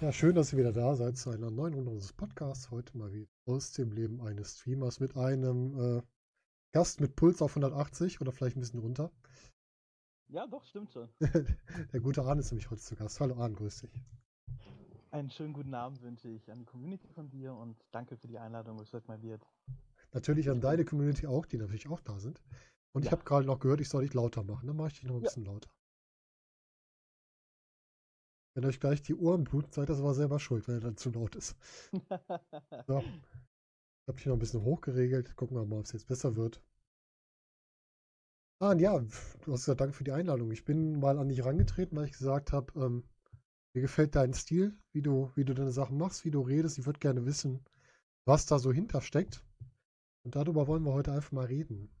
Ja, schön, dass ihr wieder da seid zu einer neuen Runde unseres Podcasts. Heute mal wieder aus dem Leben eines Streamers mit einem äh, Gast mit Puls auf 180 oder vielleicht ein bisschen runter. Ja, doch, stimmt schon. Der gute Arne ist nämlich heute zu Gast. Hallo Arne, grüß dich. Einen schönen guten Abend wünsche ich an die Community von dir und danke für die Einladung, was heute mal wird. Natürlich an deine Community auch, die natürlich auch da sind. Und ja. ich habe gerade noch gehört, ich soll dich lauter machen. Dann mache ich dich noch ein ja. bisschen lauter. Wenn euch gleich die Ohren bluten, seid das aber selber schuld, wenn er dann zu laut ist. so. Ich habe hier noch ein bisschen hochgeregelt. Gucken wir mal, ob es jetzt besser wird. Ah, und ja, du hast gesagt, danke für die Einladung. Ich bin mal an dich herangetreten, weil ich gesagt habe, ähm, mir gefällt dein Stil, wie du, wie du deine Sachen machst, wie du redest. Ich würde gerne wissen, was da so hintersteckt. Und darüber wollen wir heute einfach mal reden.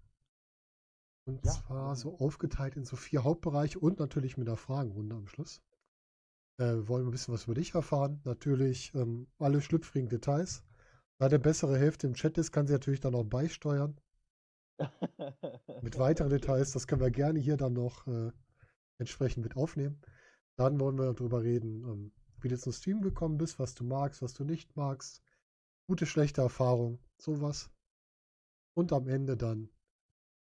Und ja. zwar so aufgeteilt in so vier Hauptbereiche und natürlich mit der Fragenrunde am Schluss. Äh, wollen wir ein bisschen was über dich erfahren. Natürlich ähm, alle schlüpfrigen Details. Da der bessere Hälfte im Chat ist, kann sie natürlich dann auch beisteuern. mit weiteren Details, das können wir gerne hier dann noch äh, entsprechend mit aufnehmen. Dann wollen wir darüber reden, ähm, wie du zum Stream gekommen bist, was du magst, was du nicht magst. Gute, schlechte Erfahrung, sowas. Und am Ende dann,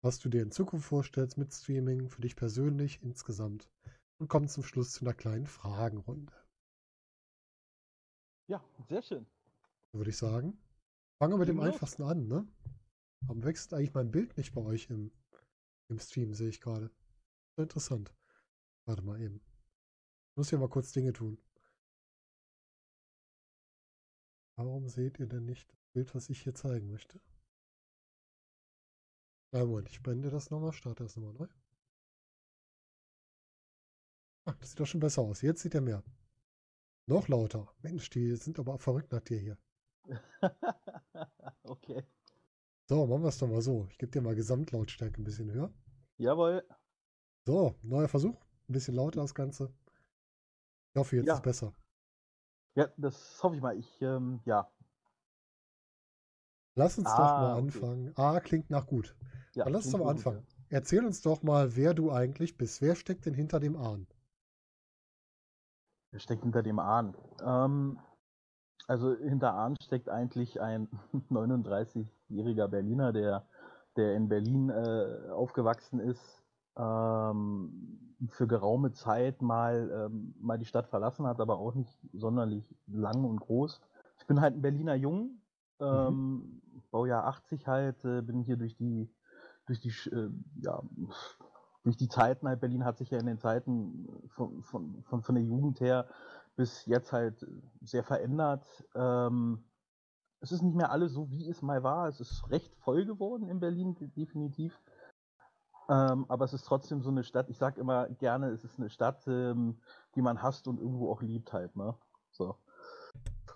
was du dir in Zukunft vorstellst mit Streaming, für dich persönlich insgesamt und kommen zum Schluss zu einer kleinen Fragenrunde. Ja, sehr schön. Würde ich sagen. Fangen wir mit dem los. einfachsten an, ne? Warum wechselt eigentlich mein Bild nicht bei euch im, im Stream, sehe ich gerade. Interessant. Warte mal eben. Ich muss hier mal kurz Dinge tun. Warum seht ihr denn nicht das Bild, was ich hier zeigen möchte? Ja, Moment, ich blende das nochmal, starte das nochmal neu. Ach, das sieht doch schon besser aus. Jetzt sieht er mehr. Noch lauter. Mensch, die sind aber verrückt nach dir hier. okay. So, machen wir es doch mal so. Ich gebe dir mal Gesamtlautstärke ein bisschen höher. Jawohl. So, neuer Versuch. Ein bisschen lauter das Ganze. Ich hoffe, jetzt ja. ist besser. Ja, das hoffe ich mal. Ich, ähm, ja. Lass uns ah, doch mal anfangen. Okay. A klingt nach gut. Ja, lass uns doch mal anfangen. Gut, ja. Erzähl uns doch mal, wer du eigentlich bist. Wer steckt denn hinter dem Ahn? Wer steckt hinter dem Ahn? Ähm, also hinter Ahn steckt eigentlich ein 39-jähriger Berliner, der, der in Berlin äh, aufgewachsen ist, ähm, für geraume Zeit mal, ähm, mal die Stadt verlassen hat, aber auch nicht sonderlich lang und groß. Ich bin halt ein Berliner Jung, mhm. ähm, Baujahr 80 halt, äh, bin hier durch die, durch die, äh, ja, durch die Zeiten halt, Berlin hat sich ja in den Zeiten von, von, von, von der Jugend her bis jetzt halt sehr verändert. Ähm, es ist nicht mehr alles so, wie es mal war. Es ist recht voll geworden in Berlin, definitiv. Ähm, aber es ist trotzdem so eine Stadt, ich sage immer gerne, es ist eine Stadt, ähm, die man hasst und irgendwo auch liebt halt. Ne? So.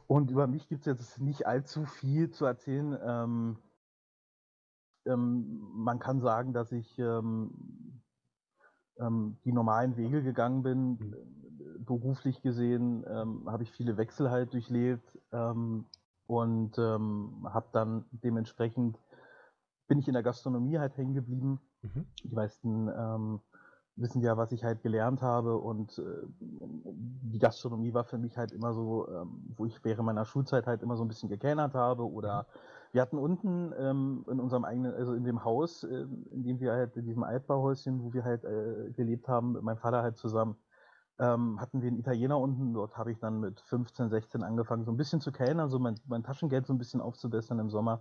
Und über mich gibt es jetzt nicht allzu viel zu erzählen. Ähm, ähm man kann sagen, dass ich ähm, die normalen Wege gegangen bin. Mhm. Beruflich gesehen ähm, habe ich viele Wechsel halt durchlebt ähm, und ähm, habe dann dementsprechend bin ich in der Gastronomie halt hängen geblieben. Mhm. Die meisten ähm, wissen ja, was ich halt gelernt habe und äh, die Gastronomie war für mich halt immer so, ähm, wo ich während meiner Schulzeit halt immer so ein bisschen gekennert habe oder mhm. Wir hatten unten ähm, in unserem eigenen, also in dem Haus, äh, in dem wir halt, in diesem Altbauhäuschen, wo wir halt äh, gelebt haben, mit meinem Vater halt zusammen, ähm, hatten wir einen Italiener unten, dort habe ich dann mit 15, 16 angefangen, so ein bisschen zu kellnern, so mein, mein Taschengeld so ein bisschen aufzubessern im Sommer.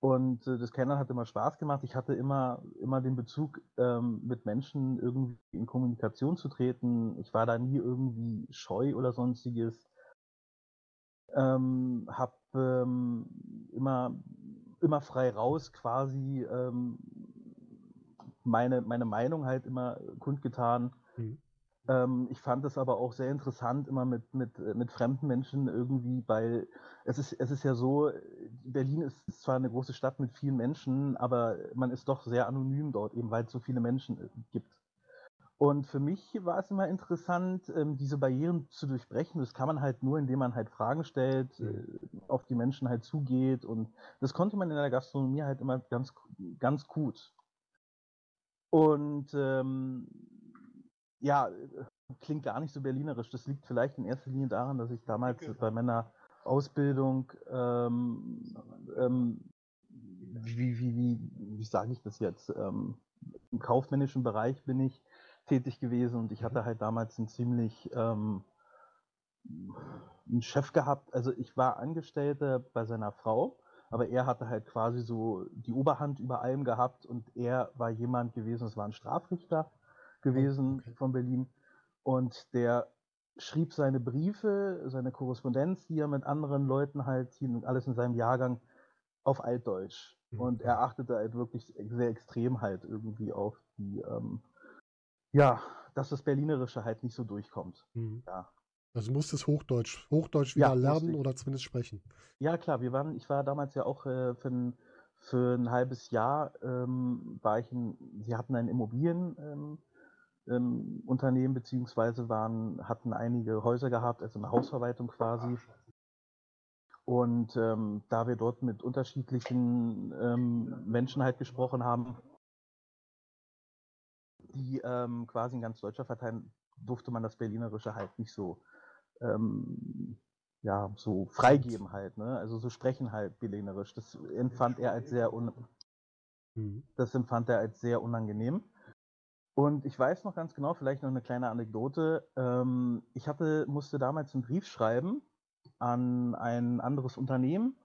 Und äh, das Kellnern hat immer Spaß gemacht. Ich hatte immer, immer den Bezug, ähm, mit Menschen irgendwie in Kommunikation zu treten. Ich war da nie irgendwie scheu oder sonstiges. Ähm, hab ähm, immer, immer frei raus quasi ähm, meine, meine Meinung halt immer kundgetan. Mhm. Ähm, ich fand es aber auch sehr interessant, immer mit, mit, äh, mit fremden Menschen irgendwie, weil es ist, es ist ja so, Berlin ist zwar eine große Stadt mit vielen Menschen, aber man ist doch sehr anonym dort, eben weil es so viele Menschen äh, gibt. Und für mich war es immer interessant, ähm, diese Barrieren zu durchbrechen. Das kann man halt nur, indem man halt Fragen stellt, äh, auf die Menschen halt zugeht. Und das konnte man in der Gastronomie halt immer ganz, ganz gut. Und ähm, ja, klingt gar nicht so berlinerisch. Das liegt vielleicht in erster Linie daran, dass ich damals bei meiner Ausbildung, ähm, ähm, wie, wie, wie, wie sage ich das jetzt, ähm, im kaufmännischen Bereich bin ich tätig gewesen und ich hatte halt damals einen ziemlich ähm, einen Chef gehabt. Also ich war Angestellter bei seiner Frau, aber er hatte halt quasi so die Oberhand über allem gehabt und er war jemand gewesen, es war ein Strafrichter gewesen okay. von Berlin und der schrieb seine Briefe, seine Korrespondenz, die er mit anderen Leuten halt, alles in seinem Jahrgang, auf Altdeutsch. Mhm. Und er achtete halt wirklich sehr extrem halt irgendwie auf die, ähm, ja, dass das Berlinerische halt nicht so durchkommt. Mhm. Ja. Also musstest Hochdeutsch, Hochdeutsch wieder ja, lernen oder zumindest sprechen. Ja, klar, wir waren, ich war damals ja auch äh, für, ein, für ein halbes Jahr ähm, war ich in, sie hatten ein Immobilien, ähm, ähm, beziehungsweise waren, hatten einige Häuser gehabt, also eine Hausverwaltung quasi. Und ähm, da wir dort mit unterschiedlichen ähm, Menschen halt gesprochen haben, die ähm, quasi in ganz Deutschland verteilen, durfte man das Berlinerische halt nicht so, ähm, ja, so freigeben halt, ne? Also so sprechen halt Berlinerisch. Das empfand er als sehr un mhm. das empfand er als sehr unangenehm. Und ich weiß noch ganz genau, vielleicht noch eine kleine Anekdote. Ähm, ich hatte, musste damals einen Brief schreiben an ein anderes Unternehmen.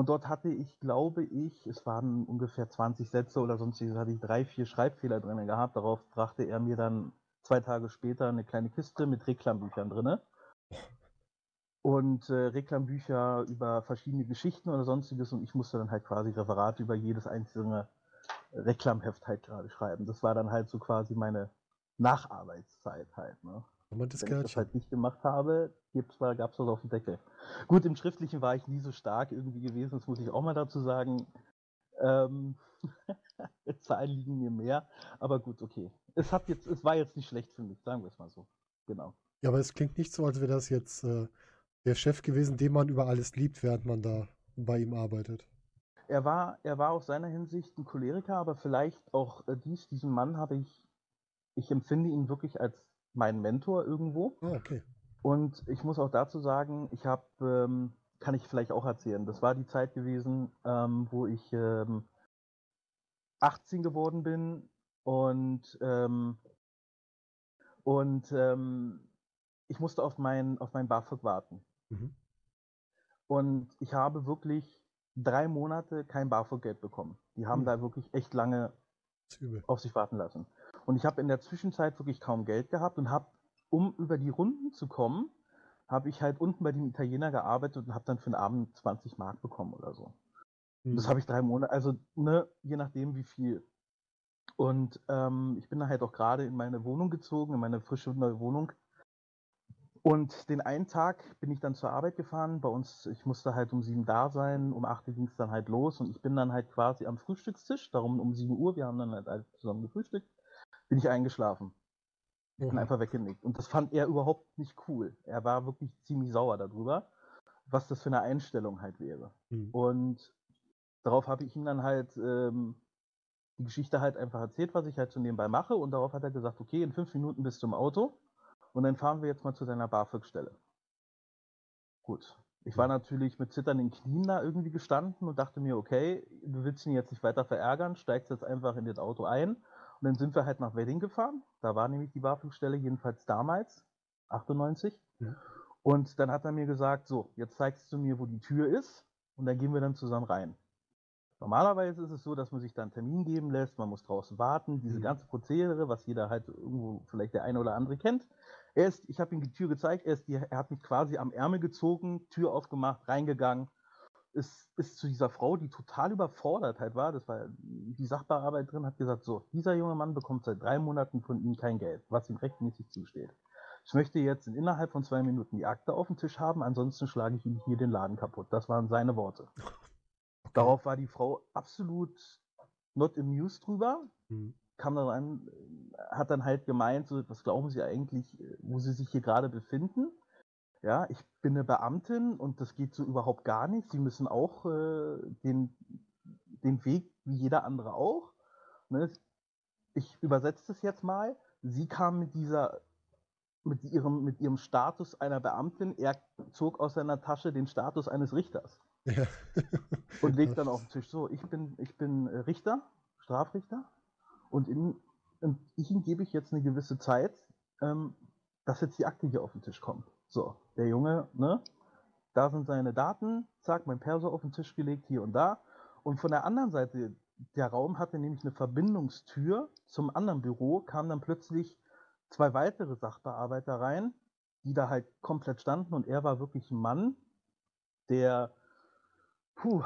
Und dort hatte ich, glaube ich, es waren ungefähr 20 Sätze oder sonstiges, hatte ich drei, vier Schreibfehler drin gehabt. Darauf brachte er mir dann zwei Tage später eine kleine Kiste mit Reklambüchern drin. Und äh, Reklambücher über verschiedene Geschichten oder sonstiges. Und ich musste dann halt quasi Referate über jedes einzelne Reklamheft halt gerade schreiben. Das war dann halt so quasi meine Nacharbeitszeit halt. Ne? Wenn ich das halt nicht gemacht habe, gab es was auf dem Deckel. Gut, im Schriftlichen war ich nie so stark irgendwie gewesen, das muss ich auch mal dazu sagen. Ähm, Zahlen liegen mir mehr, aber gut, okay. Es, hat jetzt, es war jetzt nicht schlecht für mich, sagen wir es mal so. Genau. Ja, aber es klingt nicht so, als wäre das jetzt äh, der Chef gewesen, den man über alles liebt, während man da bei ihm arbeitet er war, er war aus seiner Hinsicht ein Choleriker, aber vielleicht auch äh, dies, diesen Mann habe ich, ich empfinde ihn wirklich als meinen Mentor irgendwo. Oh, okay. Und ich muss auch dazu sagen, ich habe, ähm, kann ich vielleicht auch erzählen, das war die Zeit gewesen, ähm, wo ich ähm, 18 geworden bin und, ähm, und ähm, ich musste auf mein, auf mein BAföG warten. Mhm. Und ich habe wirklich drei Monate kein BAföG-Geld bekommen. Die haben hm. da wirklich echt lange auf sich warten lassen. Und ich habe in der Zwischenzeit wirklich kaum Geld gehabt und habe, um über die Runden zu kommen, habe ich halt unten bei dem Italiener gearbeitet und habe dann für den Abend 20 Mark bekommen oder so. Hm. Das habe ich drei Monate, also ne, je nachdem wie viel. Und ähm, ich bin dann halt auch gerade in meine Wohnung gezogen, in meine frische neue Wohnung und den einen Tag bin ich dann zur Arbeit gefahren. Bei uns, ich musste halt um sieben da sein, um acht ging es dann halt los und ich bin dann halt quasi am Frühstückstisch, darum um sieben Uhr, wir haben dann halt zusammen gefrühstückt, bin ich eingeschlafen. Ich bin einfach weggenickt. Und das fand er überhaupt nicht cool. Er war wirklich ziemlich sauer darüber, was das für eine Einstellung halt wäre. Mhm. Und darauf habe ich ihm dann halt ähm, die Geschichte halt einfach erzählt, was ich halt so nebenbei mache. Und darauf hat er gesagt, okay, in fünf Minuten bist du im Auto und dann fahren wir jetzt mal zu deiner BAföG-Stelle. Gut. Ich war natürlich mit zitternden Knien da irgendwie gestanden und dachte mir, okay, du willst ihn jetzt nicht weiter verärgern, steigst jetzt einfach in das Auto ein. Und dann sind wir halt nach Wedding gefahren. Da war nämlich die BAföG-Stelle, jedenfalls damals, 98. Ja. Und dann hat er mir gesagt, so, jetzt zeigst du mir, wo die Tür ist und dann gehen wir dann zusammen rein. Normalerweise ist es so, dass man sich dann einen Termin geben lässt, man muss draußen warten, diese mhm. ganze Prozedere, was jeder halt irgendwo vielleicht der eine oder andere kennt. Er ist, ich habe ihm die Tür gezeigt, er, ist die, er hat mich quasi am Ärmel gezogen, Tür aufgemacht, reingegangen, ist, ist zu dieser Frau, die total überfordert halt war, das war die Sachbearbeit hat gesagt, so, dieser junge Mann bekommt seit drei Monaten von Ihnen kein Geld, was ihm rechtmäßig zusteht. Ich möchte jetzt innerhalb von zwei Minuten die Akte auf dem Tisch haben, ansonsten schlage ich Ihnen hier den Laden kaputt. Das waren seine Worte. Darauf war die Frau absolut not amused drüber. Mhm. Kam dann an, hat dann halt gemeint, so, was glauben Sie eigentlich, wo Sie sich hier gerade befinden? Ja, ich bin eine Beamtin und das geht so überhaupt gar nicht. Sie müssen auch äh, den, den Weg wie jeder andere auch. Ne? Ich übersetze das jetzt mal. Sie kam mit dieser mit ihrem, mit ihrem Status einer Beamtin, er zog aus seiner Tasche den Status eines Richters. Ja. und legt dann auf den Tisch so, ich bin, ich bin äh, Richter, Strafrichter, und, in, und Ihnen gebe ich jetzt eine gewisse Zeit, ähm, dass jetzt die Akte hier auf den Tisch kommt. So, der Junge, ne? Da sind seine Daten, zack, mein Perso auf den Tisch gelegt, hier und da. Und von der anderen Seite, der Raum hatte nämlich eine Verbindungstür zum anderen Büro, kamen dann plötzlich zwei weitere Sachbearbeiter rein, die da halt komplett standen und er war wirklich ein Mann, der, puh,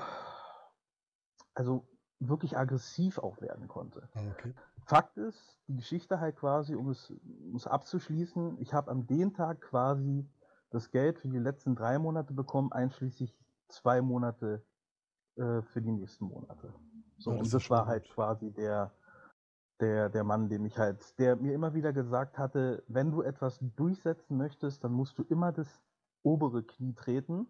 also wirklich aggressiv auch werden konnte. Ah, okay. Fakt ist, die Geschichte halt quasi, um es, um es abzuschließen, ich habe an dem Tag quasi das Geld für die letzten drei Monate bekommen, einschließlich zwei Monate äh, für die nächsten Monate. So, ja, das und das war halt quasi der, der, der Mann, dem ich halt, der mir immer wieder gesagt hatte, wenn du etwas durchsetzen möchtest, dann musst du immer das obere Knie treten.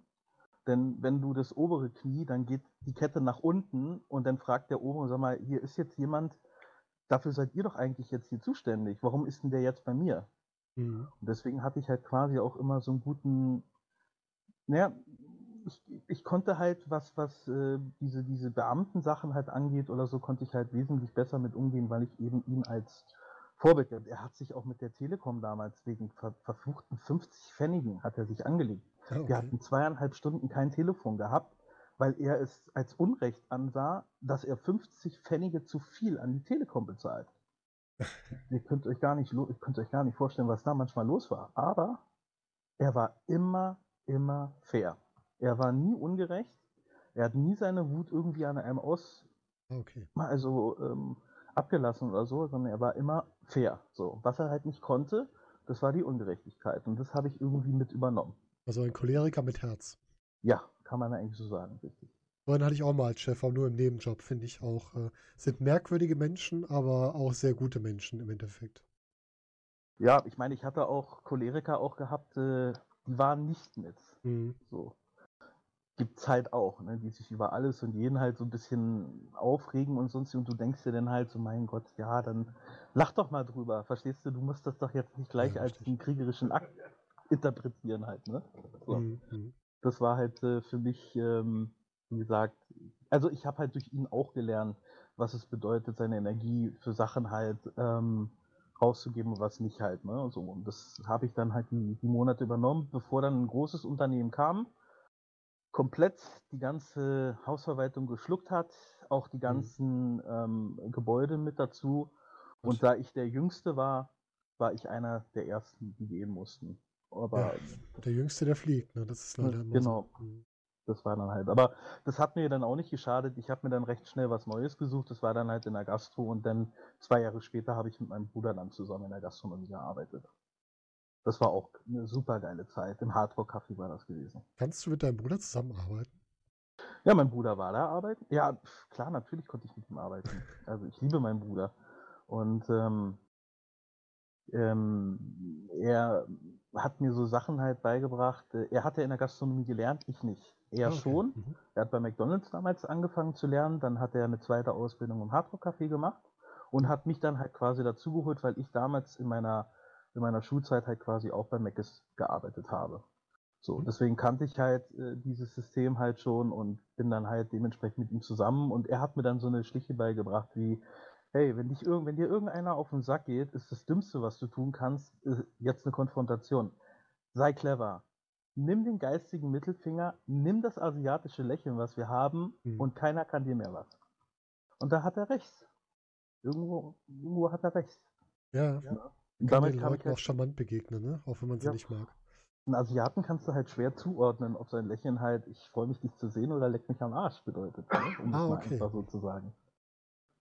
Denn wenn du das obere Knie, dann geht die Kette nach unten und dann fragt der obere, sag mal, hier ist jetzt jemand, dafür seid ihr doch eigentlich jetzt hier zuständig. Warum ist denn der jetzt bei mir? Mhm. Und deswegen hatte ich halt quasi auch immer so einen guten, naja, ich, ich konnte halt, was, was äh, diese, diese Beamtensachen halt angeht oder so, konnte ich halt wesentlich besser mit umgehen, weil ich eben ihn als Vorbild, er hat sich auch mit der Telekom damals wegen ver, verfluchten 50 Pfennigen hat er sich angelegt. Ah, okay. Wir hatten zweieinhalb Stunden kein Telefon gehabt, weil er es als Unrecht ansah, dass er 50 Pfennige zu viel an die Telekom bezahlt. ihr könnt euch gar nicht, ihr könnt euch gar nicht vorstellen, was da manchmal los war. Aber er war immer, immer fair. Er war nie ungerecht. Er hat nie seine Wut irgendwie an einem aus, okay. also ähm, abgelassen oder so, sondern er war immer fair. So, was er halt nicht konnte, das war die Ungerechtigkeit und das habe ich irgendwie mit übernommen. Also ein Choleriker mit Herz. Ja, kann man eigentlich so sagen, richtig. Vorhin hatte ich auch mal als Chef, aber nur im Nebenjob, finde ich auch. Äh, sind merkwürdige Menschen, aber auch sehr gute Menschen im Endeffekt. Ja, ich meine, ich hatte auch Choleriker auch gehabt, äh, die waren nicht mit. Mhm. So gibt es halt auch, ne, die sich über alles und jeden halt so ein bisschen aufregen und sonst und du denkst dir dann halt so, mein Gott, ja, dann lach doch mal drüber, verstehst du, du musst das doch jetzt nicht gleich ja, als einen kriegerischen Akt interpretieren halt, ne? So. Mhm, mhm. Das war halt äh, für mich, ähm, wie gesagt, also ich habe halt durch ihn auch gelernt, was es bedeutet, seine Energie für Sachen halt ähm, rauszugeben und was nicht halt, ne? Und, so. und das habe ich dann halt die, die Monate übernommen, bevor dann ein großes Unternehmen kam komplett die ganze Hausverwaltung geschluckt hat, auch die mhm. ganzen ähm, Gebäude mit dazu. Und da ich der Jüngste war, war ich einer der ersten, die gehen mussten. Aber ja, der Jüngste, der fliegt, ne? Das ist leider immer Genau. So. Mhm. Das war dann halt. Aber das hat mir dann auch nicht geschadet. Ich habe mir dann recht schnell was Neues gesucht. Das war dann halt in der Gastro und dann zwei Jahre später habe ich mit meinem Bruder dann zusammen in der Gastronomie gearbeitet. Das war auch eine super geile Zeit. Im Hardrock Café war das gewesen. Kannst du mit deinem Bruder zusammenarbeiten? Ja, mein Bruder war da arbeiten. Ja, klar, natürlich konnte ich mit ihm arbeiten. Also ich liebe meinen Bruder. Und ähm, ähm, er hat mir so Sachen halt beigebracht. Er hatte in der Gastronomie gelernt, ich nicht. Er okay. schon. Mhm. Er hat bei McDonalds damals angefangen zu lernen. Dann hat er eine zweite Ausbildung im Hardrock Café gemacht und hat mich dann halt quasi dazugeholt, weil ich damals in meiner in meiner Schulzeit halt quasi auch bei Macis gearbeitet habe. So, mhm. deswegen kannte ich halt äh, dieses System halt schon und bin dann halt dementsprechend mit ihm zusammen und er hat mir dann so eine Schliche beigebracht wie, hey, wenn, dich irgend, wenn dir irgendeiner auf den Sack geht, ist das Dümmste, was du tun kannst, jetzt eine Konfrontation. Sei clever. Nimm den geistigen Mittelfinger, nimm das asiatische Lächeln, was wir haben, mhm. und keiner kann dir mehr was. Und da hat er recht. Irgendwo, irgendwo hat er recht. Ja. ja. Kann damit den Leuten halt auch charmant begegnen, ne? Auch wenn man sie ja. nicht mag. Einen Asiaten kannst du halt schwer zuordnen, ob sein Lächeln halt, ich freue mich, dich zu sehen oder leck mich am Arsch bedeutet. Ne? Um ah, okay. einfach so zu sagen.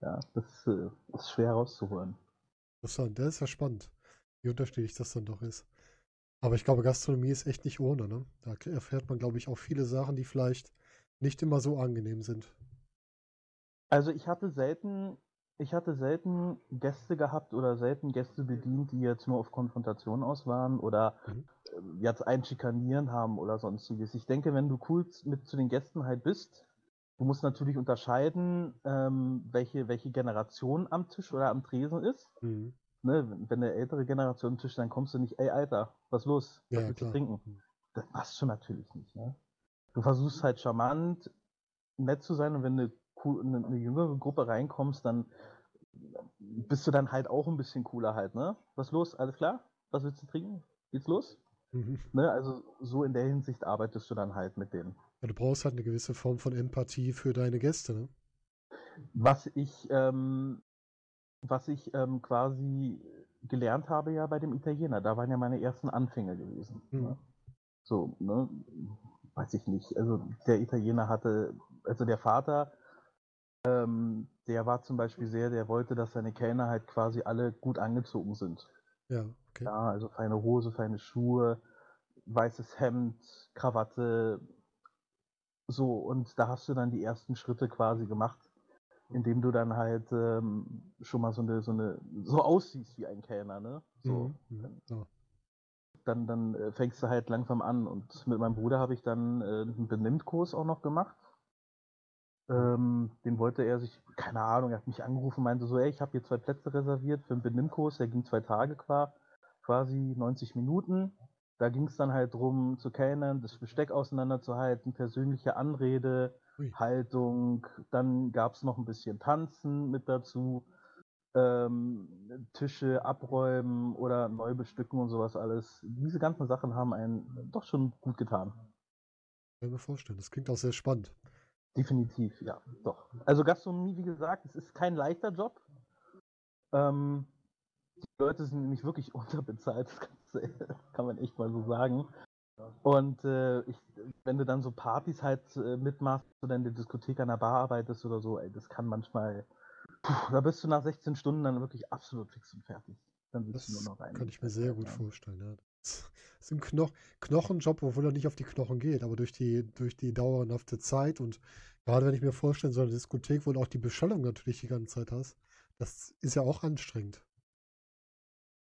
Ja, das äh, ist schwer herauszuholen. Interessant, das ist ja spannend, wie unterschiedlich das dann doch ist. Aber ich glaube, Gastronomie ist echt nicht ohne, ne? Da erfährt man, glaube ich, auch viele Sachen, die vielleicht nicht immer so angenehm sind. Also ich hatte selten ich hatte selten Gäste gehabt oder selten Gäste bedient, die jetzt nur auf Konfrontation aus waren oder mhm. Ähm, jetzt ein Schikanieren haben oder sonstiges. Ich denke, wenn du cool mit zu den Gästen halt bist, du musst natürlich unterscheiden, ähm, welche, welche Generation am Tisch oder am Tresen ist. Mhm. ne, wenn eine ältere Generation Tisch, dann kommst du nicht, ey Alter, was los? Was Ja, willst du trinken? Hm. Das machst du natürlich nicht, ne? Du versuchst halt charmant, nett zu sein und wenn eine, cool- eine, eine jüngere Gruppe reinkommst, dann bist du dann halt auch ein bisschen cooler halt, ne? Was los? Alles klar? Was willst du trinken? Geht's los? Mhm. Ne? Also so in der Hinsicht arbeitest du dann halt mit denen. Ja, du brauchst halt eine gewisse Form von Empathie für deine Gäste, ne? Was ich, ähm, was ich ähm, quasi gelernt habe ja bei dem Italiener, da waren ja meine ersten Anfänge gewesen. Mhm. Ne? So, ne, weiß ich nicht. Also der Italiener hatte, also der Vater, ähm, der war zum Beispiel sehr, der wollte, dass seine Kellner halt quasi alle gut angezogen sind. Ja, okay. Ja, also feine Hose, feine Schuhe, weißes Hemd, Krawatte. So, und da hast du dann die ersten Schritte quasi gemacht, indem du dann halt ähm, schon mal so eine, so eine, so aussiehst wie ein Kellner, ne? So. Mhm. Mhm. Ja. Dann, dann äh, fängst du halt langsam an. Und mit meinem Bruder habe ich dann äh, einen Benimmkurs auch noch gemacht. Ähm, den wollte er sich, keine Ahnung, er hat mich angerufen, meinte so, ey, ich habe hier zwei Plätze reserviert für einen Benimmkurs, der ging zwei Tage qua, quasi 90 Minuten. Da ging es dann halt drum zu kellnern, das Besteck auseinanderzuhalten, persönliche Anrede, Ui. Haltung, dann gab es noch ein bisschen Tanzen mit dazu, ähm, Tische abräumen oder neu bestücken und sowas alles. Diese ganzen Sachen haben einen doch schon gut getan. Kann ich mir vorstellen. Das klingt auch sehr spannend. Definitiv, ja, doch. Also Gastronomie, wie gesagt, es ist kein leichter Job. Ähm, die Leute sind nämlich wirklich unterbezahlt, das du- kann man echt mal so sagen. Und äh, ich, wenn du dann so Partys halt äh, mitmachst oder in der Diskothek an der Bar arbeitest oder so, ey, das kann manchmal, puh, da bist du nach 16 Stunden dann wirklich absolut fix und fertig. Dann willst du Das nur noch rein. kann ich mir sehr gut Ja. vorstellen. Ja. Das ist ein Knoch Knochenjob, obwohl er nicht auf die Knochen geht, aber durch die, durch die dauerhafte Zeit und gerade wenn ich mir vorstelle, so eine Diskothek, wo du auch die Beschallung natürlich die ganze Zeit hast, das ist ja auch anstrengend.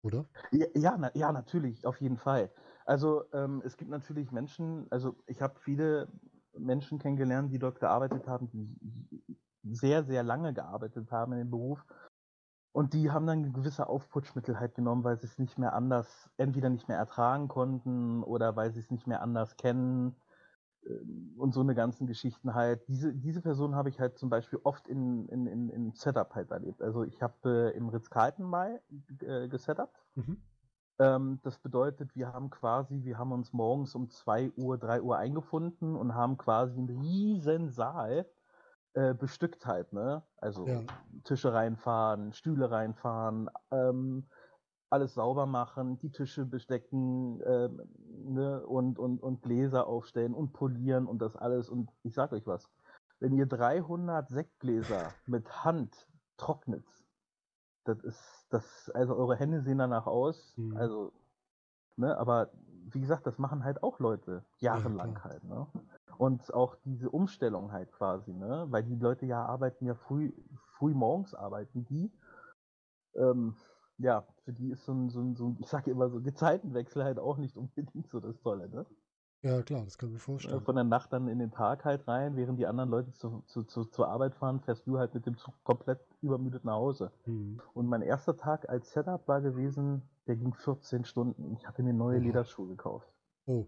Oder? Ja, na, ja, natürlich, auf jeden Fall. Also ähm, es gibt natürlich Menschen, also ich habe viele Menschen kennengelernt, die dort gearbeitet haben, die sehr, sehr lange gearbeitet haben in dem Beruf. Und die haben dann gewisse Aufputschmittel halt genommen, weil sie es nicht mehr anders, entweder nicht mehr ertragen konnten oder weil sie es nicht mehr anders kennen und so eine ganzen Geschichten halt. Diese, diese Person habe ich halt zum Beispiel oft in, in, in, in Setup halt erlebt. Also ich habe äh, im Ritz-Carlton mal äh, gesetupt. Mhm. Ähm, das bedeutet, wir haben quasi, wir haben uns morgens um 2 Uhr, 3 Uhr eingefunden und haben quasi einen riesen Saal äh, bestückt halt, ne? Also Ja. Tische reinfahren, Stühle reinfahren, ähm, alles sauber machen, die Tische bestecken ähm, ne? und, und, und Gläser aufstellen und polieren und das alles. Und ich sag euch was, wenn ihr 300 Sektgläser mit Hand trocknet, das ist, das, also eure Hände sehen danach aus, Mhm. also, ne, aber wie gesagt, das machen halt auch Leute jahrelang klar. halt, ne? Und auch diese Umstellung halt quasi, ne? Weil die Leute ja arbeiten ja früh, früh morgens arbeiten die. Ähm, ja, für die ist so ein, so ein, so ein ich sage immer so, Gezeitenwechsel halt auch nicht unbedingt so das Tolle, ne? Ja, klar, das kann ich mir vorstellen. Von der Nacht dann in den Tag halt rein, während die anderen Leute zu, zu, zu, zur Arbeit fahren, fährst du halt mit dem Zug komplett übermüdet nach Hause. Mhm. Und mein erster Tag als Setup war gewesen, der ging 14 Stunden. Ich hatte mir neue Oha. Lederschuhe gekauft. Oh,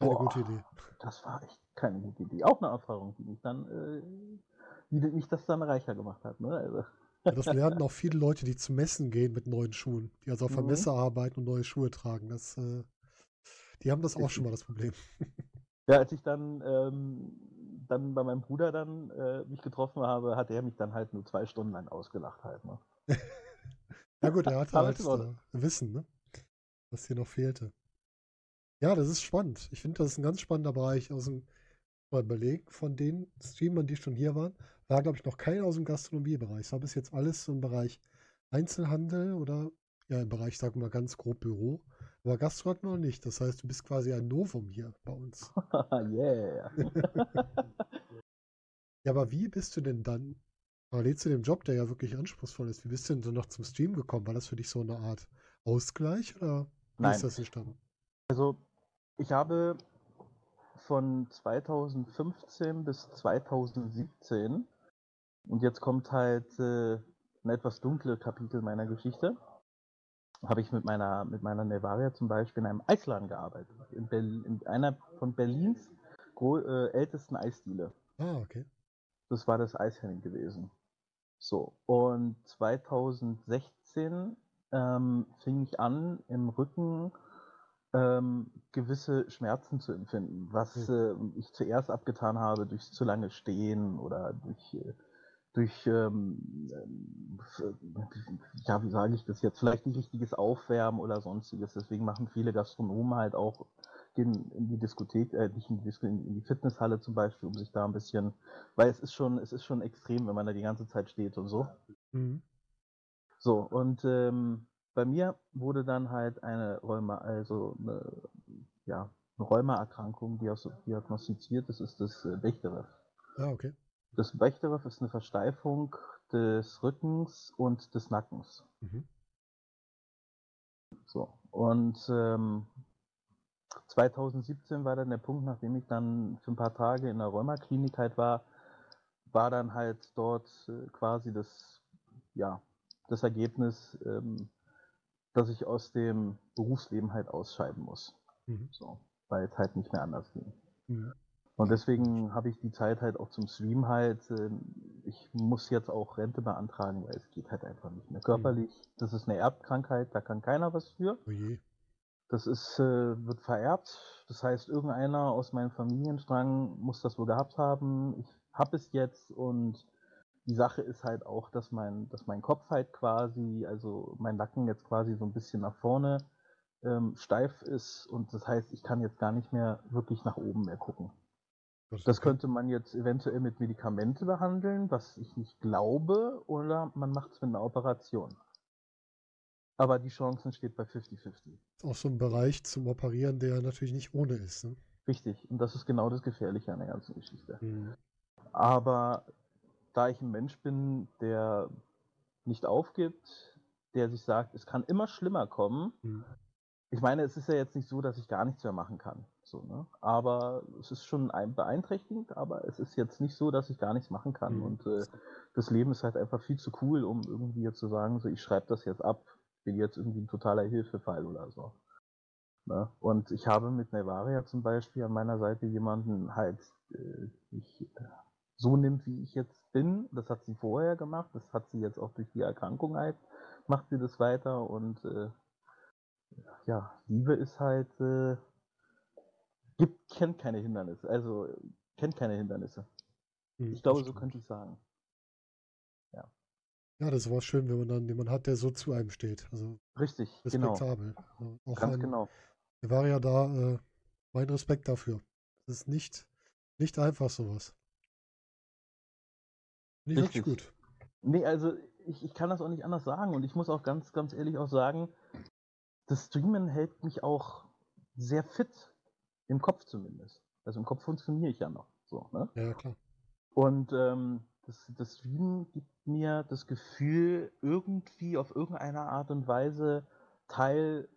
eine Boah. gute Idee. Das war echt keine gute Idee. Auch eine Erfahrung, die mich dann, äh, die mich das dann reicher gemacht hat. Ne? Also, Das lernen auch viele Leute, die zu Messen gehen mit neuen Schuhen, die also auf der Mhm. Messe arbeiten und neue Schuhe tragen. Das, äh, die haben das auch schon mal das Problem. ja, als ich dann, ähm, dann bei meinem Bruder dann äh, mich getroffen habe, hat er mich dann halt nur zwei Stunden lang ausgelacht halt. Ne? Ja gut, er hatte halt äh, Wissen, ne? was hier noch fehlte. Ja, das ist spannend. Ich finde, das ist ein ganz spannender Bereich aus dem mal überlegen, von den Streamern, die schon hier waren, war, glaube ich, noch keiner aus dem Gastronomiebereich. Es war bis jetzt alles so im Bereich Einzelhandel oder ja, im Bereich, sagen wir mal ganz grob Büro. Aber Gastro wir noch nicht. Das heißt, du bist quasi ein Novum hier bei uns. yeah. Ja, aber wie bist du denn dann, parallel zu dem Job, der ja wirklich anspruchsvoll ist, wie bist du denn dann noch zum Stream gekommen? War das für dich so eine Art Ausgleich oder wie Nein. ist das entstanden? Also, ich habe von 2015 bis 2017 und jetzt kommt halt äh, ein etwas dunkle Kapitel meiner Geschichte. habe ich mit meiner, mit meiner Nevaria zum Beispiel in einem Eisladen gearbeitet. In, Berlin, in einer von Berlins äh, ältesten Eisdiele. Ah, okay. Das war das Eishenning gewesen. So, und 2016 ähm, fing ich an, im Rücken ähm, gewisse Schmerzen zu empfinden, was äh, ich zuerst abgetan habe durch zu lange Stehen oder durch, äh, durch ähm, äh, ja, wie sage ich das jetzt, vielleicht nicht richtiges Aufwärmen oder sonstiges. Deswegen machen viele Gastronomen halt auch gehen in die Diskothek, äh, nicht in die, Disko, in die Fitnesshalle zum Beispiel, um sich da ein bisschen, weil es ist schon, es ist schon extrem, wenn man da die ganze Zeit steht und so. Mhm. So, und ähm, bei mir wurde dann halt eine Rheuma, also eine, ja, eine Rheumaerkrankung diagnostiziert, das ist das äh, Bechterew. Ah, okay. Das Bechterew ist eine Versteifung des Rückens und des Nackens. Mhm. So, und ähm, 2017 war dann der Punkt, nachdem ich dann für ein paar Tage in der Rheumaklinik halt war, war dann halt dort äh, quasi das, ja, das Ergebnis, ähm, dass ich aus dem Berufsleben halt ausscheiden muss. Mhm. So, weil es halt nicht mehr anders ging. Mhm. Und deswegen habe ich die Zeit halt auch zum Stream halt, äh, ich muss jetzt auch Rente beantragen, weil es geht halt einfach nicht mehr. Körperlich, mhm. das ist eine Erbkrankheit, da kann keiner was für. Oh je. Das ist, äh, wird vererbt. Das heißt, irgendeiner aus meinem Familienstrang muss das wohl gehabt haben. Ich habe es jetzt und die Sache ist halt auch, dass mein, dass mein Kopf halt quasi, also mein Nacken jetzt quasi so ein bisschen nach vorne ähm, steif ist und das heißt, ich kann jetzt gar nicht mehr wirklich nach oben mehr gucken. Das, könnte man jetzt eventuell mit Medikamente behandeln, was ich nicht glaube, oder man macht es mit einer Operation. Aber die Chancen steht bei 50-50. Auch so ein Bereich zum Operieren, der natürlich nicht ohne ist. Ne? Richtig, und das ist genau das Gefährliche an der ganzen Geschichte. Mhm. Aber da ich ein Mensch bin, der nicht aufgibt, der sich sagt, es kann immer schlimmer kommen. Mhm. Ich meine, es ist ja jetzt nicht so, dass ich gar nichts mehr machen kann. So, ne? Aber es ist schon beeinträchtigend, aber es ist jetzt nicht so, dass ich gar nichts machen kann. Mhm. Und äh, das Leben ist halt einfach viel zu cool, um irgendwie jetzt zu sagen, so ich schreibe das jetzt ab, bin jetzt irgendwie ein totaler Hilfefall oder so. Ne? Und ich habe mit Nevaria zum Beispiel an meiner Seite jemanden halt, äh, ich, äh, so nimmt, wie ich jetzt bin. Das hat sie vorher gemacht, das hat sie jetzt auch durch die Erkrankung halt, macht sie das weiter und äh, ja, Liebe ist halt, äh, gibt, kennt keine Hindernisse, also kennt keine Hindernisse. Hm, ich glaube, so könnte ich sagen. Ja. Ja, das war schön, wenn man dann jemanden hat, der so zu einem steht. Also Richtig, genau. respektabel. Genau. Auch Ganz an, genau. Er war ja da, äh, mein Respekt dafür. Das ist nicht, nicht einfach sowas. Nicht wirklich gut. Nee, also ich, ich kann das auch nicht anders sagen und ich muss auch ganz, ganz ehrlich auch sagen, das Streamen hält mich auch sehr fit. Im Kopf zumindest. Also im Kopf funktioniere ich ja noch. So, ne? Ja, klar. Und ähm, das, das Streamen gibt mir das Gefühl, irgendwie auf irgendeine Art und Weise Teil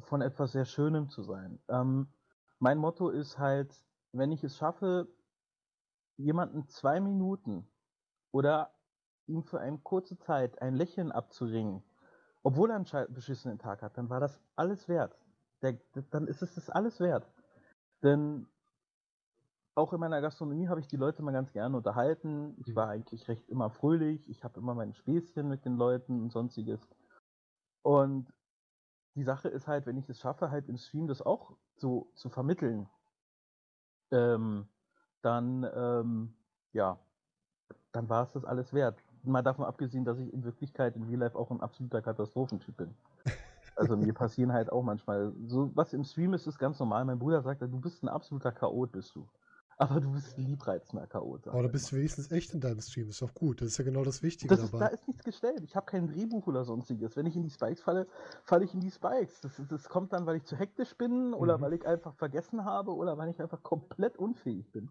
von etwas sehr Schönem zu sein. Ähm, mein Motto ist halt, wenn ich es schaffe, jemanden zwei Minuten oder ihm für eine kurze Zeit ein Lächeln abzuringen, obwohl er einen beschissenen Tag hat, dann war das alles wert. Der, dann ist es das alles wert. Denn auch in meiner Gastronomie habe ich die Leute mal ganz gerne unterhalten. Ich war eigentlich recht immer fröhlich. Ich habe immer mein Späßchen mit den Leuten und sonstiges. Und die Sache ist halt, wenn ich es schaffe, halt im Stream das auch so zu vermitteln, ähm, dann, ähm, ja, dann war es das alles wert. Mal davon abgesehen, dass ich in Wirklichkeit in Real Life auch ein absoluter Katastrophentyp bin. Also mir passieren halt auch manchmal so was im Stream ist, ist ganz normal. Mein Bruder sagt, du bist ein absoluter Chaot, bist du. Aber du bist ein liebreizender Chaot. Aber du bist wenigstens echt in deinem Stream, ist doch gut. Das ist ja genau das Wichtige das ist, dabei. Da ist nichts gestellt. Ich habe kein Drehbuch oder sonstiges. Wenn ich in die Spikes falle, falle ich in die Spikes. Das, das kommt dann, weil ich zu hektisch bin oder mhm. weil ich einfach vergessen habe oder weil ich einfach komplett unfähig bin.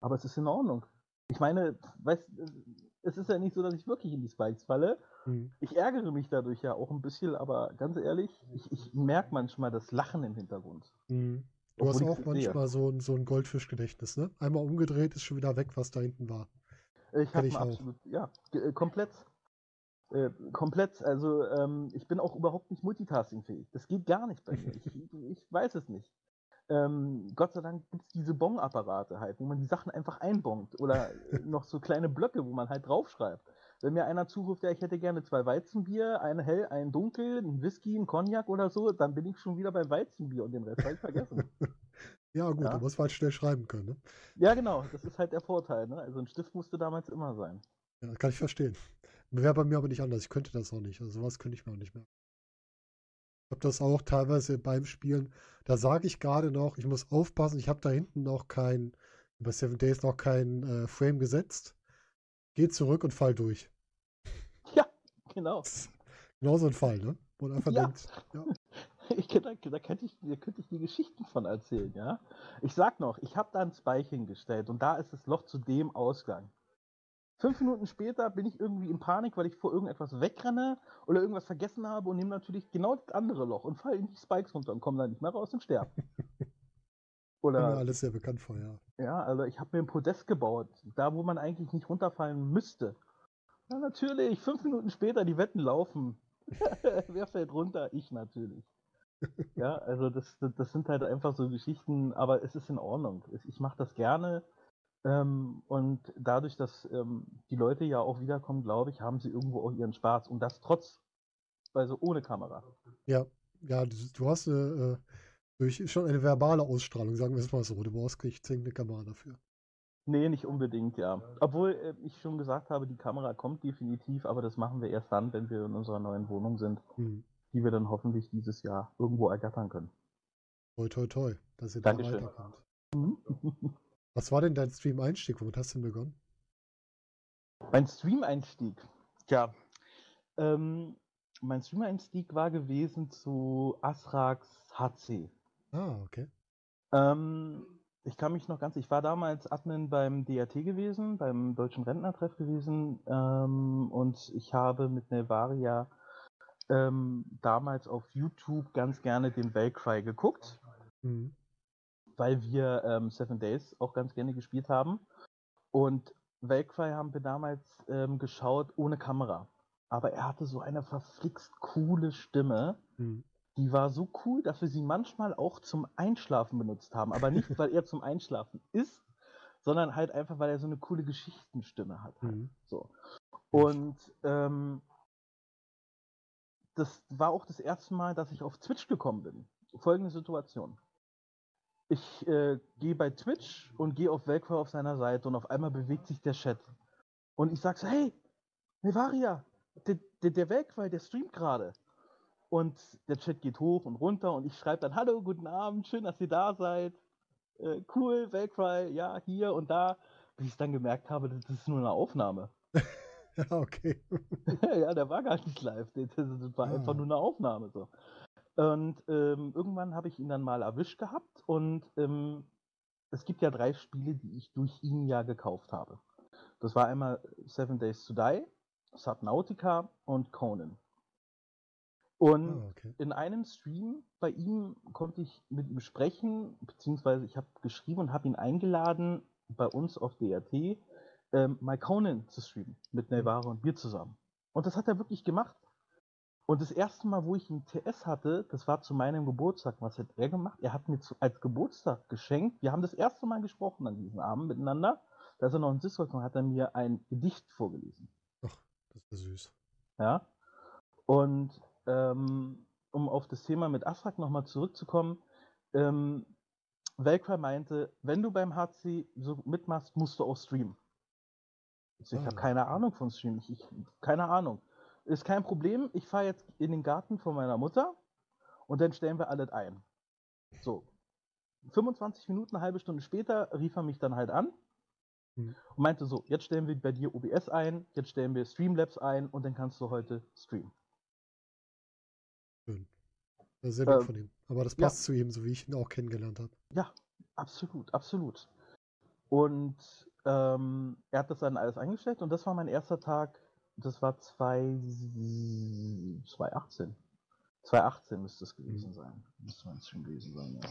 Aber es ist in Ordnung. Ich meine, weißt, es ist ja nicht so, dass ich wirklich in die Spikes falle. Mhm. Ich ärgere mich dadurch ja auch ein bisschen, aber ganz ehrlich, ich, ich merke manchmal das Lachen im Hintergrund. Mhm. Du hast auch manchmal so ein, so ein Goldfischgedächtnis, ne? Einmal umgedreht ist schon wieder weg, was da hinten war. Ich habe absolut, ja, äh, komplett. Äh, komplett, also ähm, ich bin auch überhaupt nicht multitaskingfähig. Das geht gar nicht bei mir. Ich, ich weiß es nicht. Ähm, Gott sei Dank gibt es diese Bong-Apparate halt, wo man die Sachen einfach einbongt. Oder noch so kleine Blöcke, wo man halt draufschreibt. Wenn mir einer zuruft, ja, ich hätte gerne zwei Weizenbier, ein hell, ein dunkel, ein Whisky, ein Cognac oder so, dann bin ich schon wieder beim Weizenbier und den Rest habe ich vergessen. ja, gut, ja. muss man halt schnell schreiben können. Ne? Ja, genau, das ist halt der Vorteil. Ne? Also ein Stift musste damals immer sein. Ja, kann ich verstehen. Wäre bei mir aber nicht anders. Ich könnte das auch nicht. Also sowas könnte ich mir auch nicht mehr. Ich habe das auch teilweise beim Spielen. Da sage ich gerade noch, ich muss aufpassen, ich habe da hinten noch kein, bei Seven Days noch kein äh, Frame gesetzt. Geh zurück und fall durch. Ja, genau. Genau so ein Fall, ne? Wo man einfach ja. denkt, ja. Ich, da, da, könnte ich, da könnte ich die Geschichten von erzählen, ja. Ich sag noch, ich habe da ein Spike hingestellt und da ist das Loch zu dem Ausgang. Fünf Minuten später bin ich irgendwie in Panik, weil ich vor irgendetwas wegrenne oder irgendwas vergessen habe und nehme natürlich genau das andere Loch und falle in die Spikes runter und komme da nicht mehr raus und sterbe. Oder, ja, alles sehr bekannt vor, ja. Ja, also ich habe mir ein Podest gebaut, da wo man eigentlich nicht runterfallen müsste. Ja, natürlich, fünf Minuten später, die Wetten laufen. Wer fällt runter? Ich natürlich. ja, also das, das sind halt einfach so Geschichten, aber es ist in Ordnung. Ich mache das gerne. Ähm, und dadurch, dass ähm, die Leute ja auch wiederkommen, glaube ich, haben sie irgendwo auch ihren Spaß. Und das trotz, also ohne Kamera. Ja, ja, du, du hast äh, durch schon eine verbale Ausstrahlung, sagen wir es mal so. Du brauchst nicht zwingend eine Kamera dafür. Nee, nicht unbedingt, ja. Obwohl äh, ich schon gesagt habe, die Kamera kommt definitiv, aber das machen wir erst dann, wenn wir in unserer neuen Wohnung sind, hm. die wir dann hoffentlich dieses Jahr irgendwo ergattern können. Toi, toi, toi, dass ihr da weiterkommt. Mhm. Was war denn dein Stream-Einstieg? Womit hast du denn begonnen? Mein Stream-Einstieg? Tja, ähm, mein Stream-Einstieg war gewesen zu Asrax HC. Ah, okay. Ähm, ich kann mich noch ganz, ich war damals Admin beim DRT gewesen, beim Deutschen Rentnertreff gewesen ähm, und ich habe mit Nevaria ähm, damals auf YouTube ganz gerne den Bellcry geguckt. Mhm weil wir ähm, Seven Days auch ganz gerne gespielt haben. Und Valkyrie haben wir damals ähm, geschaut ohne Kamera. Aber er hatte so eine verflixt coole Stimme. Mhm. Die war so cool, dass wir sie manchmal auch zum Einschlafen benutzt haben. Aber nicht, weil er zum Einschlafen ist, sondern halt einfach, weil er so eine coole Geschichtenstimme hat. Halt. Mhm. So. Und ähm, das war auch das erste Mal, dass ich auf Twitch gekommen bin. Folgende Situation ich äh, gehe bei Twitch und gehe auf Velcro auf seiner Seite und auf einmal bewegt sich der Chat. Und ich sage so, hey, Nevaria, der, der, der Velcro, der streamt gerade. Und der Chat geht hoch und runter und ich schreibe dann, hallo, guten Abend, schön, dass ihr da seid. Äh, cool, Velcry, ja, hier und da. Bis ich dann gemerkt habe, das ist nur eine Aufnahme. ja, okay. ja, der war gar nicht live. Das war ah. einfach nur eine Aufnahme. So. Und ähm, irgendwann habe ich ihn dann mal erwischt gehabt und ähm, es gibt ja drei Spiele, die ich durch ihn ja gekauft habe. Das war einmal Seven Days to Die, Subnautica und Conan. Und oh, okay. in einem Stream bei ihm konnte ich mit ihm sprechen, beziehungsweise ich habe geschrieben und habe ihn eingeladen, bei uns auf DRT ähm, mal Conan zu streamen, mit mhm. Nevaro und mir zusammen. Und das hat er wirklich gemacht. Und das erste Mal, wo ich einen TS hatte, das war zu meinem Geburtstag. Was hat er gemacht? Er hat mir zu, als Geburtstag geschenkt. Wir haben das erste Mal gesprochen an diesem Abend miteinander. Da ist er noch in Discord und hat er mir ein Gedicht vorgelesen. Ach, das ist süß. Ja. Und ähm, um auf das Thema mit Afrak nochmal zurückzukommen, ähm, Velcry meinte, wenn du beim HC so mitmachst, musst du auch streamen. Ich, ah. habe keine Ahnung von Stream. Ich, ich, keine Ahnung. Ist kein Problem. Ich fahre jetzt in den Garten von meiner Mutter und dann stellen wir alles ein. So. 25 Minuten, eine halbe Stunde später rief er mich dann halt an hm. und meinte so, jetzt stellen wir bei dir OBS ein, jetzt stellen wir Streamlabs ein und dann kannst du heute streamen. Schön. Das ist sehr gut äh, von ihm. Aber das passt ja. zu ihm, so wie ich ihn auch kennengelernt habe. Ja, absolut, absolut. Und ähm, er hat das dann alles eingestellt und das war mein erster Tag das war 2018. 2018 müsste es gewesen mhm. sein. Müsste es schon gewesen sein, ja.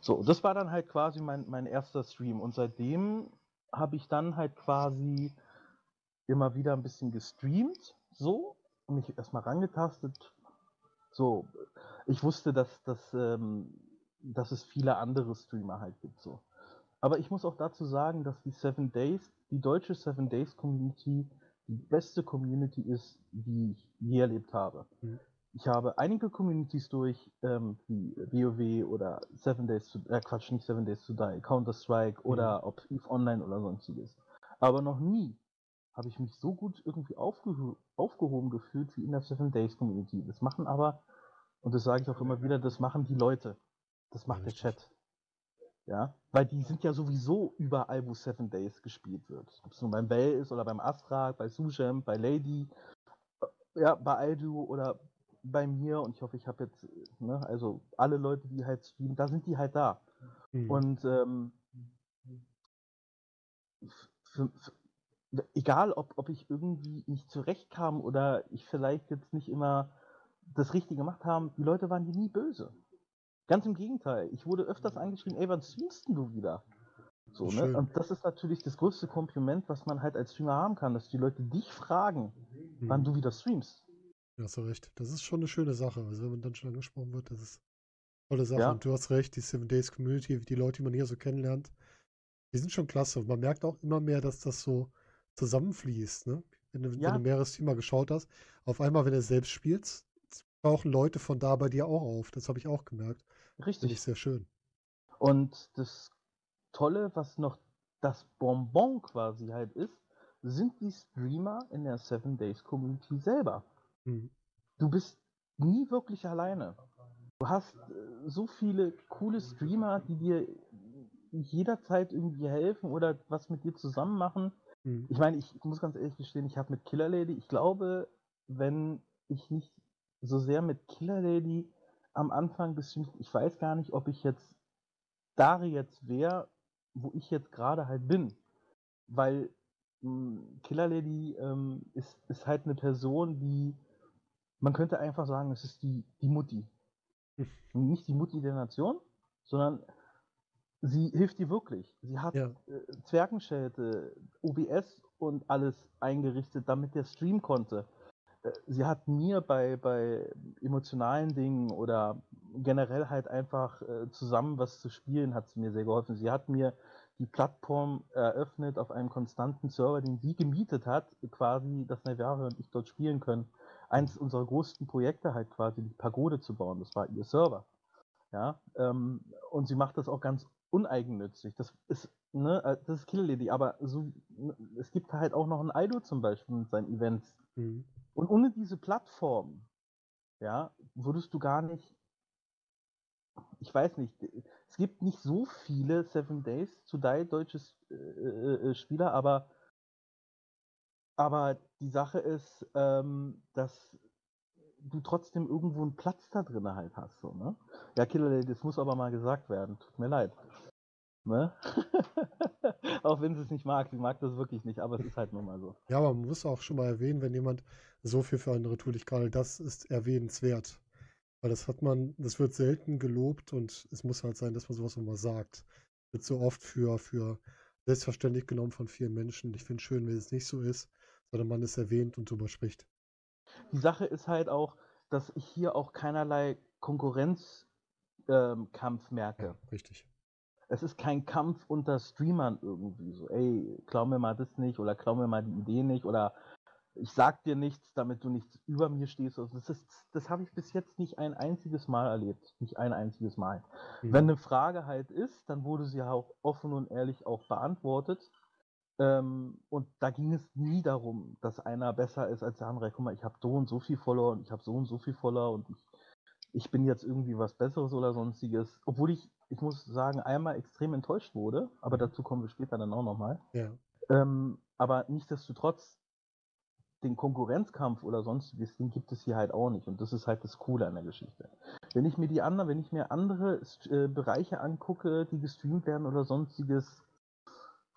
So, das war dann halt quasi mein, mein erster Stream. Und seitdem habe ich dann halt quasi immer wieder ein bisschen gestreamt, so. mich erstmal rangetastet. So, ich wusste, dass, dass, ähm, dass es viele andere Streamer halt gibt. So. Aber ich muss auch dazu sagen, dass die Seven Days, die deutsche Seven Days Community, die beste Community ist, die ich je erlebt habe. Mhm. Ich habe einige Communities durch, ähm, wie WoW oder Seven Days to, äh, Quatsch, nicht Seven Days to Die, Counter-Strike mhm. oder ob EVE Online oder sonstiges. Aber noch nie habe ich mich so gut irgendwie aufgeho aufgehoben gefühlt wie in der Seven Days Community. Das machen aber, und das sage ich auch immer wieder, das machen die Leute. Das macht ja, der Chat. Ja, weil die sind ja sowieso überall, wo Seven Days gespielt wird. Ob es nun beim Bell ist oder beim Astra, bei Sujem, bei Lady, äh, ja, bei Aldu oder bei mir und ich hoffe, ich habe jetzt, ne, also alle Leute, die halt streamen, da sind die halt da. Mhm. Und ähm, für, für, egal, ob, ob ich irgendwie nicht zurechtkam oder ich vielleicht jetzt nicht immer das Richtige gemacht habe, die Leute waren nie böse. Ganz im Gegenteil. Ich wurde öfters angeschrieben, ey, wann streamst du wieder? So, ne? Und das ist natürlich das größte Kompliment, was man halt als Streamer haben kann, dass die Leute dich fragen, mhm. wann du wieder streamst. Ja, hast du recht. Das ist schon eine schöne Sache. Also wenn man dann schon angesprochen wird, das ist eine tolle Sache. Ja. Und du hast recht, die Seven Days Community, die Leute, die man hier so kennenlernt, die sind schon klasse. Und man merkt auch immer mehr, dass das so zusammenfließt, ne? Wenn du, ja. wenn du mehrere Streamer geschaut hast, auf einmal, wenn du selbst spielst, tauchen Leute von da bei dir auch auf. Das habe ich auch gemerkt. Richtig. Finde ich sehr schön. Und das Tolle, was noch das Bonbon quasi halt ist, sind die Streamer in der Seven Days Community selber. Mhm. Du bist nie wirklich alleine. Du hast äh, so viele coole Streamer, die dir jederzeit irgendwie helfen oder was mit dir zusammen machen. Mhm. Ich meine, ich muss ganz ehrlich gestehen, ich habe mit Killer Lady, ich glaube, wenn ich nicht so sehr mit Killer Lady am Anfang gestreamt, ich weiß gar nicht, ob ich jetzt da jetzt wäre, wo ich jetzt gerade halt bin. Weil mh, hm, Killer Lady ähm, ist, ist halt eine Person, die man könnte einfach sagen, es ist die, die Mutti. Nicht die Mutti der Nation, sondern sie hilft dir wirklich. Sie hat ja. äh, Zwergenschelte, OBS und alles eingerichtet, damit der Stream konnte. Sie hat mir bei, bei emotionalen Dingen oder generell halt einfach äh, zusammen was zu spielen, hat sie mir sehr geholfen. Sie hat mir die Plattform eröffnet auf einem konstanten Server, den sie gemietet hat, quasi, dass Naviare und ich dort spielen können. Eins unserer größten Projekte halt quasi die Pagode zu bauen, das war ihr Server. Ja, ähm, und sie macht das auch ganz uneigennützig. Das ist, ne, äh, das ist Kill Lady, aber so, ne, es gibt halt auch noch ein Aido zum Beispiel mit seinen Events. Mhm. Und ohne diese Plattform, ja, würdest du gar nicht, ich weiß nicht, es gibt nicht so viele Seven Days to Die deutsche äh, äh, Spieler, aber, aber die Sache ist, ähm, dass du trotzdem irgendwo einen Platz da drin halt hast. So, ne? Ja, Killer das muss aber mal gesagt werden. Tut mir leid. Ne? auch wenn sie es nicht mag, sie mag das wirklich nicht, aber es ist halt nun mal so. Ja, aber man muss auch schon mal erwähnen, wenn jemand so viel für andere tut, ich gerade, das ist erwähnenswert. Weil das hat man, das wird selten gelobt und es muss halt sein, dass man sowas nochmal sagt. Wird so oft für, für selbstverständlich genommen von vielen Menschen. Ich finde es schön, wenn es nicht so ist, sondern man es erwähnt und drüber spricht. Die Sache ist halt auch, dass ich hier auch keinerlei Konkurrenzkampf ähm, merke. Ja, richtig. Es ist kein Kampf unter Streamern irgendwie so, ey, klau mir mal das nicht oder klau mir mal die Idee nicht oder ich sag dir nichts, damit du nichts über mir stehst. Also das das habe ich bis jetzt nicht ein einziges Mal erlebt. Nicht ein einziges Mal. Mhm. Wenn eine Frage halt ist, dann wurde sie auch offen und ehrlich auch beantwortet. Ähm, und da ging es nie darum, dass einer besser ist als der andere. Guck mal, ich habe so und so viel Follower und ich habe so und so viel Follower und ich, ich bin jetzt irgendwie was Besseres oder sonstiges. Obwohl ich, ich muss sagen, einmal extrem enttäuscht wurde, aber mhm. dazu kommen wir später dann auch nochmal. Ja. Ähm, aber nichtsdestotrotz, den Konkurrenzkampf oder sonstiges, den gibt es hier halt auch nicht. Und das ist halt das Coole an der Geschichte. Wenn ich mir die anderen, wenn ich mir andere äh, Bereiche angucke, die gestreamt werden oder sonstiges,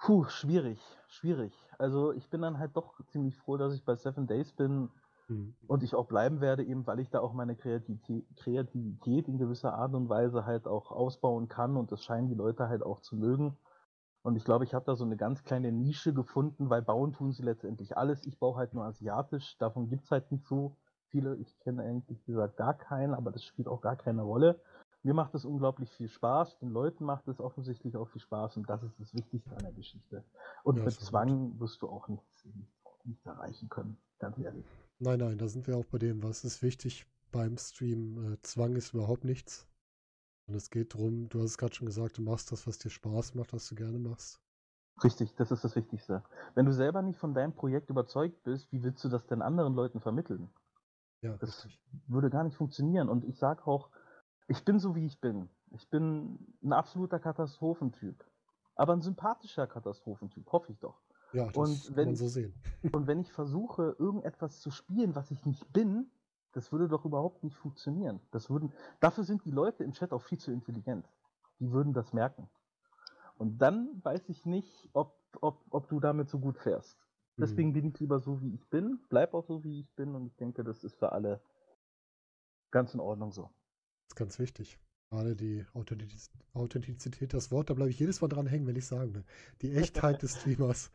Puh, schwierig, schwierig. Also ich bin dann halt doch ziemlich froh, dass ich bei Seven Days bin mhm. und ich auch bleiben werde, eben weil ich da auch meine Kreativität, Kreativität in gewisser Art und Weise halt auch ausbauen kann und das scheinen die Leute halt auch zu mögen. Und ich glaube, ich habe da so eine ganz kleine Nische gefunden, weil bauen tun sie letztendlich alles. Ich baue halt nur asiatisch, davon gibt es halt nicht so viele. Ich kenne eigentlich gesagt gar keinen, aber das spielt auch gar keine Rolle. Mir macht es unglaublich viel Spaß, den Leuten macht es offensichtlich auch viel Spaß und das ist das Wichtigste an der Geschichte. Und ja, mit Zwang wirst du auch nichts, nichts erreichen können, ganz ehrlich. Nein, nein, da sind wir auch bei dem, was ist wichtig beim Stream. Äh, Zwang ist überhaupt nichts. Und es geht darum, du hast es gerade schon gesagt, du machst das, was dir Spaß macht, was du gerne machst. Richtig, das ist das Wichtigste. Wenn du selber nicht von deinem Projekt überzeugt bist, wie willst du das denn anderen Leuten vermitteln? Ja, das richtig. würde gar nicht funktionieren. Und ich sage auch, ich bin so wie ich bin. Ich bin ein absoluter Katastrophentyp. Aber ein sympathischer Katastrophentyp, hoffe ich doch. Ja, das und kann wenn, man so sehen. und wenn ich versuche, irgendetwas zu spielen, was ich nicht bin, das würde doch überhaupt nicht funktionieren. Das würden, dafür sind die Leute im Chat auch viel zu intelligent. Die würden das merken. Und dann weiß ich nicht, ob, ob, ob du damit so gut fährst. Deswegen mhm. bin ich lieber so, wie ich bin, bleib auch so, wie ich bin und ich denke, das ist für alle ganz in Ordnung so. Das ist ganz wichtig. Gerade die Authentizität, das Wort, da bleibe ich jedes Mal dran hängen, wenn ich sagen will. Die Echtheit des Streamers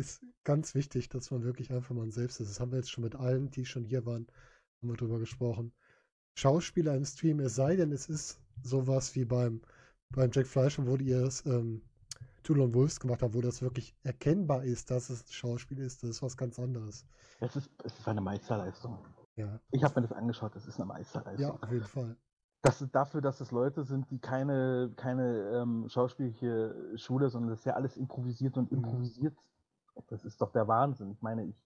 ist ganz wichtig, dass man wirklich einfach mal selbst ist. Das haben wir jetzt schon mit allen, die schon hier waren, haben wir drüber gesprochen. Schauspieler im Stream, es sei denn, es ist sowas wie beim, beim Jack Fleischer, wo ihr es ähm, Tulon Wolves gemacht habt, wo das wirklich erkennbar ist, dass es ein Schauspiel ist. Das ist was ganz anderes. Es ist, es ist eine Meisterleistung. Ja. Ich habe mir das angeschaut, das ist eine Meisterleistung. Ja, auf jeden Fall. Das ist dafür, dass es Leute sind, die keine, keine ähm, schauspielliche Schule, sondern das ist ja alles improvisiert und mhm. improvisiert. Das ist doch der Wahnsinn. Ich meine, ich,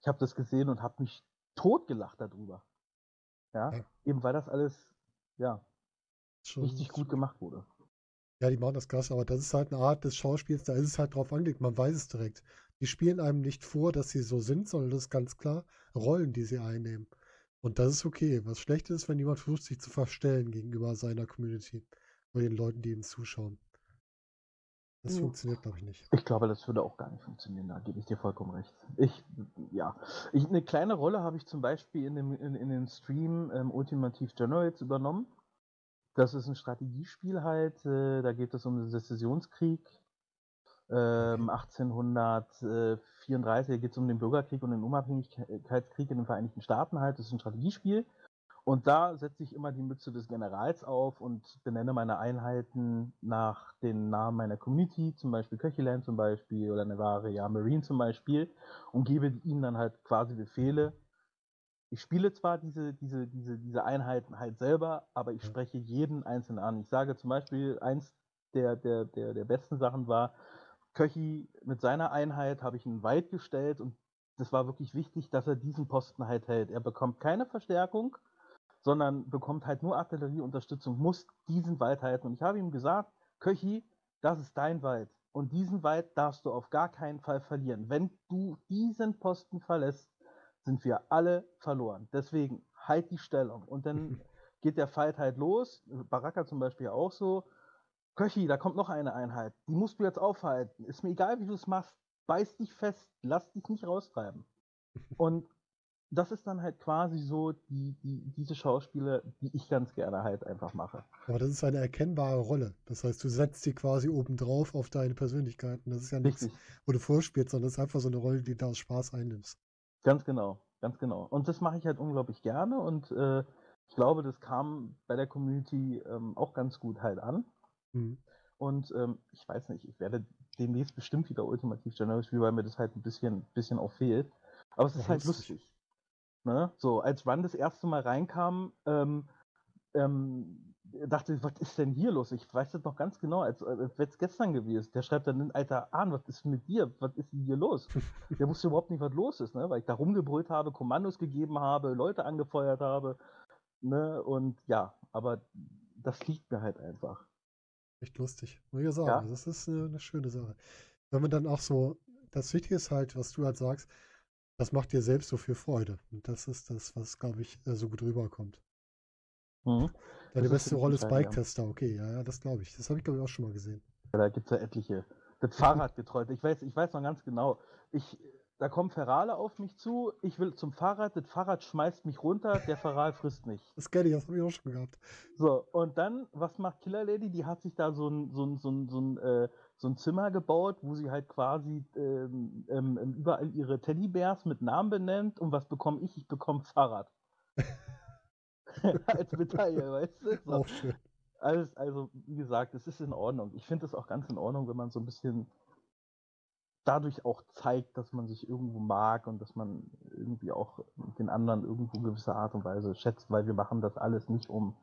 ich habe das gesehen und habe mich totgelacht darüber. Ja? ja? eben weil das alles, ja, schon, richtig gut gemacht wurde. Ja, die machen das krass, aber das ist halt eine Art des Schauspiels, da ist es halt drauf angelegt, man weiß es direkt. Die spielen einem nicht vor, dass sie so sind, sondern das ist ganz klar Rollen, die sie einnehmen. Und das ist okay. Was schlecht ist, wenn jemand versucht, sich zu verstellen gegenüber seiner Community oder den Leuten, die ihm zuschauen. Das funktioniert, glaube ich, nicht. Ich glaube, das würde auch gar nicht funktionieren, da gebe ich dir vollkommen recht. Ich, ja. Ich, eine kleine Rolle habe ich zum Beispiel in dem, in, in dem Stream ähm, Ultimative Generals übernommen. Das ist ein Strategiespiel halt, äh, da geht es um den Sezessionskrieg. Ähm, 1834 geht es um den Bürgerkrieg und den Unabhängigkeitskrieg in den Vereinigten Staaten halt. Das ist ein Strategiespiel. Und da setze ich immer die Mütze des Generals auf und benenne meine Einheiten nach den Namen meiner Community, zum Beispiel Köchiland zum Beispiel oder Nevaria Marine zum Beispiel und gebe ihnen dann halt quasi Befehle, ich spiele zwar diese, diese, diese, diese Einheiten halt selber, aber ich spreche jeden einzelnen an. Ich sage zum Beispiel, eins der, der, der, der besten Sachen war, Köchi mit seiner Einheit habe ich ihn weit gestellt und das war wirklich wichtig, dass er diesen Posten halt hält. Er bekommt keine Verstärkung, sondern bekommt halt nur Artillerieunterstützung, muss diesen Wald halten. Und ich habe ihm gesagt, Köchi, das ist dein Wald. Und diesen Wald darfst du auf gar keinen Fall verlieren. Wenn du diesen Posten verlässt, sind wir alle verloren. Deswegen halt die Stellung. Und dann geht der Fight halt los. Baraka zum Beispiel auch so. Köchi, da kommt noch eine Einheit. Die musst du jetzt aufhalten. Ist mir egal, wie du es machst. Beiß dich fest. Lass dich nicht raustreiben. Und das ist dann halt quasi so die, die, diese Schauspieler, die ich ganz gerne halt einfach mache. Aber das ist eine erkennbare Rolle. Das heißt, du setzt sie quasi obendrauf auf deine Persönlichkeiten. Das ist ja nichts, Richtig. wo du vorspielst, sondern das ist einfach so eine Rolle, die du aus Spaß einnimmst. Ganz genau, ganz genau. Und das mache ich halt unglaublich gerne und äh, ich glaube, das kam bei der Community ähm, auch ganz gut halt an. Mhm. Und ähm, ich weiß nicht, ich werde demnächst bestimmt wieder Ultimativ General spielen, weil mir das halt ein bisschen, bisschen auch fehlt. Aber es ist halt lustig. Ne? So, als Run das erste Mal reinkam, ähm, ähm, dachte, was ist denn hier los? Ich weiß das noch ganz genau, als, als wäre es gestern gewesen. Der schreibt dann, Alter, Ahn, was ist mit dir? Was ist denn hier los? Der wusste überhaupt nicht, was los ist, ne? weil ich da rumgebrüllt habe, Kommandos gegeben habe, Leute angefeuert habe. Ne? Und ja, aber das liegt mir halt einfach. Echt lustig. Muss ich sagen, ja? das ist eine, eine schöne Sache. Wenn man dann auch so, das Wichtige ist halt, was du halt sagst, das macht dir selbst so viel Freude. Und das ist das, was, glaube ich, äh, so gut rüberkommt. Mhm. Deine das beste Rolle ist Bike-Tester, okay, ja, ja, das glaube ich. Das habe ich, glaube ich, auch schon mal gesehen. Ja, da gibt es ja etliche. Das Fahrrad getreut. Ich weiß, ich weiß noch ganz genau. Ich, da kommt Ferrale auf mich zu, ich will zum Fahrrad, das Fahrrad schmeißt mich runter, der Ferrari frisst mich. Das kenne ich, das habe ich auch schon gehabt. So, und dann, was macht Killer Lady? Die hat sich da so ein, so ein, so ein, so ein, äh, so ein Zimmer gebaut, wo sie halt quasi ähm, ähm, ähm überall ihre Teddybärs mit Namen benennt. Und was bekomme ich? Ich bekomme Fahrrad. Als Medaille, weißt du? So. Auch schön. Alles, also, wie gesagt, es ist in Ordnung. Ich finde es auch ganz in Ordnung, wenn man so ein bisschen dadurch auch zeigt, dass man sich irgendwo mag und dass man irgendwie auch den anderen irgendwo gewisse Art und Weise schätzt, weil wir machen das alles nicht, um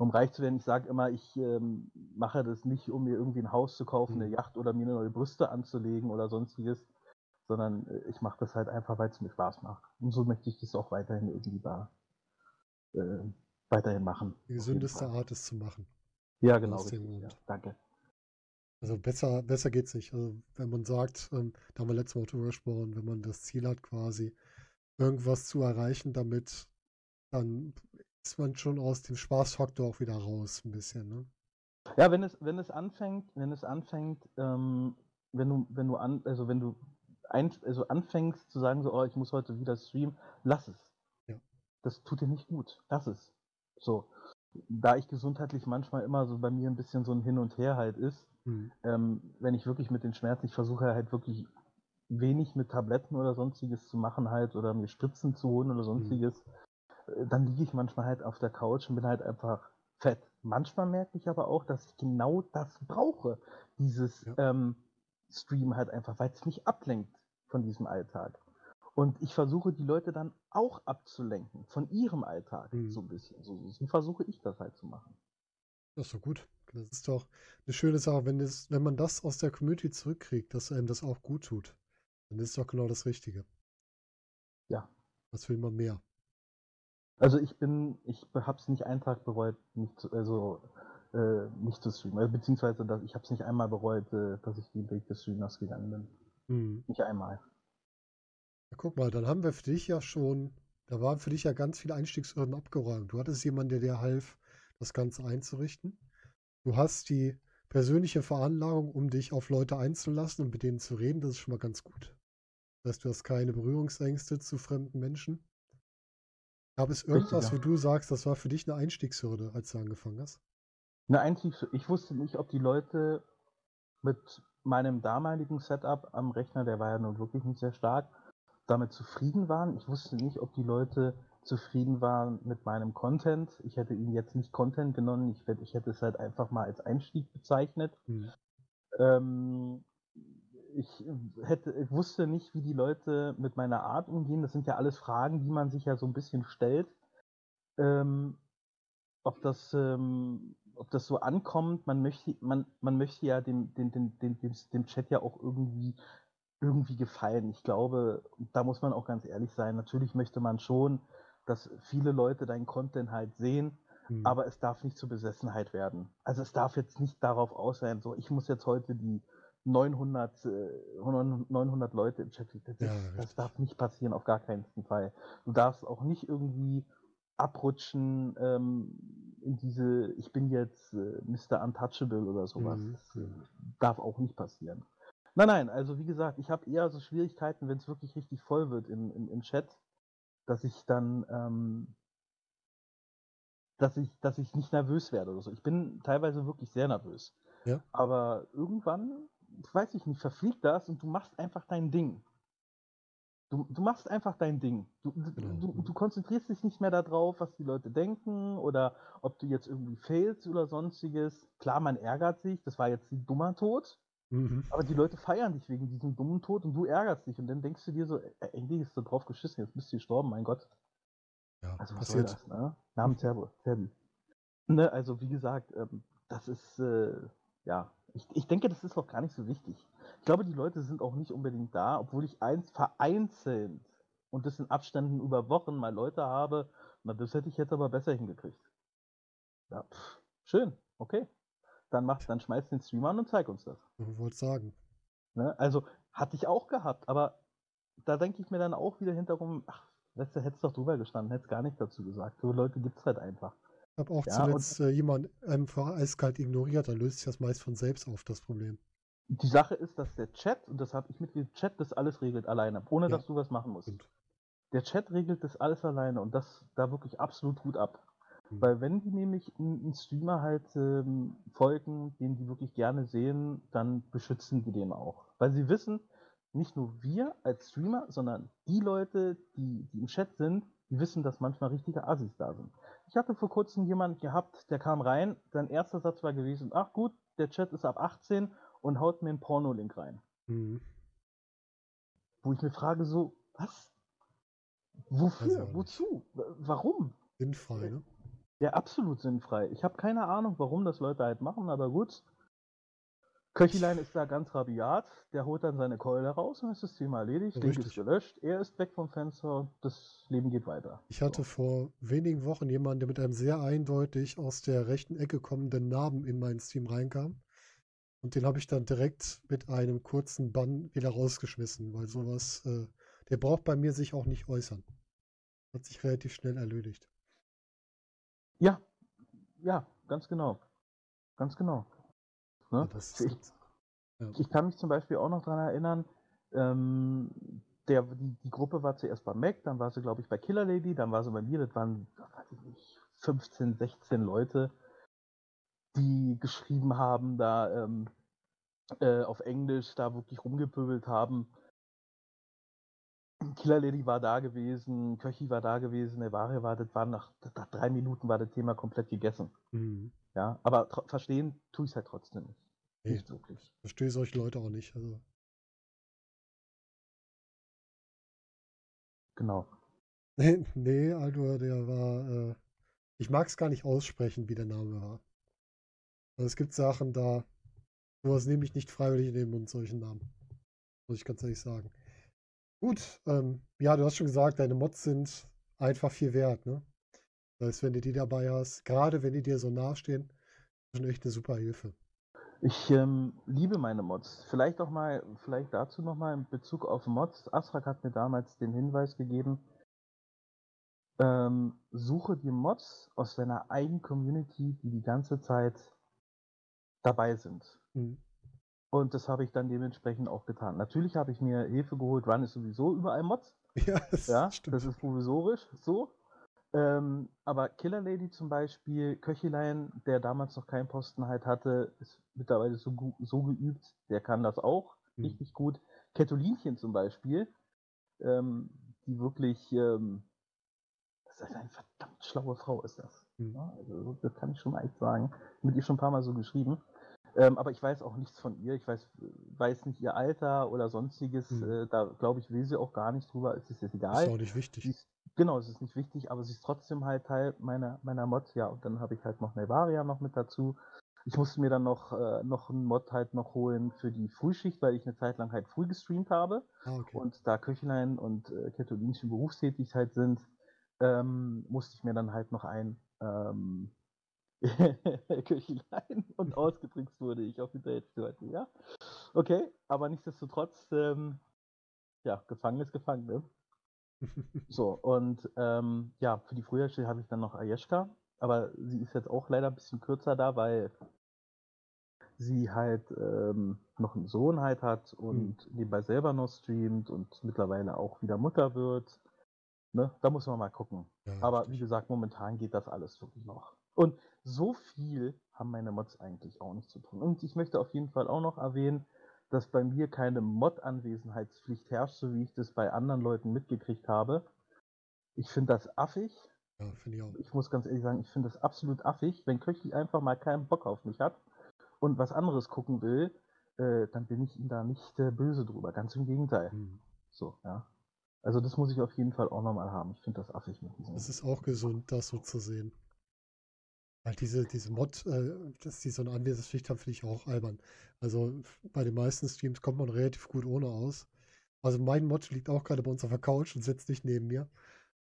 um reich zu werden. Ich sage immer, ich ähm, mache das nicht, um mir irgendwie ein Haus zu kaufen, mhm. eine Yacht oder mir neue Brüste anzulegen oder sonstiges, sondern äh, ich mache das halt einfach, weil es mir Spaß macht. Und so möchte ich das auch weiterhin irgendwie da äh, weiterhin machen. Die gesündeste Art, es zu machen. Ja, genau. Richtig, ja. Danke. Also besser, besser es nicht. Also wenn man sagt, ähm, da haben wir letztes Mal auch drüber gesprochen, wenn man das Ziel hat, quasi irgendwas zu erreichen, damit dann ist man schon aus dem Spaßfaktor auch wieder raus, ein bisschen, ne? Ja, wenn es, wenn es anfängt, wenn es anfängt, ähm, wenn du, wenn du an, also wenn du ein, also anfängst zu sagen, so, oh, ich muss heute wieder streamen, lass es. Ja. Das tut dir nicht gut. Lass es. So. Da ich gesundheitlich manchmal immer so bei mir ein bisschen so ein Hin und Her halt ist, mhm. ähm, wenn ich wirklich mit den Schmerzen, ich versuche halt wirklich wenig mit Tabletten oder sonstiges zu machen halt oder mir Spritzen zu holen oder mhm. sonstiges, mhm dann liege ich manchmal halt auf der Couch und bin halt einfach fett. Manchmal merke ich aber auch, dass ich genau das brauche, dieses ja. ähm, Stream halt einfach, weil es mich ablenkt von diesem Alltag. Und ich versuche die Leute dann auch abzulenken von ihrem Alltag, mhm. so ein bisschen. So, so, versuche ich das halt zu machen. Das ist doch gut. Das ist doch eine schöne Sache, wenn, das, wenn man das aus der Community zurückkriegt, dass einem das auch gut tut. Dann ist es doch genau das Richtige. Ja. Was will man mehr? Also ich bin, ich habe es nicht einen Tag bereut, nicht zu, also äh, nicht zu streamen. Also, beziehungsweise dass, ich habe es nicht einmal bereut, äh, dass ich den Weg des Streamers gegangen bin. Hm. Nicht einmal. Ja, guck mal, dann haben wir für dich ja schon, da waren für dich ja ganz viele Einstiegshürden abgeräumt. Du hattest jemanden, der dir half, das Ganze einzurichten. Du hast die persönliche Veranlagung, um dich auf Leute einzulassen und mit denen zu reden. Das ist schon mal ganz gut. Das heißt, du hast keine Berührungsängste zu fremden Menschen. Gab es irgendwas, Richtig, wo du sagst, das war für dich eine Einstiegshürde, als du angefangen hast? Eine Einstiegshürde. Ich wusste nicht, ob die Leute mit meinem damaligen Setup am Rechner, der war ja nun wirklich nicht sehr stark, damit zufrieden waren. Ich wusste nicht, ob die Leute zufrieden waren mit meinem Content. Ich hätte ihn jetzt nicht Content genommen, ich, ich hätte es halt einfach mal als Einstieg bezeichnet. Hm. Ähm, ich hätte, ich wusste nicht, wie die Leute mit meiner Art umgehen. Das sind ja alles Fragen, die man sich ja so ein bisschen stellt. Ähm, ob das, ähm, ob das so ankommt, man möchte, man, man möchte ja dem, dem, dem, dem, dem Chat ja auch irgendwie, irgendwie gefallen. Ich glaube, da muss man auch ganz ehrlich sein. Natürlich möchte man schon, dass viele Leute deinen Content halt sehen, hm. aber es darf nicht zur Besessenheit werden. Also es darf jetzt nicht darauf aus sein, so ich muss jetzt heute die 900, äh, 900 Leute im Chat. Das, ja, das darf nicht passieren, auf gar keinen Fall. Du darfst auch nicht irgendwie abrutschen ähm, in diese, ich bin jetzt äh, Mr. Untouchable oder sowas. Mhm. Das äh, darf auch nicht passieren. Nein, nein, also wie gesagt, ich habe eher so Schwierigkeiten, wenn es wirklich richtig voll wird im, im, im Chat, dass ich dann, ähm, dass ich, dass ich nicht nervös werde oder so. Ich bin teilweise wirklich sehr nervös. Ja. Aber irgendwann weiß ich nicht, verfliegt das und du machst einfach dein Ding. Du, du machst einfach dein Ding. Du, du, du konzentrierst dich nicht mehr darauf, was die Leute denken oder ob du jetzt irgendwie failst oder sonstiges. Klar, man ärgert sich, das war jetzt ein dummer Tod, mhm. aber die Leute feiern dich wegen diesem dummen Tod und du ärgerst dich und dann denkst du dir so, eigentlich ist du drauf geschissen, jetzt bist du gestorben, mein Gott. Ja, also was passiert. soll das, ne? Namen Terbo, Terbi. Ne, also wie gesagt, ähm, das ist, äh, ja, ich, ich denke, das ist auch gar nicht so wichtig. Ich glaube, die Leute sind auch nicht unbedingt da, obwohl ich eins vereinzelt und das in Abständen über Wochen mal Leute habe. Na, das hätte ich jetzt aber besser hingekriegt. Ja, pff, schön, okay. Dann mach, dann schmeiß den Stream an und zeig uns das. Ich wollte sagen. Ne? Also, hatte ich auch gehabt, aber da denke ich mir dann auch wieder hinterrum, ach, du, hättest doch drüber gestanden, hättest gar nichts dazu gesagt. So Leute gibt es halt einfach habe auch ja, zuletzt äh, jemand einfach eiskalt ignoriert, dann löst sich das meist von selbst auf, das Problem. Die Sache ist, dass der Chat, und das habe ich mit dem Chat das alles regelt alleine, ohne ja. dass du was machen musst. Stimmt. Der Chat regelt das alles alleine und das da wirklich absolut gut ab. Mhm. Weil wenn die nämlich einen Streamer halt ähm, folgen, den die wirklich gerne sehen, dann beschützen die den auch. Weil sie wissen, nicht nur wir als Streamer, sondern die Leute, die, die im Chat sind, die wissen, dass manchmal richtige Assis da sind. Ich hatte vor kurzem jemanden gehabt, der kam rein, sein erster Satz war gewesen, ach gut, der Chat ist ab 18 und haut mir einen Porno-Link rein. Mhm. Wo ich mir frage so, was? Wofür? Wozu? Warum? Sinnfrei, ne? Ja, absolut sinnfrei. Ich habe keine Ahnung, warum das Leute halt machen, aber gut. Köchilein ist da ganz rabiat. Der holt dann seine Keule raus und ist das Thema erledigt. Link ist gelöscht. Er ist weg vom Fenster. Das Leben geht weiter. Ich hatte so. vor wenigen Wochen jemanden, der mit einem sehr eindeutig aus der rechten Ecke kommenden Namen in meinen Stream reinkam. Und den habe ich dann direkt mit einem kurzen Bann wieder rausgeschmissen, weil sowas, äh, der braucht bei mir sich auch nicht äußern. Hat sich relativ schnell erledigt. Ja, ja, ganz genau. Ganz genau. Ne? Ja, ich, ja. ich, kann mich zum Beispiel auch noch daran erinnern, ähm, der, die, die, Gruppe war zuerst bei Mac, dann war sie, glaube ich, bei Killer Lady, dann war sie bei mir, das waren, weiß ich nicht, 15, 16 Leute, die geschrieben haben, da ähm, äh, auf Englisch da wirklich rumgepöbelt haben. Killer Lady war da gewesen, Köchi war da gewesen, der Ware war, das war nach, nach drei Minuten war das Thema komplett gegessen. Mhm. Ja, aber verstehen tue ich es halt trotzdem nicht. Nee, nicht wirklich. Verstehe solche Leute auch nicht. Also. Genau. Nee, nee, Aldur, der war, äh, ich mag es gar nicht aussprechen, wie der Name war. Also es gibt Sachen da, sowas nehme ich nicht freiwillig in den Mund, solchen Namen. Muss ich ganz ehrlich sagen. Gut, ähm, ja, du hast schon gesagt, deine Mods sind einfach viel wert, ne? Das heißt, wenn du die dabei hast, gerade wenn die dir so nahestehen, ist schon echt eine super Hilfe. Ich ähm, liebe meine Mods. Vielleicht auch mal, vielleicht dazu nochmal in Bezug auf Mods. Asrak hat mir damals den Hinweis gegeben, ähm, suche dir Mods aus deiner eigenen Community, die die ganze Zeit dabei sind. Mhm. Und das habe ich dann dementsprechend auch getan. Natürlich habe ich mir Hilfe geholt. Run ist sowieso überall Mods. Ja, das, ja, stimmt. das ist provisorisch so. Ähm, aber Killer Lady zum Beispiel, Köchilein, der damals noch keinen Posten halt hatte, ist mittlerweile so, so geübt, der kann das auch mhm. richtig gut. Ketolinchen zum Beispiel, ähm, die wirklich, ähm, das ist eine verdammt schlaue Frau, ist das. Mhm. Ja, also, das kann ich schon mal echt sagen. Mit ihr schon ein paar Mal so geschrieben. Ähm, aber ich weiß auch nichts von ihr. Ich weiß, weiß nicht ihr Alter oder sonstiges. Mhm. Äh, da glaube ich, will sie auch gar nicht drüber. Es ist jetzt egal. Ist auch nicht wichtig. Ist, genau, es ist nicht wichtig, aber sie ist trotzdem halt Teil meiner, meiner Mod. Ja, und dann habe ich halt noch Nevaria noch mit dazu. Ich musste mir dann noch, äh, noch einen Mod halt noch holen für die Frühschicht, weil ich eine Zeit lang halt früh gestreamt habe. Ah, okay. Und da Köchlein und äh, Ketolinchen berufstätig halt sind, ähm, musste ich mir dann halt noch ein ähm, Köchlein und ausgetrickst wurde ich auf Hinterhälfte, ja. Okay, aber nichtsdestotrotz, ähm, ja, gefangen ist gefangen, ne? So, und ähm, ja, für die Frühjahrsstelle habe ich dann noch Ayeshka, aber sie ist jetzt auch leider ein bisschen kürzer da, weil sie halt ähm, noch einen Sohn halt hat und mhm. nebenbei selber noch streamt und mittlerweile auch wieder Mutter wird. Ne? Da muss man mal gucken. Ja, aber richtig. wie gesagt, momentan geht das alles wirklich noch. Und so viel haben meine Mods eigentlich auch nicht zu tun. Und ich möchte auf jeden Fall auch noch erwähnen, dass bei mir keine Mod-Anwesenheitspflicht herrscht, so wie ich das bei anderen Leuten mitgekriegt habe. Ich finde das affig. Ja, finde ich auch. Ich muss ganz ehrlich sagen, ich finde das absolut affig. Wenn Köchi einfach mal keinen Bock auf mich hat und was anderes gucken will, äh, dann bin ich ihm da nicht äh, böse drüber. Ganz im Gegenteil. Mhm. So, ja. Also das muss ich auf jeden Fall auch nochmal haben. Ich finde das affig mit diesem. Es ist auch gesund, das so zu sehen. Weil diese, diese Mod, äh, dass die so eine Anwesenheitspflicht haben, finde ich auch albern. Also bei den meisten Streams kommt man relativ gut ohne aus. Also mein Mod liegt auch gerade bei uns auf der Couch und sitzt nicht neben mir.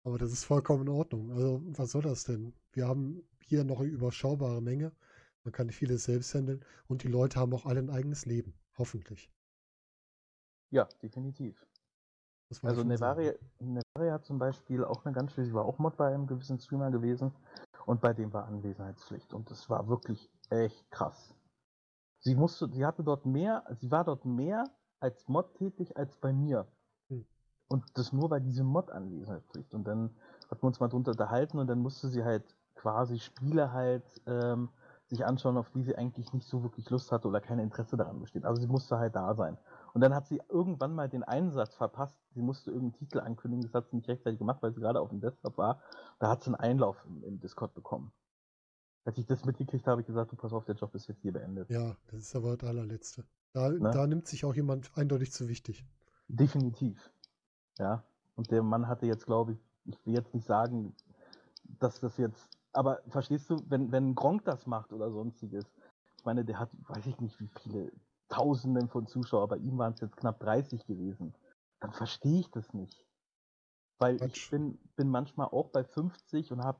Aber das ist vollkommen in Ordnung. Also was soll das denn? Wir haben hier noch eine überschaubare Menge. Man kann vieles selbst handeln. Und die Leute haben auch alle ein eigenes Leben. Hoffentlich. Ja, definitiv. Also Nevaria, Nevaria hat zum Beispiel auch eine ganz schön, sie war auch Mod bei einem gewissen Streamer gewesen. Und bei dem war Anwesenheitspflicht. Und das war wirklich echt krass. Sie musste, sie hatte dort mehr, sie war dort mehr als Mod tätig als bei mir. Hm. Und das nur bei diesem Mod Anwesenheitspflicht. Und dann hat wir uns mal drunter unterhalten und dann musste sie halt quasi Spiele halt ähm, sich anschauen, auf die sie eigentlich nicht so wirklich Lust hatte oder kein Interesse daran besteht. Also sie musste halt da sein. Und dann hat sie irgendwann mal den Einsatz verpasst. Sie musste irgendeinen Titel ankündigen, das hat sie nicht rechtzeitig gemacht, weil sie gerade auf dem Desktop war. Da hat sie einen Einlauf im, im Discord bekommen. Als ich das mitgekriegt habe, habe ich gesagt, du pass auf, der Job ist jetzt hier beendet. Ja, das ist aber das allerletzte. Da, Ne? da nimmt sich auch jemand eindeutig zu wichtig. Definitiv. Ja. Und der Mann hatte jetzt, glaube ich, ich will jetzt nicht sagen, dass das jetzt, aber verstehst du, wenn, wenn Gronk das macht oder sonstiges, ich meine, der hat, weiß ich nicht, wie viele Tausenden von Zuschauern, bei ihm waren es jetzt knapp 30 gewesen, dann verstehe ich das nicht. Weil ich Quatsch. bin, bin manchmal auch bei 50 und habe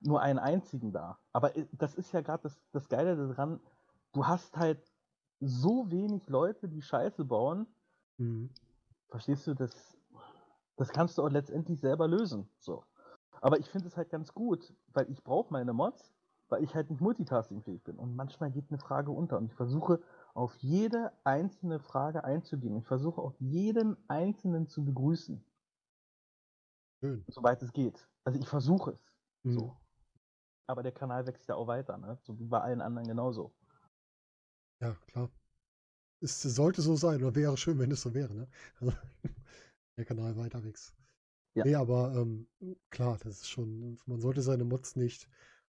nur einen einzigen da. Aber i- das ist ja gerade das, das Geile daran, du hast halt so wenig Leute, die Scheiße bauen, Mhm. Verstehst du, das, das kannst du auch letztendlich selber lösen. So. Aber ich finde es halt ganz gut, weil ich brauche meine Mods, weil ich halt nicht multitaskingfähig bin. Und manchmal geht eine Frage unter. Und ich versuche auf jede einzelne Frage einzugehen. Ich versuche auch jeden einzelnen zu begrüßen, Schön. soweit es geht. Also ich versuche es. Mhm. So. Aber der Kanal wächst ja auch weiter, ne? So wie bei allen anderen genauso. Ja, klar. Es sollte so sein, oder wäre schön, wenn es so wäre, ne? Also, der Kanal weiter wächst. Ja. Nee, aber ähm, klar, das ist schon, man sollte seine Mods nicht,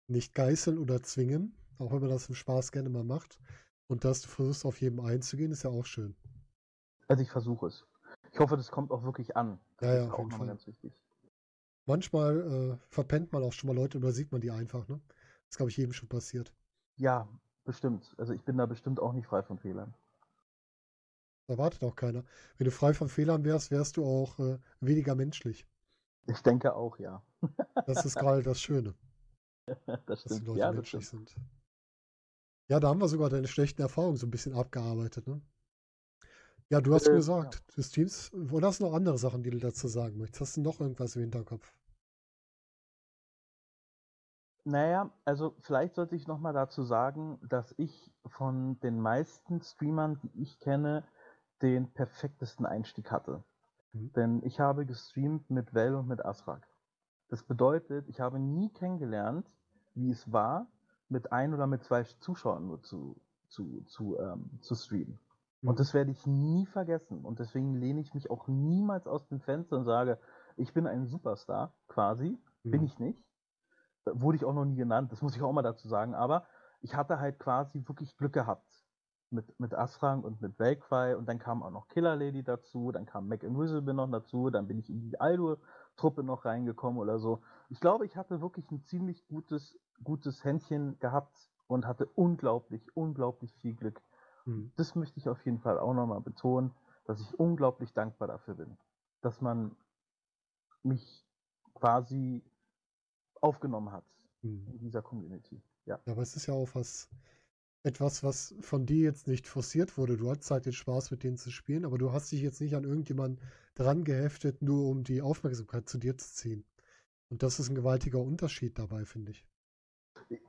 nicht geißeln oder zwingen, auch wenn man das im Spaß gerne mal macht. Und dass du versuchst, auf jeden einzugehen, ist ja auch schön. Also ich versuche es. Ich hoffe, das kommt auch wirklich an. Das Ja, ja, ist auf jeden Fall. ganz wichtig. Manchmal äh, verpennt man auch schon mal Leute oder sieht man die einfach, ne? Das ist, glaube ich, jedem schon passiert. Ja, bestimmt. Also ich bin da bestimmt auch nicht frei von Fehlern. Da wartet auch keiner. Wenn du frei von Fehlern wärst, wärst du auch äh, weniger menschlich. Ich denke auch, ja. Das ist gerade das Schöne. Das dass die stimmt. Leute Ja, menschlich stimmt. sind. Ja, da haben wir sogar deine schlechten Erfahrungen so ein bisschen abgearbeitet, ne? Ja, du hast Äh, gesagt, du streamst, oder hast du noch andere Sachen, die du dazu sagen möchtest? Hast du noch irgendwas im Hinterkopf? Naja, also vielleicht sollte ich nochmal dazu sagen, dass ich von den meisten Streamern, die ich kenne, den perfektesten Einstieg hatte. Mhm. Denn ich habe gestreamt mit Vel und mit Asrak. Das bedeutet, ich habe nie kennengelernt, wie es war, mit ein oder mit zwei Zuschauern nur zu, zu, zu, ähm, zu streamen. Mhm. Und das werde ich nie vergessen. Und deswegen lehne ich mich auch niemals aus dem Fenster und sage, ich bin ein Superstar, quasi. Bin Mhm. ich nicht. Wurde ich auch noch nie genannt, das muss ich auch mal dazu sagen. Aber ich hatte halt quasi wirklich Glück gehabt. Mit, mit Asrang und mit Velcry und dann kam auch noch Killer Lady dazu, dann kam Mac Invisible noch dazu, dann bin ich in die Aldur-Truppe noch reingekommen oder so. Ich glaube, ich hatte wirklich ein ziemlich gutes, gutes Händchen gehabt und hatte unglaublich, unglaublich viel Glück Mhm. das möchte ich auf jeden Fall auch nochmal betonen, dass ich unglaublich dankbar dafür bin, dass man mich quasi aufgenommen hat Mhm. in dieser Community. Ja. Ja, aber es ist ja auch was, etwas, was von dir jetzt nicht forciert wurde. Du hattest halt den Spaß, mit denen zu spielen, aber du hast dich jetzt nicht an irgendjemanden dran geheftet, nur um die Aufmerksamkeit zu dir zu ziehen. Und das ist ein gewaltiger Unterschied dabei, finde ich.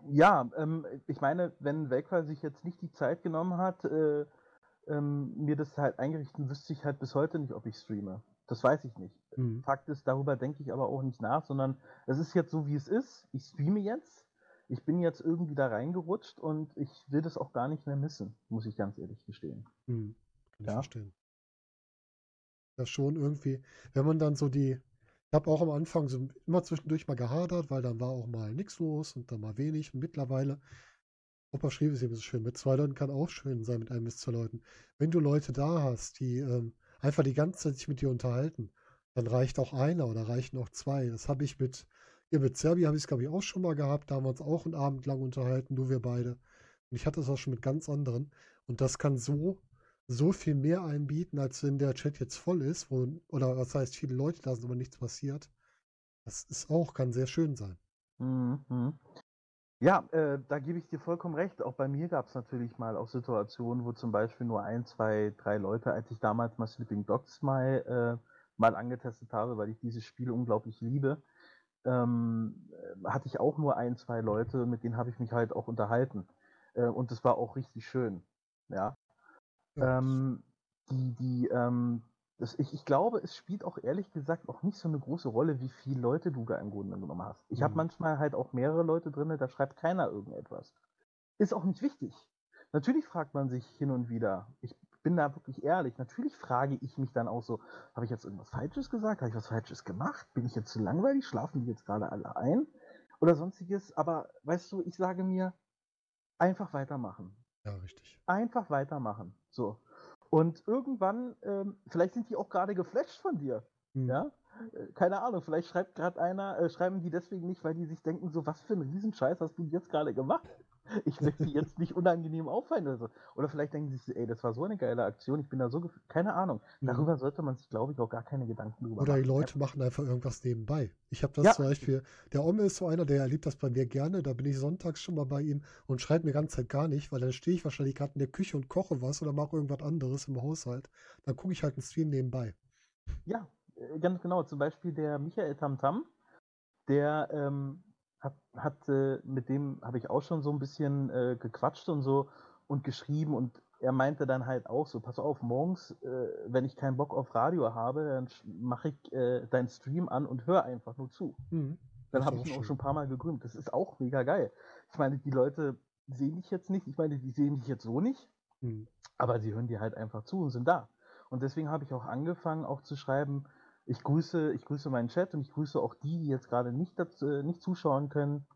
Ja, ähm, ich meine, wenn Velcro sich jetzt nicht die Zeit genommen hat, äh, ähm, mir das halt eingerichtet, wüsste ich halt bis heute nicht, ob ich streame. Das weiß ich nicht. Mhm. Fakt ist, darüber denke ich aber auch nicht nach, sondern es ist jetzt so, wie es ist. Ich streame jetzt. Ich bin jetzt irgendwie da reingerutscht und ich will das auch gar nicht mehr missen, muss ich ganz ehrlich gestehen. Mhm. Kann ich Ja. verstehen. Ja, schon irgendwie, wenn man dann so die, ich habe auch am Anfang so immer zwischendurch mal gehadert, weil dann war auch mal nichts los und dann mal wenig. Und mittlerweile, Opa schrieb es eben so schön, mit zwei Leuten kann auch schön sein, mit einem bis zwei Leuten. Wenn du Leute da hast, die ähm, einfach die ganze Zeit sich mit dir unterhalten, dann reicht auch einer oder reichen auch zwei. Das habe ich mit, ja, mit Serbi habe ich es, glaube ich, auch schon mal gehabt. Da haben wir uns auch einen Abend lang unterhalten, nur wir beide. Und ich hatte es auch schon mit ganz anderen. Und das kann so, so viel mehr einbieten, als wenn der Chat jetzt voll ist, wo, oder was heißt, viele Leute da sind, aber nichts passiert. Das ist auch, kann sehr schön sein. Mhm. Ja, äh, da gebe ich dir vollkommen recht. Auch bei mir gab es natürlich mal auch Situationen, wo zum Beispiel nur ein, zwei, drei Leute, als ich damals mal Sleeping Dogs mal, äh, mal angetestet habe, weil ich dieses Spiel unglaublich liebe, ähm, äh, hatte ich auch nur ein, zwei Leute, mit denen habe ich mich halt auch unterhalten. Äh, und das war auch richtig schön. Ja. Ähm, die, die, ähm, das, ich, ich glaube, es spielt auch ehrlich gesagt auch nicht so eine große Rolle, wie viele Leute du da im Grunde genommen hast. Ich habe Mhm. manchmal halt auch mehrere Leute drin, da schreibt keiner irgendetwas. Ist auch nicht wichtig. Natürlich fragt man sich hin und wieder, ich bin da wirklich ehrlich, natürlich frage ich mich dann auch so, habe ich jetzt irgendwas Falsches gesagt? Habe ich was Falsches gemacht? Bin ich jetzt zu langweilig? Schlafen die jetzt gerade alle ein? Oder sonstiges? Aber weißt du, ich sage mir, einfach weitermachen. Ja, richtig. Einfach weitermachen. So. Und irgendwann, ähm, vielleicht sind die auch gerade geflasht von dir. Hm. Ja? Äh, Keine Ahnung, vielleicht schreibt gerade einer, äh, schreiben die deswegen nicht, weil die sich denken, so, was für ein Riesenscheiß hast du jetzt gerade gemacht? Ich möchte sie jetzt nicht unangenehm auffallen oder so. Oder vielleicht denken sie sich, ey, das war so eine geile Aktion, ich bin da so, keine Ahnung. Mhm. Darüber sollte man sich, glaube ich, auch gar keine Gedanken drüber Oder die machen. Leute machen einfach irgendwas nebenbei. Ich habe das Ja. zum Beispiel, der Omme ist so einer, der erlebt das bei mir gerne. Da bin ich sonntags schon mal bei ihm und schreibt mir die ganze Zeit gar nicht, weil dann stehe ich wahrscheinlich gerade in der Küche und koche was oder mache irgendwas anderes im Haushalt. Dann gucke ich halt einen Stream nebenbei. Ja, äh, ganz genau. Zum Beispiel der Michael Tamtam, der ähm, hat, hat äh, mit dem habe ich auch schon so ein bisschen äh, gequatscht und so und geschrieben und er meinte dann halt auch so, pass auf, morgens, äh, wenn ich keinen Bock auf Radio habe, dann mache ich äh, deinen Stream an und höre einfach nur zu. Mhm. Dann habe ich ihn auch schon ein paar Mal gegründet. Das ist auch mega geil. Ich meine, die Leute sehen dich jetzt nicht, ich meine, die sehen dich jetzt so nicht, Mhm. aber sie hören dir halt einfach zu und sind da. Und deswegen habe ich auch angefangen, auch zu schreiben, ich grüße, ich grüße meinen Chat und ich grüße auch die, die jetzt gerade nicht, dazu, äh, nicht zuschauen können.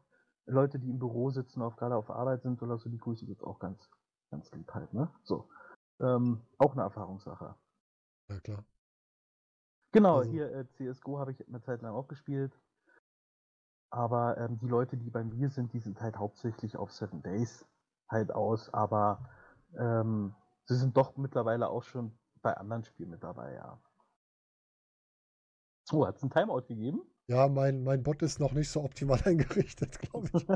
Leute, die im Büro sitzen, auf, gerade auf Arbeit sind oder so, die grüße ich jetzt auch ganz, ganz lieb halt, ne? So. Ähm, auch eine Erfahrungssache. Ja, klar. Genau, Also- hier äh, CSGO habe ich eine Zeit lang auch gespielt. Aber ähm, die Leute, die bei mir sind, die sind halt hauptsächlich auf Seven Days halt aus, aber ähm, sie sind doch mittlerweile auch schon bei anderen Spielen mit dabei, ja. Oh, hat es ein Timeout gegeben? Ja, mein, mein Bot ist noch nicht so optimal eingerichtet, glaube ich.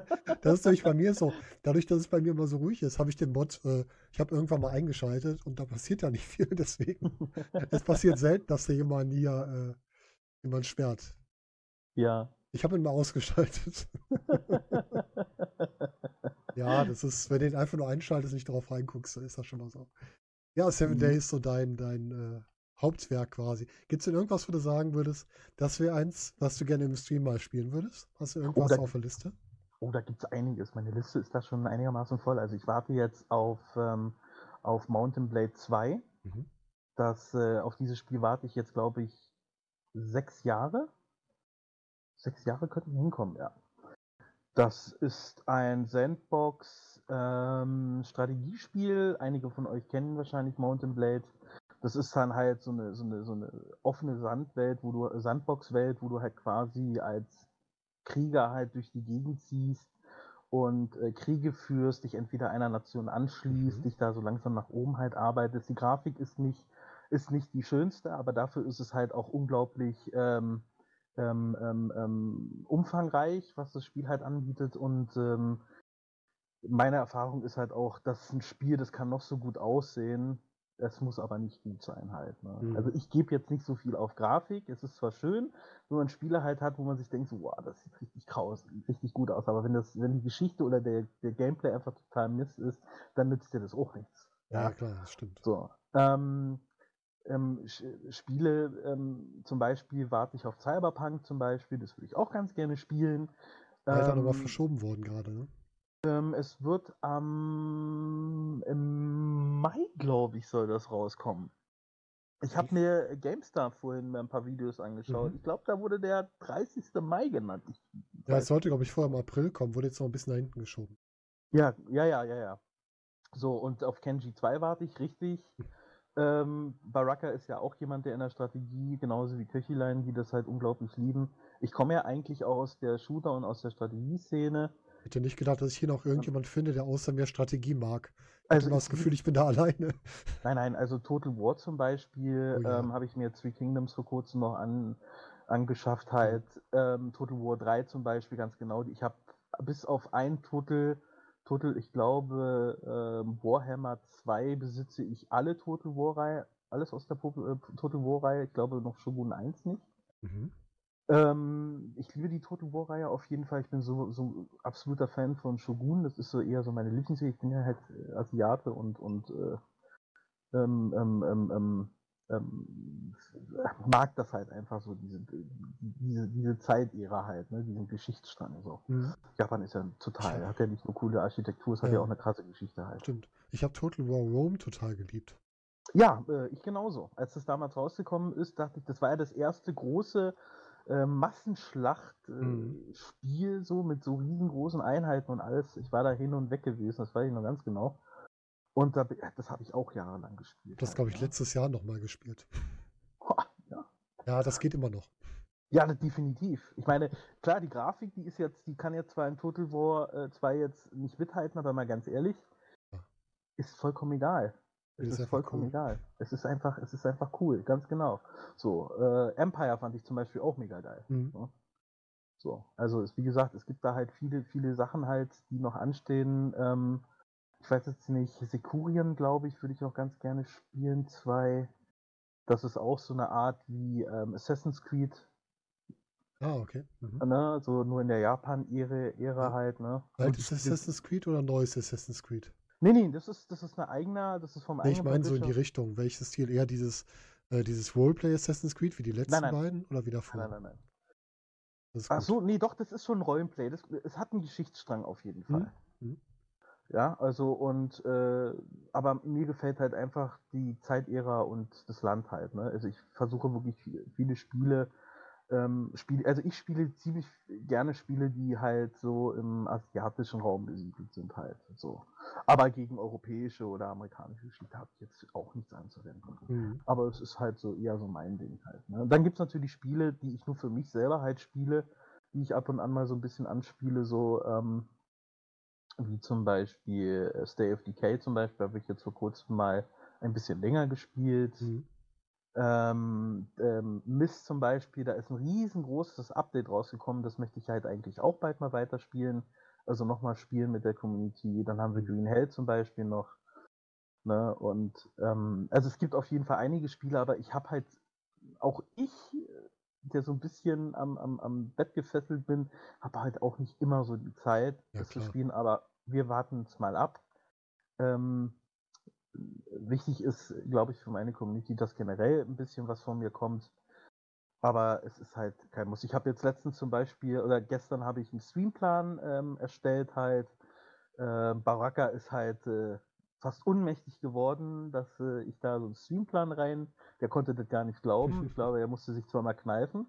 Das ist nämlich bei mir so. Dadurch, dass es bei mir immer so ruhig ist, habe ich den Bot, äh, ich habe irgendwann mal eingeschaltet und da passiert ja nicht viel. Deswegen, es passiert selten, dass da jemand hier äh, jemand sperrt. ja. Ich habe ihn mal ausgeschaltet. Ja, das ist, wenn du ihn einfach nur einschaltest, nicht drauf reinguckst, dann ist das schon mal so. Ja, Seven Mhm. Days so dein, dein äh, Hauptwerk quasi. Gibt es denn irgendwas, wo du sagen würdest, das wäre eins, was du gerne im Stream mal spielen würdest? Hast du irgendwas da- auf der Liste? Oh, da gibt es einiges. Meine Liste ist da schon einigermaßen voll. Also ich warte jetzt auf, ähm, auf Mountain Blade 2. Mhm. Das, äh, auf dieses Spiel warte ich jetzt, glaube ich, sechs Jahre. Sechs Jahre könnten hinkommen, ja. Das ist ein Sandbox-Strategiespiel. Einige von euch kennen wahrscheinlich Mountain Blade. Das ist dann halt so eine, so eine, so eine offene Sandwelt, wo du, Sandbox-Welt, wo du halt quasi als Krieger halt durch die Gegend ziehst und äh, Kriege führst, dich entweder einer Nation anschließt, Mhm. dich da so langsam nach oben halt arbeitest. Die Grafik ist nicht, ist nicht die schönste, aber dafür ist es halt auch unglaublich ähm, ähm, ähm, ähm, umfangreich, was das Spiel halt anbietet. Und ähm, meine Erfahrung ist halt auch, dass ein Spiel, das kann noch so gut aussehen, es muss aber nicht gut sein halt. Ne? Mhm. Also ich gebe jetzt nicht so viel auf Grafik. Es ist zwar schön, wenn man Spiele halt hat, wo man sich denkt, so, wow, das sieht richtig kraus, richtig gut aus. Aber wenn das, wenn die Geschichte oder der, der Gameplay einfach total Mist ist, dann nützt dir das auch nichts. Ja, klar, das stimmt. So. Ähm, ähm, Spiele, ähm, zum Beispiel warte ich auf Cyberpunk zum Beispiel, das würde ich auch ganz gerne spielen. Ja, ist auch nochmal Ähm, verschoben worden gerade, ne? Ähm, es wird am im Mai, glaube ich, soll das rauskommen. Ich habe mir GameStar vorhin mal ein paar Videos angeschaut. Mhm. Ich glaube, da wurde der 30. Mai genannt. Ich Ja, es sollte, glaube ich, vorher im April kommen, wurde jetzt noch ein bisschen nach hinten geschoben. Ja, ja, ja, ja, ja. So, und auf Kenji 2 warte ich richtig. Ähm, Baraka ist ja auch jemand, der in der Strategie, genauso wie Köchilein, die das halt unglaublich lieben. Ich komme ja eigentlich auch aus der Shooter- und aus der Strategieszene. Hätte nicht gedacht, dass ich hier noch irgendjemand finde, der außer mir Strategie mag. Ich Also das Gefühl, ich bin da alleine. Nein, nein, also Total War zum Beispiel Oh ja. ähm, habe ich mir Three Kingdoms vor kurzem noch an, angeschafft halt. Ähm, Total War 3 zum Beispiel, ganz genau. Ich habe bis auf ein Total, Total, ich glaube, ähm, Warhammer 2 besitze ich alle Total War-Reihe, alles aus der äh, Total War-Reihe. Ich glaube noch Shogun 1 nicht. Mhm. Ähm, ich liebe die Total War-Reihe auf jeden Fall. Ich bin so, so ein absoluter Fan von Shogun. Das ist so eher so meine Lieblingsserie. Ich bin ja halt äh, Asiate und, und äh, ähm, ähm, ähm, ähm, ähm, mag das halt einfach so, diese, diese, diese Zeitära halt, ne, diesen Geschichtsstrang so. Mhm. Japan ist ja total, hat ja nicht nur coole Architektur, es hat Ja. ja auch eine krasse Geschichte halt. Stimmt. Ich habe Total War Rome total geliebt. Ja, äh, ich genauso. Als das damals rausgekommen ist, dachte ich, das war ja das erste große äh, Massenschlacht-Spiel, Mhm. so mit so riesengroßen Einheiten und alles. Ich war da hin und weg gewesen, das weiß ich noch ganz genau. Und da, bin- das habe ich auch jahrelang gespielt. Das halt, glaube ich ja. letztes Jahr nochmal gespielt. Ja. Ja, das geht immer noch. Ja, definitiv. Ich meine, klar, die Grafik, die ist jetzt, die kann jetzt zwar in Total War äh, 2 jetzt nicht mithalten, aber mal ganz ehrlich, ist vollkommen egal. Es Ist ist, vollkommen cool. egal. Es ist einfach, es ist einfach cool, ganz genau. So, äh, Empire fand ich zum Beispiel auch mega geil. Mhm. Ja. So, also es, wie gesagt, es gibt da halt viele, viele Sachen halt, die noch anstehen. Ähm, ich weiß jetzt nicht, Sekurien, glaube ich, würde ich auch ganz gerne spielen. Zwei. Das ist auch so eine Art wie ähm, Assassin's Creed, Ah, okay. Mhm. ne? So nur in der Japan-Ära Ära Ja. halt, ne? Altes Assassin's Creed oder neues Assassin's Creed? Nee, nee, das ist, das ist eine eigene, das ist vom Nee, ich eigenen meine so in die. Richtung. Welches Stil? Eher dieses, äh, dieses Roleplay Assassin's Creed wie die letzten nein. beiden oder wie davor? Nein, nein, nein. Ach so, nee, doch, das ist schon Rollenplay. Das, es hat einen Geschichtsstrang auf jeden Mhm. Fall. Mhm. Ja, also und äh, aber mir gefällt halt einfach die Zeitära und das Land halt. Ne? Also ich versuche wirklich viel- viele Spiele, ähm, Spiele, also ich spiele ziemlich gerne Spiele, die halt so im asiatischen Raum besiedelt sind halt. So. Aber gegen europäische oder amerikanische Geschichte habe ich jetzt auch nichts anzuwenden. Mhm. Aber es ist halt so eher so mein Ding halt. Ne? Dann gibt es natürlich Spiele, die ich nur für mich selber halt spiele, die ich ab und an mal so ein bisschen anspiele, so ähm, wie zum Beispiel Stay of Decay zum Beispiel, habe ich jetzt vor kurzem mal ein bisschen länger gespielt. Mhm. Ähm, ähm, Mist zum Beispiel, da ist ein riesengroßes Update rausgekommen, das möchte ich halt eigentlich auch bald mal weiterspielen. Also nochmal spielen mit der Community. Dann haben wir Green Hell zum Beispiel noch. Ne? Und ähm, also es gibt auf jeden Fall einige Spiele, aber ich habe halt auch ich, der so ein bisschen am, am, am Bett gefesselt bin, habe halt auch nicht immer so die Zeit, Ja, das zu klar. spielen, aber wir warten es mal ab. Ähm, wichtig ist, glaube ich, für meine Community, dass generell ein bisschen was von mir kommt. Aber es ist halt kein Muss. Ich habe jetzt letztens zum Beispiel, oder gestern habe ich einen Streamplan ähm, erstellt halt. Äh, Baraka ist halt äh, fast unmächtig geworden, dass äh, ich da so einen Streamplan rein, der konnte das gar nicht glauben. Ich glaube, er musste sich zwar mal kneifen.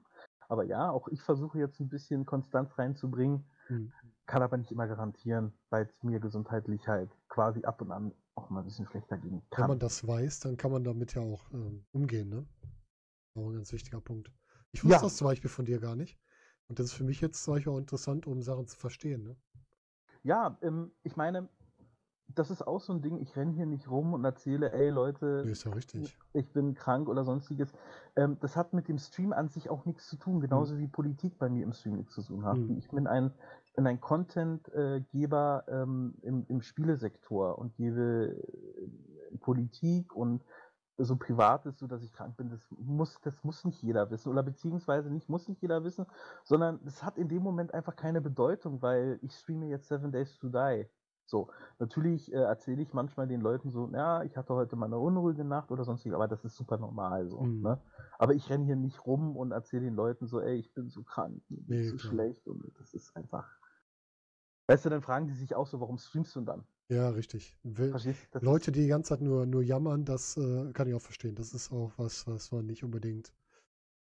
Aber ja, auch ich versuche jetzt ein bisschen Konstanz reinzubringen, Mhm. Kann aber nicht immer garantieren, weil es mir gesundheitlich halt quasi ab und an auch mal ein bisschen schlechter gehen Wenn kann. man das weiß, dann kann man damit ja auch ähm, umgehen, ne? Auch ein ganz wichtiger Punkt. Ich wusste Ja. das zum Beispiel von dir gar nicht. Und das ist für mich jetzt zum Beispiel auch interessant, um Sachen zu verstehen, ne? Ja, ähm, ich meine, das ist auch so ein Ding, ich renne hier nicht rum und erzähle, ey Leute, ja ich bin krank oder sonstiges. Ähm, das hat mit dem Stream an sich auch nichts zu tun, genauso wie Politik bei mir im Stream nichts zu tun hat. Mhm. Ich bin ein, bin ein Content-Geber ähm, im, im Spielesektor und gebe äh, Politik und so Privates, so dass ich krank bin, das muss, das muss nicht jeder wissen. Oder beziehungsweise nicht, muss nicht jeder wissen, sondern es hat in dem Moment einfach keine Bedeutung, weil ich streame jetzt Seven Days to Die. So, natürlich äh, erzähle ich manchmal den Leuten so, ja, ich hatte heute mal eine unruhige Nacht oder sonstiges, aber das ist super normal so. Mhm. Ne? Aber ich renne hier nicht rum und erzähle den Leuten so, ey, ich bin so krank, mir geht's Nee, so klar. schlecht und das ist einfach. Weißt du, dann fragen die sich auch so, warum streamst du denn dann? Ja, richtig. Leute, die die ganze Zeit nur, nur jammern, das äh, kann ich auch verstehen. Das ist auch was, was man nicht unbedingt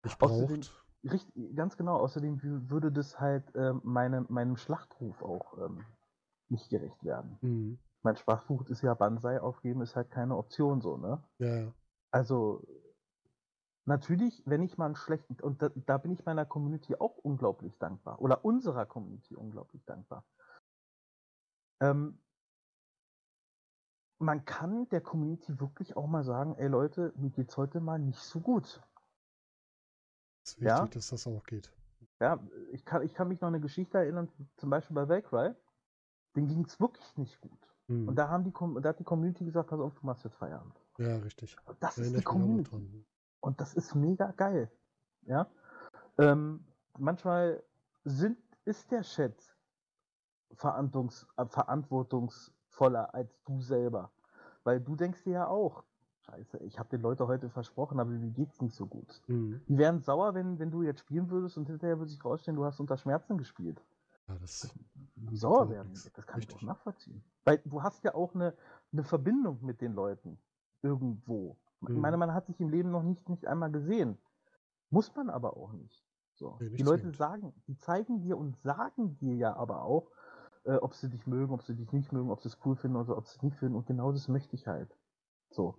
nicht Außerdem- braucht. Richtig, ganz genau. Außerdem wü- würde das halt ähm, meine, meinem Schlachtruf auch ähm, nicht gerecht werden. Mhm. Mein Schlachtruf ist ja Banzai aufgeben, ist halt keine Option so, ne? Ja, ja. Also, natürlich, wenn ich mal einen schlechten, und da, da bin ich meiner Community auch unglaublich dankbar, oder unserer Community unglaublich dankbar. Ähm, man kann der Community wirklich auch mal sagen, ey Leute, mir geht's heute mal nicht so gut. Es ist wichtig, Ja? dass das auch geht. Ja, ich kann, ich kann mich noch an eine Geschichte erinnern, zum Beispiel bei Valkyrie, denen ging es wirklich nicht gut. Mhm. Und da haben die, da hat die Community gesagt, pass auf, du machst jetzt Feierabend. ja, richtig. Und das Da ist die Community. Und das ist mega geil. Ja. Ähm, manchmal sind, ist der Chat verantwortungsvoller als du selber. Weil du denkst dir ja auch, scheiße, ich habe den Leuten heute versprochen, aber mir geht's nicht so gut. Mhm. Die wären sauer, wenn, wenn du jetzt spielen würdest und hinterher würde sich rausstellen, du hast unter Schmerzen gespielt. Ja, das Die sauer auch werden, nix. das kann ich Richtig. doch nachvollziehen. Weil du hast ja auch eine, eine Verbindung mit den Leuten. Irgendwo. Ich Mhm. meine, man hat sich im Leben noch nicht, nicht einmal gesehen. Muss man aber auch nicht. So. Nicht die Leute zwingend. sagen, die zeigen dir und sagen dir ja aber auch, äh, ob sie dich mögen, ob sie dich nicht mögen, ob sie es cool finden oder ob sie es nicht finden. Und genau das möchte ich halt. So.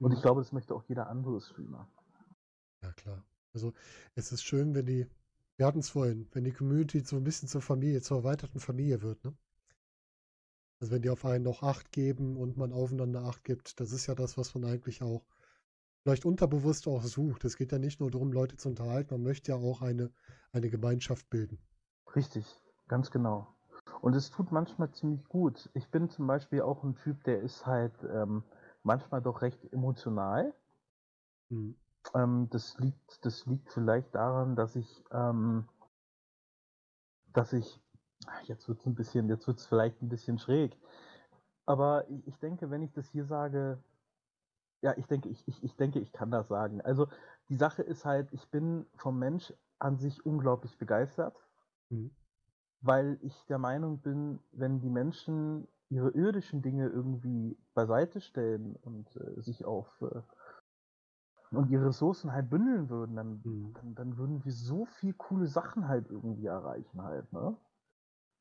Und Mhm. ich glaube, das möchte auch jeder andere Streamer. Ja, klar. Also es ist schön, wenn die, wir hatten es vorhin, wenn die Community so ein bisschen zur Familie, zur erweiterten Familie wird, ne? Also wenn die auf einen noch Acht geben und man aufeinander Acht gibt, das ist ja das, was man eigentlich auch vielleicht unterbewusst auch sucht. Es geht ja nicht nur darum, Leute zu unterhalten, man möchte ja auch eine, eine Gemeinschaft bilden. Richtig, ganz genau. Und es tut manchmal ziemlich gut. Ich bin zum Beispiel auch ein Typ, der ist halt ähm, manchmal doch recht emotional. Mhm. Ähm, das liegt, das liegt vielleicht daran, dass ich, ähm, dass ich, jetzt wird es ein bisschen, jetzt wird es vielleicht ein bisschen schräg. Aber ich, ich denke, wenn ich das hier sage, ja, ich denke, ich, ich, ich denke, ich kann das sagen. Also die Sache ist halt, ich bin vom Mensch an sich unglaublich begeistert Mhm. Weil ich der Meinung bin, wenn die Menschen ihre irdischen Dinge irgendwie beiseite stellen und äh, sich auf äh, und ihre Ressourcen halt bündeln würden, dann, Mhm. dann, dann würden wir so viel coole Sachen halt irgendwie erreichen halt, ne?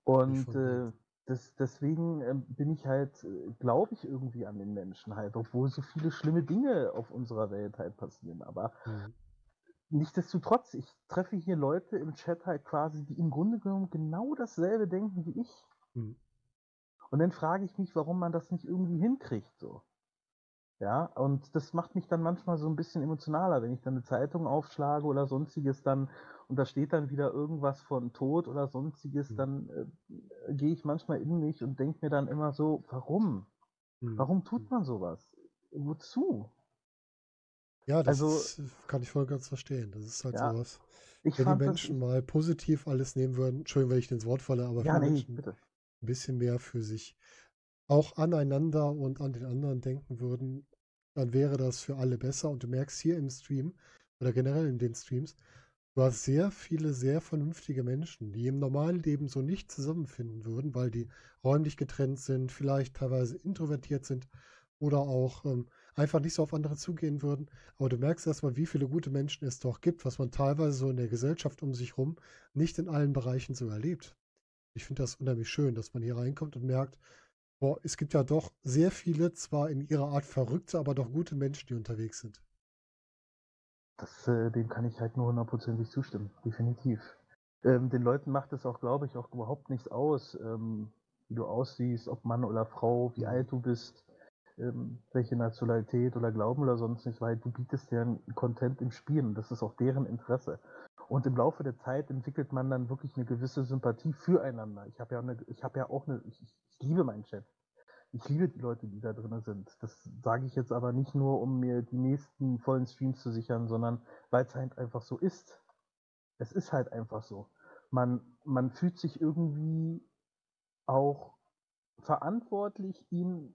Und äh, das, deswegen äh, bin ich halt, glaube ich irgendwie an den Menschen halt, obwohl so viele schlimme Dinge auf unserer Welt halt passieren. Aber Mhm. Nichtsdestotrotz, ich treffe hier Leute im Chat halt quasi, die im Grunde genommen genau dasselbe denken wie ich. Mhm. Und dann frage ich mich, warum man das nicht irgendwie hinkriegt, so. Ja, und das macht mich dann manchmal so ein bisschen emotionaler, wenn ich dann eine Zeitung aufschlage oder sonstiges dann und da steht dann wieder irgendwas von Tod oder sonstiges, Mhm. dann äh, gehe ich manchmal in mich und denke mir dann immer so, warum? Mhm. Warum tut man sowas? Wozu? Ja, das Also- ist, kann ich voll ganz verstehen. Das ist halt Ja, sowas. Wenn die Menschen mal positiv alles nehmen würden, Entschuldigung, wenn ich ins Wort falle, aber ja, nee, Menschen bitte. ein bisschen mehr für sich auch aneinander und an den anderen denken würden, dann wäre das für alle besser. Und du merkst hier im Stream oder generell in den Streams, du hast sehr viele sehr vernünftige Menschen, die im normalen Leben so nicht zusammenfinden würden, weil die räumlich getrennt sind, vielleicht teilweise introvertiert sind oder auch ähm, einfach nicht so auf andere zugehen würden. Aber du merkst erstmal, wie viele gute Menschen es doch gibt, was man teilweise so in der Gesellschaft um sich rum nicht in allen Bereichen so erlebt. Ich finde das unheimlich schön, dass man hier reinkommt und merkt, boah, es gibt ja doch sehr viele, zwar in ihrer Art verrückte, aber doch gute Menschen, die unterwegs sind. Das, äh, dem kann ich halt nur hundertprozentig zustimmen, definitiv. Ähm, den Leuten macht es auch, glaube ich, auch überhaupt nichts aus, ähm, wie du aussiehst, ob Mann oder Frau, wie alt du bist, ähm, welche Nationalität oder Glauben oder sonst nicht, weil du bietest deren Content im Spiel und das ist auch deren Interesse. Und im Laufe der Zeit entwickelt man dann wirklich eine gewisse Sympathie füreinander. Ich habe ja, eine, ja auch eine, ich, ich liebe meinen Chat. Ich liebe die Leute, die da drin sind. Das sage ich jetzt aber nicht nur, um mir die nächsten vollen Streams zu sichern, sondern weil es halt einfach so ist. Es ist halt einfach so. Man, man fühlt sich irgendwie auch verantwortlich, ihm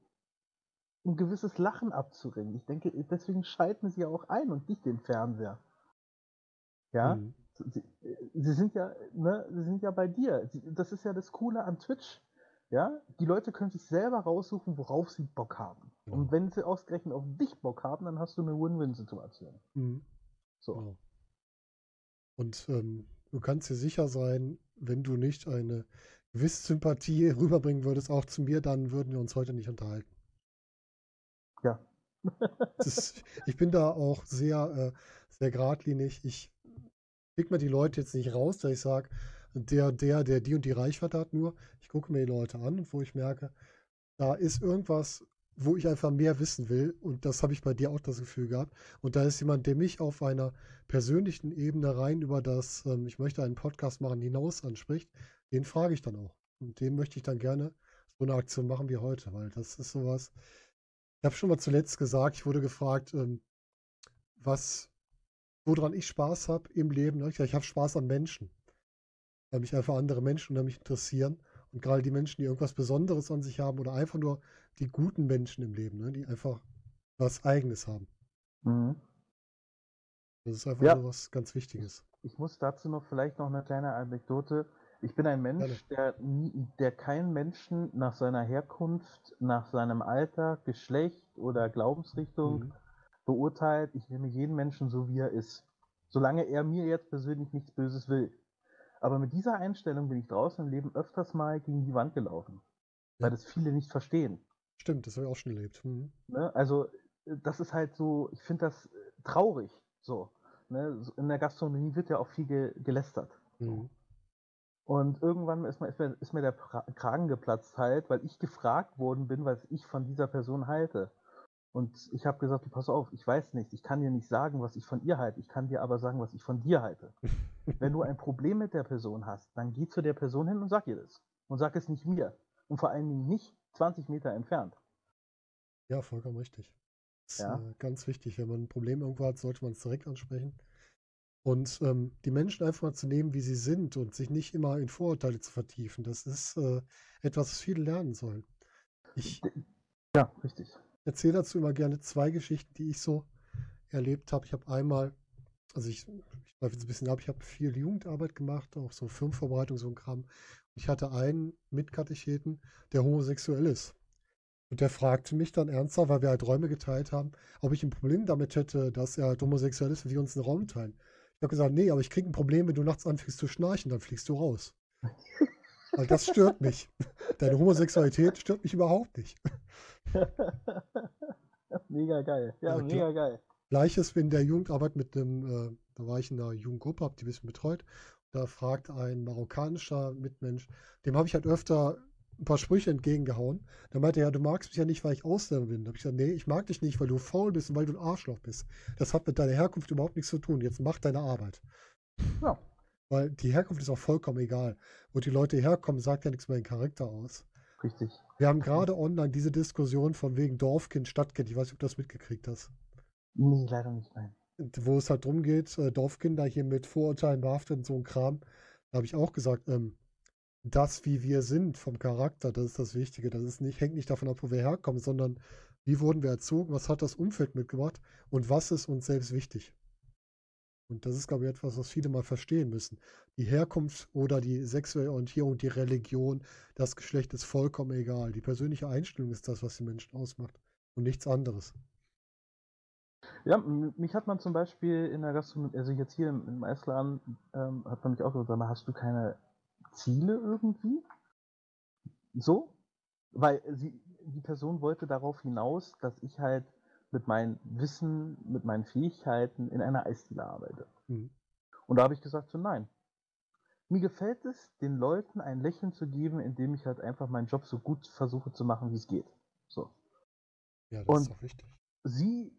ein gewisses Lachen abzuringen. Ich denke, deswegen schalten sie ja auch ein und nicht den Fernseher. Ja, Mhm. sie, sie sind ja, ne, sie sind ja bei dir. Sie, das ist ja das Coole an Twitch. Ja, die Leute können sich selber raussuchen, worauf sie Bock haben. Genau. Und wenn sie ausgerechnet auf dich Bock haben, dann hast du eine Win-Win-Situation. Mhm. So. Genau. Und ähm, du kannst dir sicher sein, wenn du nicht eine gewisse Sympathie rüberbringen würdest, auch zu mir, dann würden wir uns heute nicht unterhalten. Ist, ich bin da auch sehr, äh, sehr geradlinig. Ich pick mir die Leute jetzt nicht raus, dass ich sage, der, der, der die und die Reichweite hat nur. Ich gucke mir die Leute an wo ich merke, da ist irgendwas, wo ich einfach mehr wissen will. Und das habe ich bei dir auch das Gefühl gehabt. Und da ist jemand, der mich auf einer persönlichen Ebene rein über das, ähm, ich möchte einen Podcast machen, hinaus anspricht. Den frage ich dann auch. Und dem möchte ich dann gerne so eine Aktion machen wie heute, weil das ist sowas. Ich habe schon mal zuletzt gesagt, ich wurde gefragt, ähm, was, woran ich Spaß habe im Leben. Ne? Ich, habe Spaß an Menschen, weil mich einfach andere Menschen unter mich interessieren. Und gerade die Menschen, die irgendwas Besonderes an sich haben oder einfach nur die guten Menschen im Leben, ne? die einfach was Eigenes haben. Mhm. Das ist einfach Ja. so was ganz Wichtiges. Ich muss dazu noch vielleicht noch eine kleine Anekdote. Ich bin ein Mensch, der, der keinen Menschen nach seiner Herkunft, nach seinem Alter, Geschlecht oder Glaubensrichtung Mhm. beurteilt. Ich nehme jeden Menschen so, wie er ist. Solange er mir jetzt persönlich nichts Böses will. Aber mit dieser Einstellung bin ich draußen im Leben öfters mal gegen die Wand gelaufen. Weil Ja. das viele nicht verstehen. Stimmt, das habe ich auch schon erlebt. Mhm. Ne? Also, das ist halt so, ich finde das äh, traurig. So, ne? In der Gastronomie wird ja auch viel ge gelästert. Mhm. Und irgendwann ist mir, ist mir, ist mir der pra Kragen geplatzt halt, weil ich gefragt worden bin, was ich von dieser Person halte. Und ich habe gesagt, du pass auf, ich weiß nicht, ich kann dir nicht sagen, was ich von ihr halte, ich kann dir aber sagen, was ich von dir halte. Wenn du ein Problem mit der Person hast, dann geh zu der Person hin und sag ihr das. Und sag es nicht mir. Und vor allen Dingen nicht 20 Meter entfernt. Ja, vollkommen richtig. Das ist Ja. äh, ganz wichtig. Wenn man ein Problem irgendwo hat, sollte man es direkt ansprechen. Und ähm, die Menschen einfach mal zu nehmen, wie sie sind und sich nicht immer in Vorurteile zu vertiefen. Das ist äh, etwas, was viele lernen sollen. Ich Ja, richtig. erzähle dazu immer gerne zwei Geschichten, die ich so erlebt habe. Ich habe einmal, also ich, ich schweife jetzt ein bisschen ab, ich habe viel Jugendarbeit gemacht, auch so Firmenvorbereitung, so ein Kram. Ich hatte einen Mitkatecheten, der homosexuell ist. Und der fragte mich dann ernsthaft, weil wir halt Räume geteilt haben, ob ich ein Problem damit hätte, dass er halt homosexuell ist und wir uns einen Raum teilen. Ich habe gesagt, nee, aber ich kriege ein Problem, wenn du nachts anfängst zu schnarchen, dann fliegst du raus. Weil das stört mich. Deine Homosexualität stört mich überhaupt nicht. mega geil. Ja, klar. mega geil. Gleiches in der Jugendarbeit mit einem, äh, da war ich in einer Jugendgruppe, habe die ein bisschen betreut. Da fragt ein marokkanischer Mitmensch, dem habe ich halt öfter ein paar Sprüche entgegengehauen. Da meinte er, ja, du magst mich ja nicht, weil ich Ausländer bin. Da habe ich gesagt, nee, ich mag dich nicht, weil du faul bist und weil du ein Arschloch bist. Das hat mit deiner Herkunft überhaupt nichts zu tun. Jetzt mach deine Arbeit. Ja. Weil die Herkunft ist auch vollkommen egal. Wo die Leute herkommen, sagt ja nichts über den Charakter aus. Richtig. Wir haben gerade online diese Diskussion von wegen Dorfkind, Stadtkind. Ich weiß nicht, ob du das mitgekriegt hast. Nee, leider nicht, nein. wo es halt drum geht, äh, Dorfkinder hier mit Vorurteilen behaftet und so ein Kram, da habe ich auch gesagt, ähm, das, wie wir sind vom Charakter, das ist das Wichtige. Das ist nicht, hängt nicht davon ab, wo wir herkommen, sondern wie wurden wir erzogen, was hat das Umfeld mitgebracht und was ist uns selbst wichtig. Und das ist, glaube ich, etwas, was viele mal verstehen müssen. Die Herkunft oder die sexuelle Orientierung, die Religion, das Geschlecht ist vollkommen egal. Die persönliche Einstellung ist das, was die Menschen ausmacht und nichts anderes. Ja, mich hat man zum Beispiel in der Gastronomie, also jetzt hier im, im Eisladen, ähm, hat man mich auch gesagt, hast du keine Ziele irgendwie? So? Weil sie, die Person wollte darauf hinaus, dass ich halt mit meinem Wissen, mit meinen Fähigkeiten in einer Eisdiele arbeite. Mhm. Und da habe ich gesagt, so nein. Mir gefällt es, den Leuten ein Lächeln zu geben, indem ich halt einfach meinen Job so gut versuche zu machen, wie es geht. So. Ja, das Und- ist auch wichtig. sie,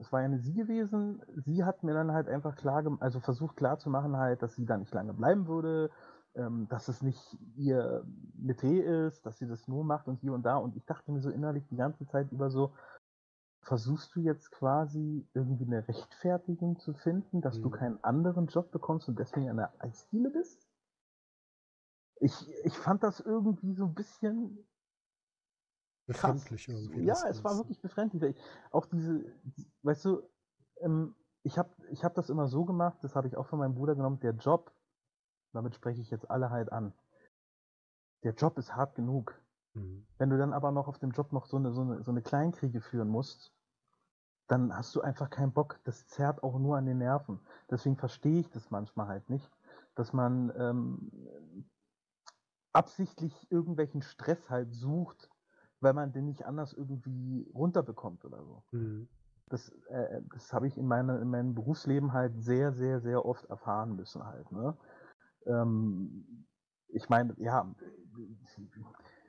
es war ja eine sie gewesen, sie hat mir dann halt einfach klar, also versucht klar zu machen halt, dass sie da nicht lange bleiben würde, ähm, dass es nicht ihr Metier ist, dass sie das nur macht und hier und da und ich dachte mir so innerlich die ganze Zeit über so, versuchst du jetzt quasi irgendwie eine Rechtfertigung zu finden, dass du Mhm. keinen anderen Job bekommst und deswegen in der Eisdiele bist? Ich, ich fand das irgendwie so ein bisschen krass. Befremdlich irgendwie. Ja, es war wirklich befremdlich. Auch diese, weißt du, ähm, ich habe ich hab das immer so gemacht, das habe ich auch von meinem Bruder genommen, der Job, damit spreche ich jetzt alle halt an. Der Job ist hart genug. Mhm. Wenn du dann aber noch auf dem Job noch so eine, so eine, so eine Kleinkriege führen musst, dann hast du einfach keinen Bock. Das zerrt auch nur an den Nerven. Deswegen verstehe ich das manchmal halt nicht, dass man ähm, absichtlich irgendwelchen Stress halt sucht, weil man den nicht anders irgendwie runterbekommt oder so. Mhm. Das, äh, das habe ich in, meine, in meinem Berufsleben halt sehr, sehr, sehr oft erfahren müssen halt. Ne? Ähm, ich meine, ja,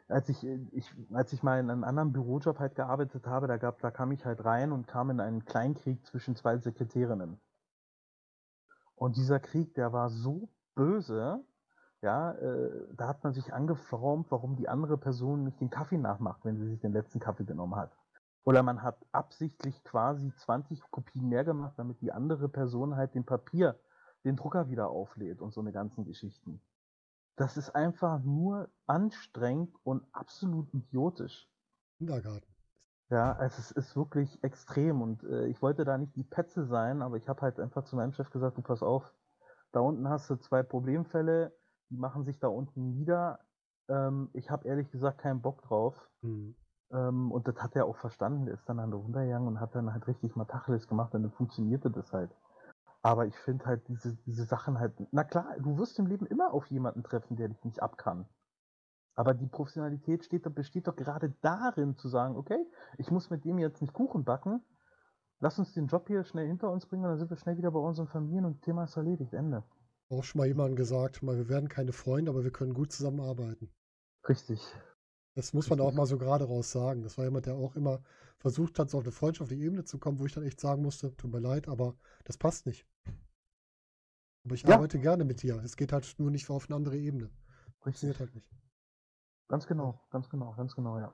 als ich, ich, als ich mal in einem anderen Bürojob halt gearbeitet habe, da, gab, da kam ich halt rein und kam in einen Kleinkrieg zwischen zwei Sekretärinnen. Und dieser Krieg, der war so böse, ja, äh, da hat man sich angefraumt, warum die andere Person nicht den Kaffee nachmacht, wenn sie sich den letzten Kaffee genommen hat. Oder man hat absichtlich quasi 20 Kopien mehr gemacht, damit die andere Person halt den Papier, den Drucker wieder auflädt und so eine ganzen Geschichten. Das ist einfach nur anstrengend und absolut idiotisch. Kindergarten. Ja, also es ist wirklich extrem und äh, ich wollte da nicht die Petze sein, aber ich habe halt einfach zu meinem Chef gesagt, du pass auf, da unten hast du zwei Problemfälle, die machen sich da unten nieder. Ähm, ich habe ehrlich gesagt keinen Bock drauf. Mhm. Ähm, und das hat er auch verstanden. Er ist dann an der runtergegangen und hat dann halt richtig mal Tacheles gemacht und dann funktionierte das halt. Aber ich finde halt diese, diese Sachen halt, na klar, du wirst im Leben immer auf jemanden treffen, der dich nicht abkann. Aber die Professionalität steht, besteht doch gerade darin zu sagen, okay, ich muss mit dem jetzt nicht Kuchen backen, lass uns den Job hier schnell hinter uns bringen und dann sind wir schnell wieder bei unseren Familien und das Thema ist erledigt, Ende. Auch schon mal jemand gesagt, mal, wir werden keine Freunde, aber wir können gut zusammenarbeiten. Richtig. Das muss man auch mal so gerade raus sagen. Das war jemand, der auch immer versucht hat, so auf eine freundschaftliche Ebene zu kommen, wo ich dann echt sagen musste, tut mir leid, aber das passt nicht. Aber ich ja. arbeite gerne mit dir. Es geht halt nur nicht auf eine andere Ebene. Funktioniert halt nicht. Ganz genau, ganz genau, ganz genau, ja.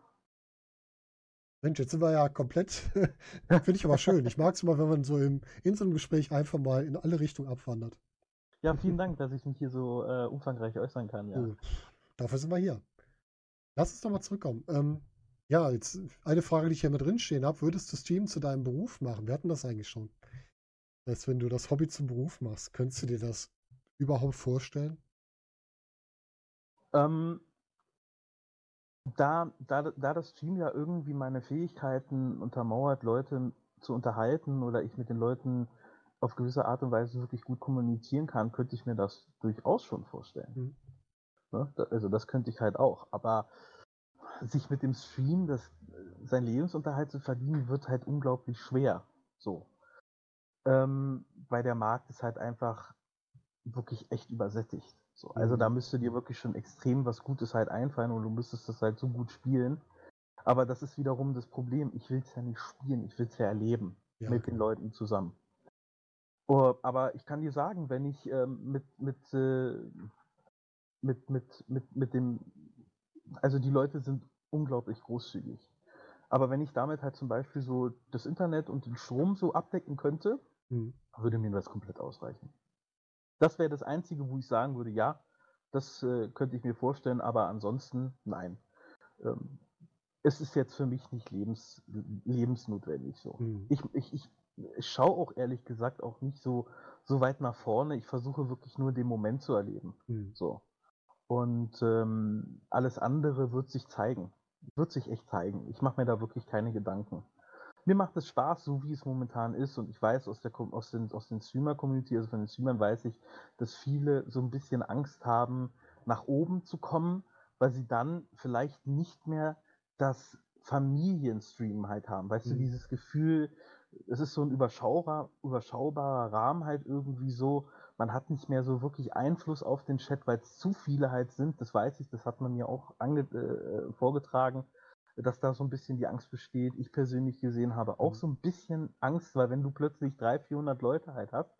Mensch, jetzt sind wir ja komplett, finde ich aber schön. Ich mag es immer, wenn man so im, in so einem Gespräch einfach mal in alle Richtungen abwandert. Ja, vielen Dank, dass ich mich hier so äh, umfangreich äußern kann, ja. Oh, dafür sind wir hier. Lass uns nochmal zurückkommen. Ähm, ja, jetzt eine Frage, die ich hier mit drinstehen habe. Würdest du Stream zu deinem Beruf machen? Wir hatten das eigentlich schon. Das heißt, wenn du das Hobby zum Beruf machst, könntest du dir das überhaupt vorstellen? Ähm, da, da, da das Stream ja irgendwie meine Fähigkeiten untermauert, Leute zu unterhalten oder ich mit den Leuten auf gewisse Art und Weise wirklich gut kommunizieren kann, könnte ich mir das durchaus schon vorstellen. Mhm. Ne? Also das könnte ich halt auch. Aber sich mit dem Stream das, sein Lebensunterhalt zu verdienen, wird halt unglaublich schwer. So. Ähm, weil der Markt ist halt einfach wirklich echt übersättigt. So, also mhm. da müsste dir wirklich schon extrem was Gutes halt einfallen und du müsstest das halt so gut spielen. Aber das ist wiederum das Problem. Ich will es ja nicht spielen, ich will es ja erleben ja, mit okay. den Leuten zusammen. Oh, aber ich kann dir sagen, wenn ich ähm, mit, mit, äh, mit, mit, mit, mit dem, also die Leute sind unglaublich großzügig. Aber wenn ich damit halt zum Beispiel so das Internet und den Strom so abdecken könnte, mhm. würde mir das komplett ausreichen. Das wäre das Einzige, wo ich sagen würde, ja, das äh, könnte ich mir vorstellen, aber ansonsten nein. Ähm, es ist jetzt für mich nicht lebens, lebensnotwendig so. Mhm. Ich, ich, ich, schaue auch ehrlich gesagt auch nicht so, so weit nach vorne. Ich versuche wirklich nur den Moment zu erleben. Mhm. So. Und ähm, alles andere wird sich zeigen. Wird sich echt zeigen. Ich mache mir da wirklich keine Gedanken mir macht es Spaß, so wie es momentan ist. Und ich weiß aus, der, aus den, aus den Streamer-Community, also von den Streamern weiß ich, dass viele so ein bisschen Angst haben, nach oben zu kommen, weil sie dann vielleicht nicht mehr das Familienstream halt haben. Weißt mhm. du, dieses Gefühl, es ist so ein überschaubarer, überschaubarer Rahmen halt irgendwie so. Man hat nicht mehr so wirklich Einfluss auf den Chat, weil es zu viele halt sind. Das weiß ich, das hat man mir auch ange äh, vorgetragen dass da so ein bisschen die Angst besteht. Ich persönlich gesehen habe auch mhm. so ein bisschen Angst, weil wenn du plötzlich 300, 400 Leute halt hast,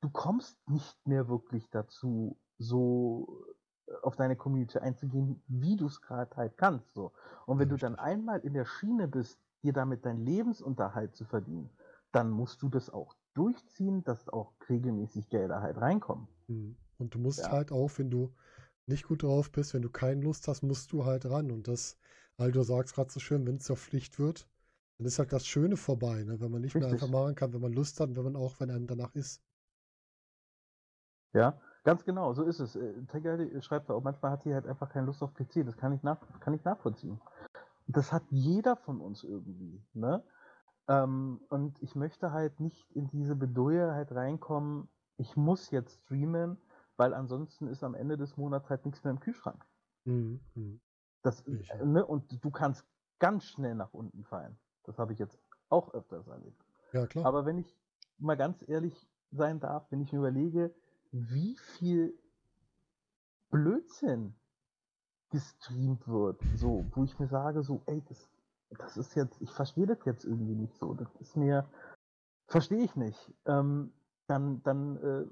du kommst nicht mehr wirklich dazu, so äh, auf deine Community einzugehen, wie du es gerade halt kannst. So. Und wenn du dann einmal in der Schiene bist, dir damit deinen Lebensunterhalt zu verdienen, dann musst du das auch durchziehen, dass auch regelmäßig Gelder halt reinkommen. Mhm. Und du musst ja. halt auch, wenn du nicht gut drauf bist, wenn du keine Lust hast, musst du halt ran. Und das weil du sagst gerade so schön, wenn es zur Pflicht wird, dann ist halt das Schöne vorbei, ne? wenn man nicht Richtig. mehr einfach machen kann, wenn man Lust hat und wenn man auch, wenn einem danach ist. Ja, ganz genau, so ist es. Äh, Tegel schreibt auch, manchmal hat sie halt einfach keine Lust auf PC. Das kann ich, nach, kann ich nachvollziehen. Das hat jeder von uns irgendwie. Ne? Ähm, und ich möchte halt nicht in diese Bedouille halt reinkommen, ich muss jetzt streamen, weil ansonsten ist am Ende des Monats halt nichts mehr im Kühlschrank. Mhm. Das, ne, und du kannst ganz schnell nach unten fallen. Das habe ich jetzt auch öfters erlebt. Ja, klar. Aber wenn ich mal ganz ehrlich sein darf, wenn ich mir überlege, wie viel Blödsinn gestreamt wird, so, wo ich mir sage, so, ey, das, das ist jetzt, ich verstehe das jetzt irgendwie nicht so. Das ist mir, verstehe ich nicht. Ähm, dann, dann äh,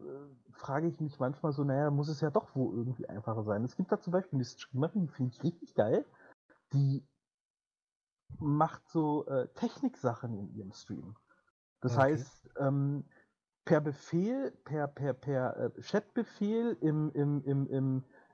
frage ich mich manchmal so, naja, muss es ja doch wohl irgendwie einfacher sein. Es gibt da zum Beispiel eine Streamerin, die finde ich richtig geil, die macht so äh, Techniksachen in ihrem Stream. Das okay. heißt, ähm, per Befehl, per, per, per äh, Chatbefehl im, im, im,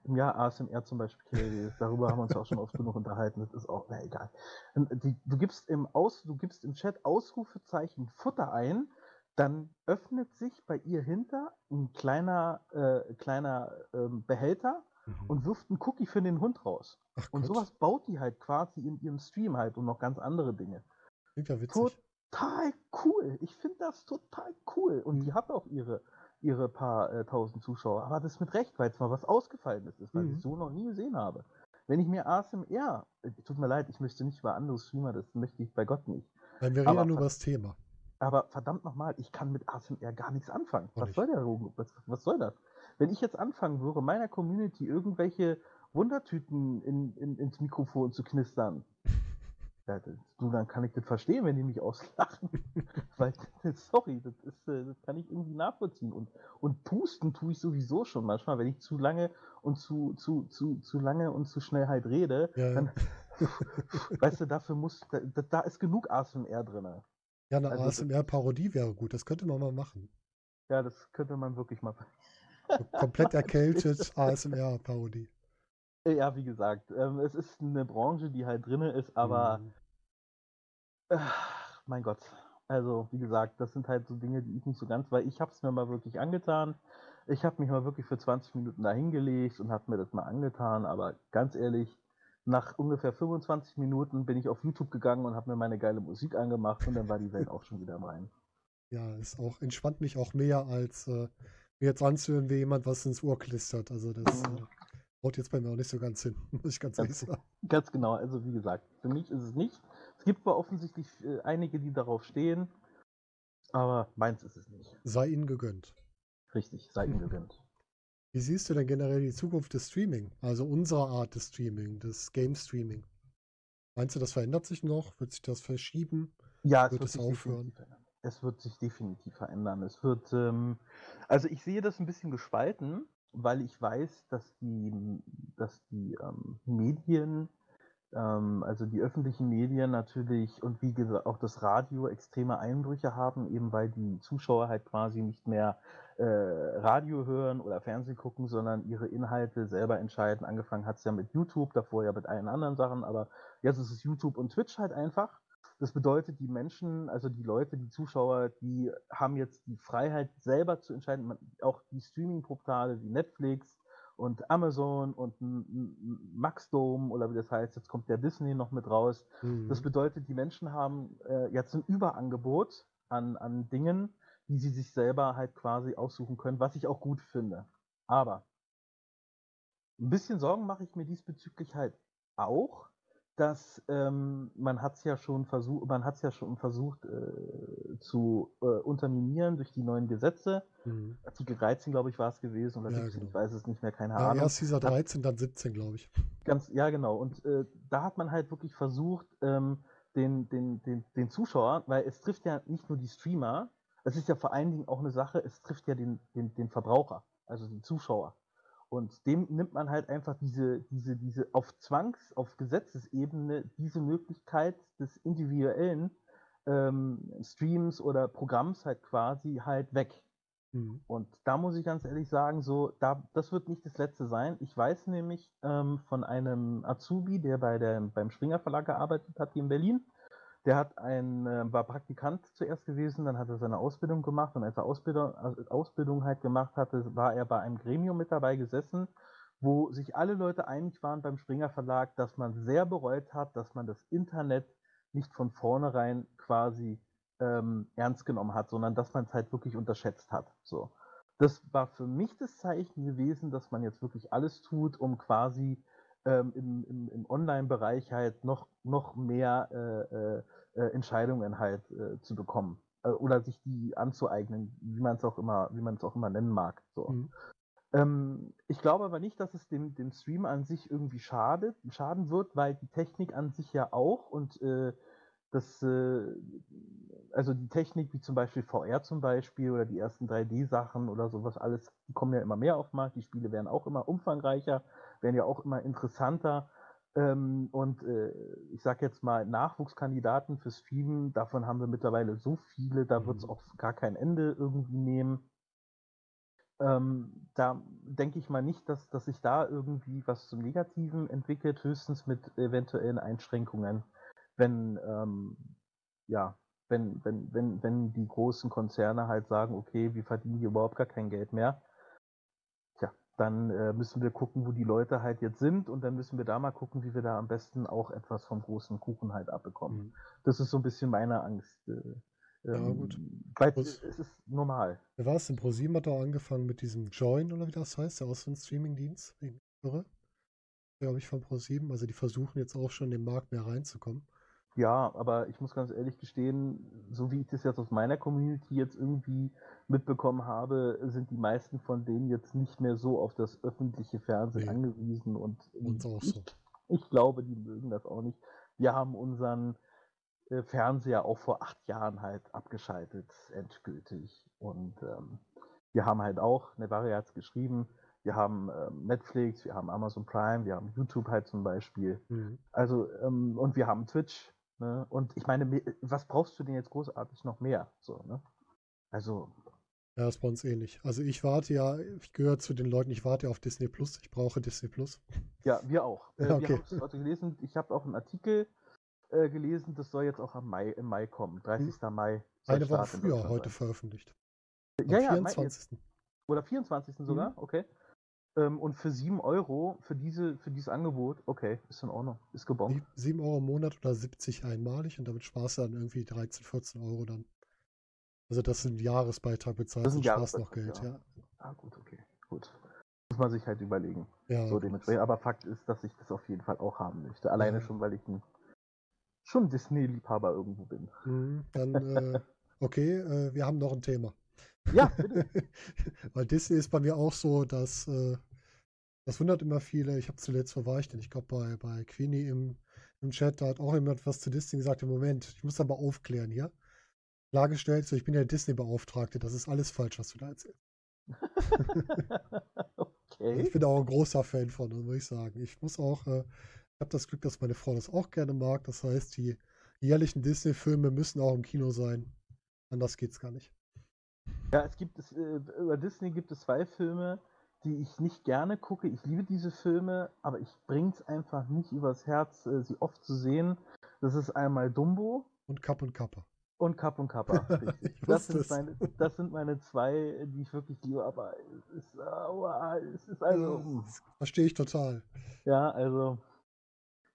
im, Ja, ASMR zum Beispiel, darüber haben wir uns auch schon oft genug unterhalten, das ist auch, na egal. Die, du, gibst im Aus, du gibst im Chat Ausrufezeichen Futter ein, dann öffnet sich bei ihr hinter ein kleiner, äh, kleiner ähm, Behälter mhm. und wirft einen Cookie für den Hund raus. Ach und Gott. sowas baut die halt quasi in ihrem Stream halt und noch ganz andere Dinge. Klingt ja witzig. Total cool. Ich finde das total cool. Und mhm. die hat auch ihre, ihre paar äh, tausend Zuschauer. Aber das mit Recht, weil es mal was ausgefallen ist, weil mhm. ich so noch nie gesehen habe. Wenn ich mir ASMR, äh, tut mir leid, ich möchte nicht über andere Streamer, das möchte ich bei Gott nicht. Nein, wir reden ja nur über das Thema. Aber verdammt nochmal, ich kann mit ASMR gar nichts anfangen. was soll der was, was soll das? Wenn ich jetzt anfangen würde, meiner Community irgendwelche Wundertüten in, in, ins Mikrofon zu knistern, ja, das, du, dann kann ich das verstehen, wenn die mich auslachen. Weil, sorry, das, ist, äh, das kann ich irgendwie nachvollziehen. Und, und pusten tue ich sowieso schon manchmal, wenn ich zu lange und zu, zu, zu, zu lange und zu schnell halt rede. Ja, dann, weißt du, dafür muss, da, da ist genug ASMR drin. Ja, eine also, ASMR-Parodie wäre gut, das könnte man mal machen. Ja, das könnte man wirklich mal. Komplett erkältet ASMR-Parodie. Ja, wie gesagt, ähm, es ist eine Branche, die halt drin ist, aber mhm. äh, mein Gott. Also, wie gesagt, das sind halt so Dinge, die ich nicht so ganz, weil ich habe es mir mal wirklich angetan. Ich habe mich mal wirklich für 20 Minuten da hingelegt und habe mir das mal angetan, aber ganz ehrlich, nach ungefähr 25 Minuten bin ich auf YouTube gegangen und habe mir meine geile Musik angemacht und dann war die Welt auch schon wieder rein. Ja, es auch entspannt mich auch mehr als äh, mir jetzt anzuhören, wie jemand was ins Ohr klistert. Also das äh, haut jetzt bei mir auch nicht so ganz hin, muss ich ganz, ganz ehrlich sagen. Ganz genau, also wie gesagt, für mich ist es nicht. Es gibt zwar offensichtlich äh, einige, die darauf stehen, aber meins ist es nicht. Sei ihnen gegönnt. Richtig, sei ihnen gegönnt. Wie siehst du denn generell die Zukunft des Streaming? Also unserer Art des Streaming, des Game Streaming? Meinst du, das verändert sich noch? Wird sich das verschieben? Ja, es wird, wird es aufhören? Es wird sich definitiv verändern. Es wird, ähm, also ich sehe das ein bisschen gespalten, weil ich weiß, dass die, dass die ähm, Medien ähm, also die öffentlichen Medien natürlich und wie gesagt auch das Radio extreme Einbrüche haben, eben weil die Zuschauer halt quasi nicht mehr äh, Radio hören oder Fernsehen gucken, sondern ihre Inhalte selber entscheiden. Angefangen hat es ja mit YouTube, davor ja mit allen anderen Sachen, aber jetzt ist es YouTube und Twitch halt einfach. Das bedeutet, die Menschen, also die Leute, die Zuschauer, die haben jetzt die Freiheit selber zu entscheiden. auch die Streaming-Portale wie Netflix, und Amazon und Maxdome oder wie das heißt, jetzt kommt der Disney noch mit raus. Mhm. Das bedeutet, die Menschen haben äh, jetzt ein Überangebot an, an Dingen, die sie sich selber halt quasi aussuchen können, was ich auch gut finde. Aber ein bisschen Sorgen mache ich mir diesbezüglich halt auch, dass ähm, man hat es ja schon versucht, man hat es ja schon versucht äh, zu äh, unterminieren durch die neuen Gesetze. Mhm. Artikel 13, glaube ich, war es gewesen oder ja, 17, genau. ich weiß es nicht mehr, keine ja, Ahnung. Erst dieser 13, dann 17, glaube ich. Ganz, ja, genau. Und äh, da hat man halt wirklich versucht, ähm, den, den, den, den Zuschauer, weil es trifft ja nicht nur die Streamer, es ist ja vor allen Dingen auch eine Sache, es trifft ja den, den, den Verbraucher, also den Zuschauer. Und dem nimmt man halt einfach diese, diese, diese auf Zwangs-, auf Gesetzesebene diese Möglichkeit des individuellen ähm, Streams oder Programms halt quasi halt weg. Mhm. Und da muss ich ganz ehrlich sagen, so, da, das wird nicht das letzte sein. Ich weiß nämlich ähm, von einem Azubi, der bei der, beim Springer Verlag gearbeitet hat hier in Berlin, der hat ein, äh, war Praktikant zuerst gewesen, dann hat er seine Ausbildung gemacht und als er Ausbildung, äh, Ausbildung halt gemacht hatte, war er bei einem Gremium mit dabei gesessen, wo sich alle Leute einig waren beim Springer Verlag, dass man sehr bereut hat, dass man das Internet nicht von vornherein quasi ähm, ernst genommen hat, sondern dass man es halt wirklich unterschätzt hat. So. Das war für mich das Zeichen gewesen, dass man jetzt wirklich alles tut, um quasi ähm, im, im, im Online-Bereich halt noch, noch mehr äh, äh, äh Entscheidungen halt äh, zu bekommen äh, oder sich die anzueignen, wie man es auch immer, wie man es auch immer nennen mag. So. Mhm. Ähm, ich glaube aber nicht, dass es dem, dem Stream an sich irgendwie schadet, schaden wird, weil die Technik an sich ja auch und äh, das, also die Technik wie zum Beispiel VR zum Beispiel oder die ersten 3D-Sachen oder sowas alles, die kommen ja immer mehr auf den Markt, die Spiele werden auch immer umfangreicher, werden ja auch immer interessanter. Ähm, und äh, ich sage jetzt mal, Nachwuchskandidaten fürs Streamen, davon haben wir mittlerweile so viele, da wird es mhm. auch gar kein Ende irgendwie nehmen. Ähm, da denke ich mal nicht, dass, dass sich da irgendwie was zum Negativen entwickelt, höchstens mit eventuellen Einschränkungen, wenn, ähm, ja, wenn, wenn, wenn, wenn die großen Konzerne halt sagen, okay, wir verdienen hier überhaupt gar kein Geld mehr, dann äh, müssen wir gucken, wo die Leute halt jetzt sind und dann müssen wir da mal gucken, wie wir da am besten auch etwas vom großen Kuchen halt abbekommen. Mhm. Das ist so ein bisschen meine Angst. Äh, ja, ähm, gut. Weil es ist normal. Wer war es denn? ProSieben hat auch angefangen mit diesem Join oder wie das heißt, der aus dem Streamingdienst. Irre. Glaube ich von ProSieben. Also die versuchen jetzt auch schon in den Markt mehr reinzukommen. Ja, aber ich muss ganz ehrlich gestehen, so wie ich das jetzt aus meiner Community jetzt irgendwie mitbekommen habe, sind die meisten von denen jetzt nicht mehr so auf das öffentliche Fernsehen nee. angewiesen und auch ich, ich glaube, die mögen das auch nicht. Wir haben unseren äh, Fernseher auch vor acht Jahren halt abgeschaltet, endgültig. Und ähm, wir haben halt auch, Nevaria hat es geschrieben, wir haben ähm, Netflix, wir haben Amazon Prime, wir haben YouTube halt zum Beispiel. Mhm. Also, ähm, und wir haben Twitch. Ne? Und ich meine, was brauchst du denn jetzt großartig noch mehr? So, ne? Also. Ja, ist bei uns ähnlich. Also ich warte ja, ich gehöre zu den Leuten, ich warte auf Disney Plus, ich brauche Disney Plus. Ja, wir auch. Ja, äh, okay. Wir heute gelesen, ich habe auch einen Artikel äh, gelesen, das soll jetzt auch am Mai, im Mai kommen. 30. Hm. Mai. Eine Woche früher heute veröffentlicht. Am ja, ja, 24. Oder 24. sogar, mhm. okay. Ähm, und für 7 Euro für, diese, für dieses Angebot, okay, ist in Ordnung, ist gebombt. 7 Euro im Monat oder 70 einmalig und damit sparst du dann irgendwie 13, 14 Euro dann. Also das ist ein Jahresbeitrag bezahlt das ist ein Spaß noch Geld, ja. ja. Ah, gut, okay, gut. Muss man sich halt überlegen. Ja. So dementsprechend. Aber Fakt ist, dass ich das auf jeden Fall auch haben möchte. Alleine ja. schon, weil ich ein schon Disney-Liebhaber irgendwo bin. Mhm, dann, äh, okay, äh, wir haben noch ein Thema. Ja, bitte. Weil Disney ist bei mir auch so, dass äh, das wundert immer viele. Ich habe zuletzt, wo war ich denn? Ich glaube, bei, bei Queenie im, im Chat, da hat auch jemand was zu Disney gesagt. Im Moment, ich muss aber aufklären hier. Klargestellt, so, ich bin ja Disney-Beauftragte. Das ist alles falsch, was du da erzählst. okay. Ich bin auch ein großer Fan von, muss ich sagen. Ich muss auch, äh, ich habe das Glück, dass meine Frau das auch gerne mag. Das heißt, die jährlichen Disney-Filme müssen auch im Kino sein. Anders geht's gar nicht. Ja, es gibt es, äh, über Disney gibt es zwei Filme, die ich nicht gerne gucke. Ich liebe diese Filme, aber ich bring's einfach nicht übers Herz, äh, sie oft zu sehen. Das ist einmal Dumbo. Und Kapp und Kappa. Und Kapp und Kappa. das, sind meine, das sind meine zwei, die ich wirklich liebe, aber es ist, aua, es ist also. Verstehe ich total. Ja, also.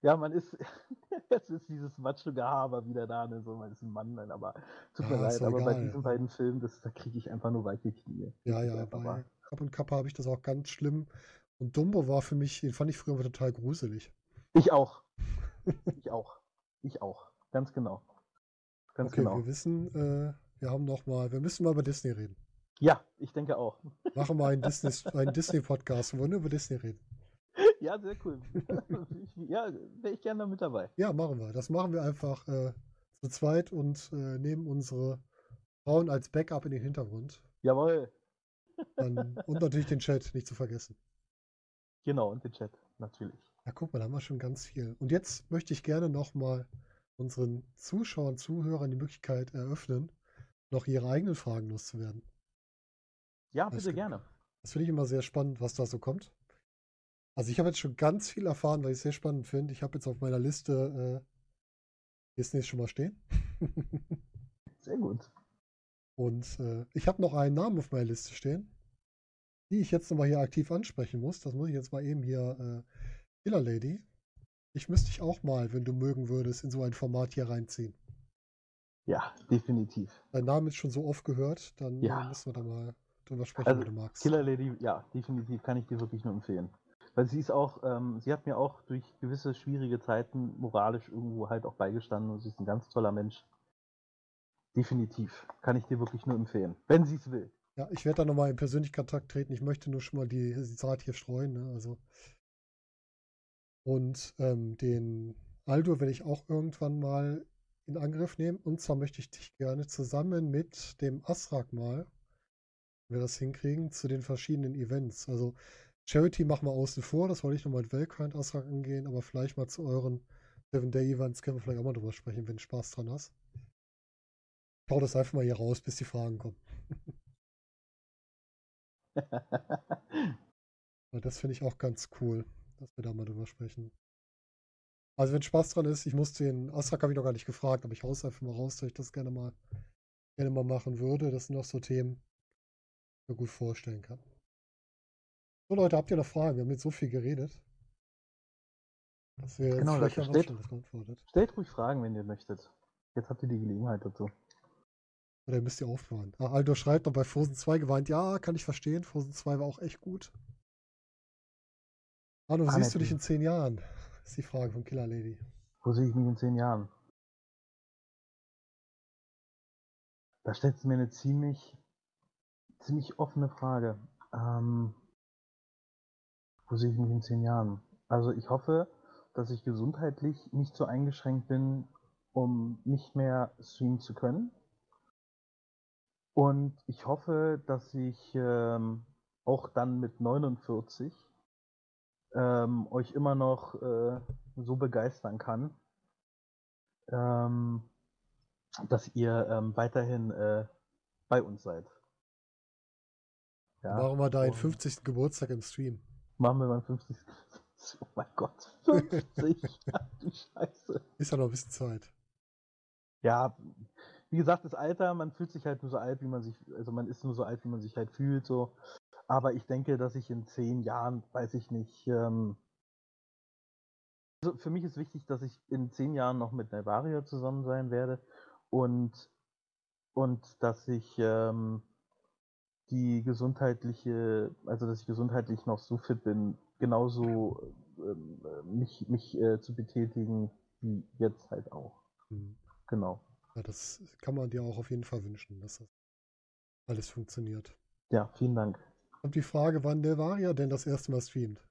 Ja, man ist, es ist dieses Macho-Gehaber wieder da, ne? so, man ist ein Mann, nein, aber tut ja, mir leid, aber egal. bei diesen beiden Filmen, das, da kriege ich einfach nur weiche Knie. Ja, ja, bei Kapp und Kappa habe ich das auch ganz schlimm. Und Dumbo war für mich, den fand ich früher total gruselig. Ich auch. ich auch. Ich auch. Ganz genau. Ganz okay, genau. wir wissen, äh, wir haben noch mal, wir müssen mal über Disney reden. Ja, ich denke auch. Machen wir einen Disney, einen Disney-Podcast, wo wir nur über Disney reden. Ja, sehr cool. ja, wäre ich gerne mit dabei. Ja, machen wir. Das machen wir einfach äh, zu zweit und äh, nehmen unsere Frauen als Backup in den Hintergrund. Jawohl. Dann, und natürlich den Chat nicht zu vergessen. Genau, und den Chat, natürlich. Ja, guck mal, da haben wir schon ganz viel. Und jetzt möchte ich gerne nochmal unseren Zuschauern, Zuhörern die Möglichkeit eröffnen, noch ihre eigenen Fragen loszuwerden. Ja, bitte das, gerne. Das finde ich immer sehr spannend, was da so kommt. Also ich habe jetzt schon ganz viel erfahren, weil ich es sehr spannend finde. Ich habe jetzt auf meiner Liste äh, Disney schon mal stehen. sehr gut. Und äh, ich habe noch einen Namen auf meiner Liste stehen, die ich jetzt nochmal hier aktiv ansprechen muss. Das muss ich jetzt mal eben hier äh, Killer Lady. Ich müsste dich auch mal, wenn du mögen würdest, in so ein Format hier reinziehen. Ja, definitiv. Dein Name ist schon so oft gehört, dann ja. müssen wir da mal drüber sprechen, also, wenn du magst. Killer Lady, ja, definitiv kann ich dir wirklich nur empfehlen. Weil sie ist auch, ähm, sie hat mir auch durch gewisse schwierige Zeiten moralisch irgendwo halt auch beigestanden und sie ist ein ganz toller Mensch. Definitiv. Kann ich dir wirklich nur empfehlen. Wenn sie es will. Ja, ich werde da nochmal in persönlichen Kontakt treten. Ich möchte nur schon mal die, Saat hier streuen. Ne? Also. Und ähm, den Aldo werde ich auch irgendwann mal in Angriff nehmen. Und zwar möchte ich dich gerne zusammen mit dem Asrak mal, wenn wir das hinkriegen, zu den verschiedenen Events. Also Charity machen wir außen vor, das wollte ich nochmal mit Valkyrie Asrak angehen, aber vielleicht mal zu euren Seven Day Events können wir vielleicht auch mal drüber sprechen, wenn du Spaß dran hast. Ich hau das einfach mal hier raus, bis die Fragen kommen. Weil das finde ich auch ganz cool, dass wir da mal drüber sprechen. Also wenn Spaß dran ist, ich muss den, Astrak habe ich noch gar nicht gefragt, aber ich hau's einfach mal raus, dass ich das gerne mal, gerne mal machen würde. Das sind noch so Themen, die ich mir gut vorstellen kann. So Leute, habt ihr noch Fragen? Wir haben jetzt so viel geredet. Dass wir Genau, jetzt Leute, stellt- schon das beantwortet. Stellt ruhig Fragen, wenn ihr möchtet. Jetzt habt ihr die Gelegenheit dazu. Oder ihr müsst ihr aufbewahren. Ah, Aldo schreibt noch bei Frozen 2 geweint. Ja, kann ich verstehen. Frozen 2 war auch echt gut. Arno, wo Ah, siehst du dich in zehn Jahren? Ist die Frage von Killer Lady. Wo sehe ich mich in zehn Jahren? Da stellt mir eine ziemlich, ziemlich offene Frage. Ähm, wo sehe ich mich in zehn Jahren? Also ich hoffe, dass ich gesundheitlich nicht so eingeschränkt bin, um nicht mehr streamen zu können. Und ich hoffe, dass ich ähm, auch dann mit 49 ähm, euch immer noch äh, so begeistern kann, ähm, dass ihr ähm, weiterhin äh, bei uns seid. Ja, wir deinen und 50. Geburtstag im Stream. Machen wir beim 50. Oh mein Gott, 50. Ach, du Scheiße. Ist ja noch ein bisschen Zeit. Ja, wie gesagt, das Alter, man fühlt sich halt nur so alt, wie man sich, also man ist nur so alt, wie man sich halt fühlt, so. Aber ich denke, dass ich in zehn Jahren, weiß ich nicht, ähm, also für mich ist wichtig, dass ich in zehn Jahren noch mit Navaria zusammen sein werde und, und dass ich ähm, die gesundheitliche, also dass ich gesundheitlich noch so fit bin, genauso ähm, äh, mich, mich äh, zu betätigen wie jetzt halt auch. Hm. Genau. Ja, das kann man dir auch auf jeden Fall wünschen, dass das alles funktioniert. Ja, vielen Dank. Und die Frage, wann der Varia denn das erste Mal streamt?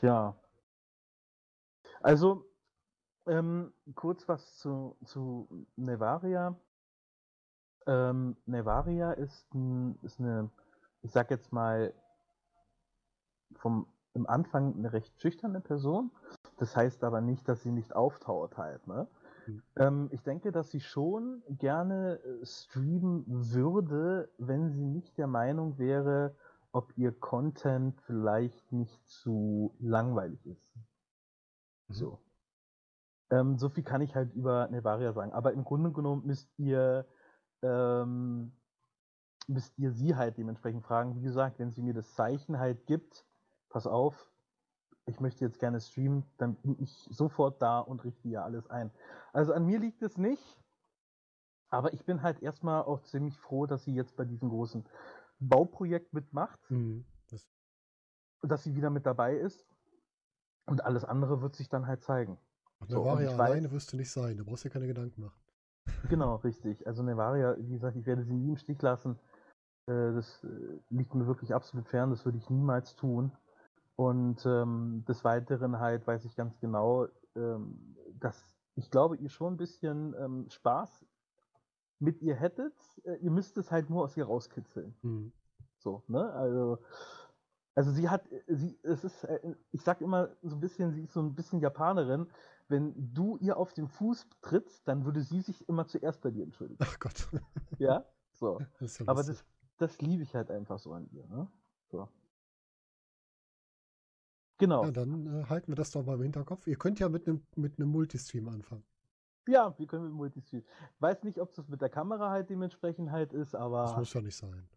Ja. Also, ähm, kurz was zu, zu Nevaria. Ähm, Nevaria ist, ein, ist eine, ich sag jetzt mal, vom im Anfang eine recht schüchterne Person. Das heißt aber nicht, dass sie nicht auftaut halt, ne? Hm. Ähm, ich denke, dass sie schon gerne äh, streamen würde, wenn sie nicht der Meinung wäre, ob ihr Content vielleicht nicht zu langweilig ist. Mhm. So. Ähm, so viel kann ich halt über Nevaria sagen. Aber im Grunde genommen müsst ihr, ähm, müsst ihr sie halt dementsprechend fragen. Wie gesagt, wenn sie mir das Zeichen halt gibt, pass auf, ich möchte jetzt gerne streamen, dann bin ich sofort da und richte ja alles ein. Also an mir liegt es nicht, aber ich bin halt erstmal auch ziemlich froh, dass sie jetzt bei diesem großen Bauprojekt mitmacht Hm. Das, dass sie wieder mit dabei ist. Und alles andere wird sich dann halt zeigen. der So, Varia alleine wirst du nicht sein. Da brauchst du dir keine Gedanken machen. Genau, richtig. Also Nevaria, wie gesagt, ich werde sie nie im Stich lassen. Äh, Das äh, liegt mir wirklich absolut fern, das würde ich niemals tun. Und ähm, des Weiteren halt weiß ich ganz genau, ähm, dass ich glaube, ihr schon ein bisschen ähm, Spaß mit ihr hättet. Äh, ihr müsst es halt nur aus ihr rauskitzeln. Hm. So, ne? Also, also sie hat, sie, es ist, ich sag immer so ein bisschen, sie ist so ein bisschen Japanerin. Wenn du ihr auf den Fuß trittst, dann würde sie sich immer zuerst bei dir entschuldigen. Ach Gott. Ja? So. Das ja Aber das, das liebe ich halt einfach so an ihr, ne? So. Genau. Ja, dann äh, halten wir das doch mal im Hinterkopf. Ihr könnt ja mit einem mit Multistream anfangen. Ja, wir können mit Multistream. Weiß nicht, ob das mit der Kamera halt dementsprechend halt ist, Das aber muss ja nicht sein.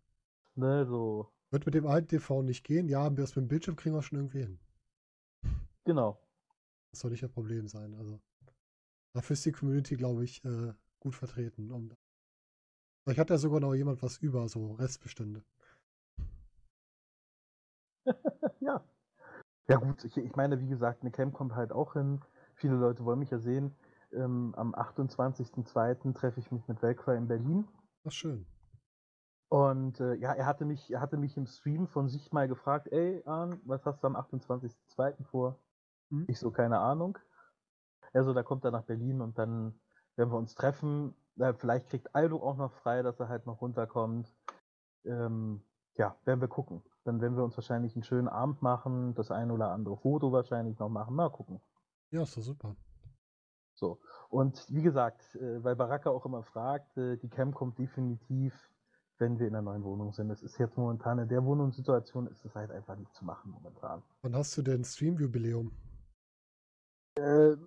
ne, so. Wird mit dem alten TV nicht gehen? Ja, wir das mit dem Bildschirm kriegen wir schon irgendwie hin. Genau. Das soll nicht das Problem sein. Also dafür ist die Community, glaube ich, äh, gut vertreten. Um, vielleicht hat ja sogar noch jemand was über, so Restbestände. ja. Ja gut, ich, ich meine, wie gesagt, eine Cam kommt halt auch hin. Viele Leute wollen mich ja sehen. Ähm, am 28.02. treffe ich mich mit Velcry in Berlin. Ach schön. Und äh, ja, er hatte mich, er hatte mich im Stream von sich mal gefragt, ey, Arn, was hast du am 28.02. vor? Hm? Ich so, keine Ahnung. Also, da kommt er nach Berlin und dann werden wir uns treffen. Äh, vielleicht kriegt Aldo auch noch frei, dass er halt noch runterkommt. Ähm, ja, werden wir gucken. Dann werden wir uns wahrscheinlich einen schönen Abend machen, das ein oder andere Foto wahrscheinlich noch machen. Mal gucken. Ja, ist doch super. So. Und wie gesagt, äh, weil Baraka auch immer fragt, äh, die Cam kommt definitiv wenn wir in der neuen Wohnung sind. Es ist jetzt momentan in der Wohnungssituation, ist es halt einfach nicht zu machen momentan. Wann hast du denn Stream-Jubiläum? Äh,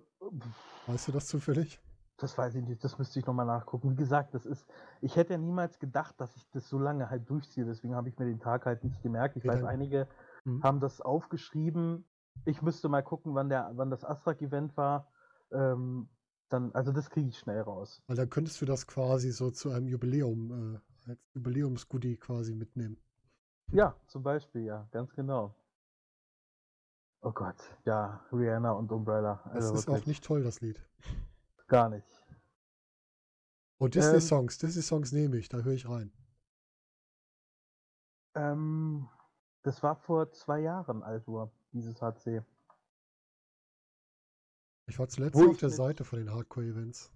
Weißt du das zufällig? das weiß ich nicht, das müsste ich nochmal nachgucken. Wie gesagt, das ist, ich hätte ja niemals gedacht, dass ich das so lange halt durchziehe, deswegen habe ich mir den Tag halt nicht gemerkt. Ich weiß, einige Hm. haben das aufgeschrieben. Ich müsste mal gucken, wann der, wann das Astrak-Event war. Ähm, dann, also das kriege ich schnell raus. Weil dann könntest du das quasi so zu einem Jubiläum, äh, als Jubiläumsgoodie quasi mitnehmen. Ja, zum Beispiel, ja, ganz genau. Oh Gott, ja, Rihanna und Umbrella. Das Also ist auch nicht toll, das Lied. gar nicht. Und Ähm, Disney-Songs, Disney-Songs nehme ich, da höre ich rein. Ähm, das war vor zwei Jahren, Altur, dieses HC. Ich war zuletzt Wo auf der Seite von den Hardcore-Events.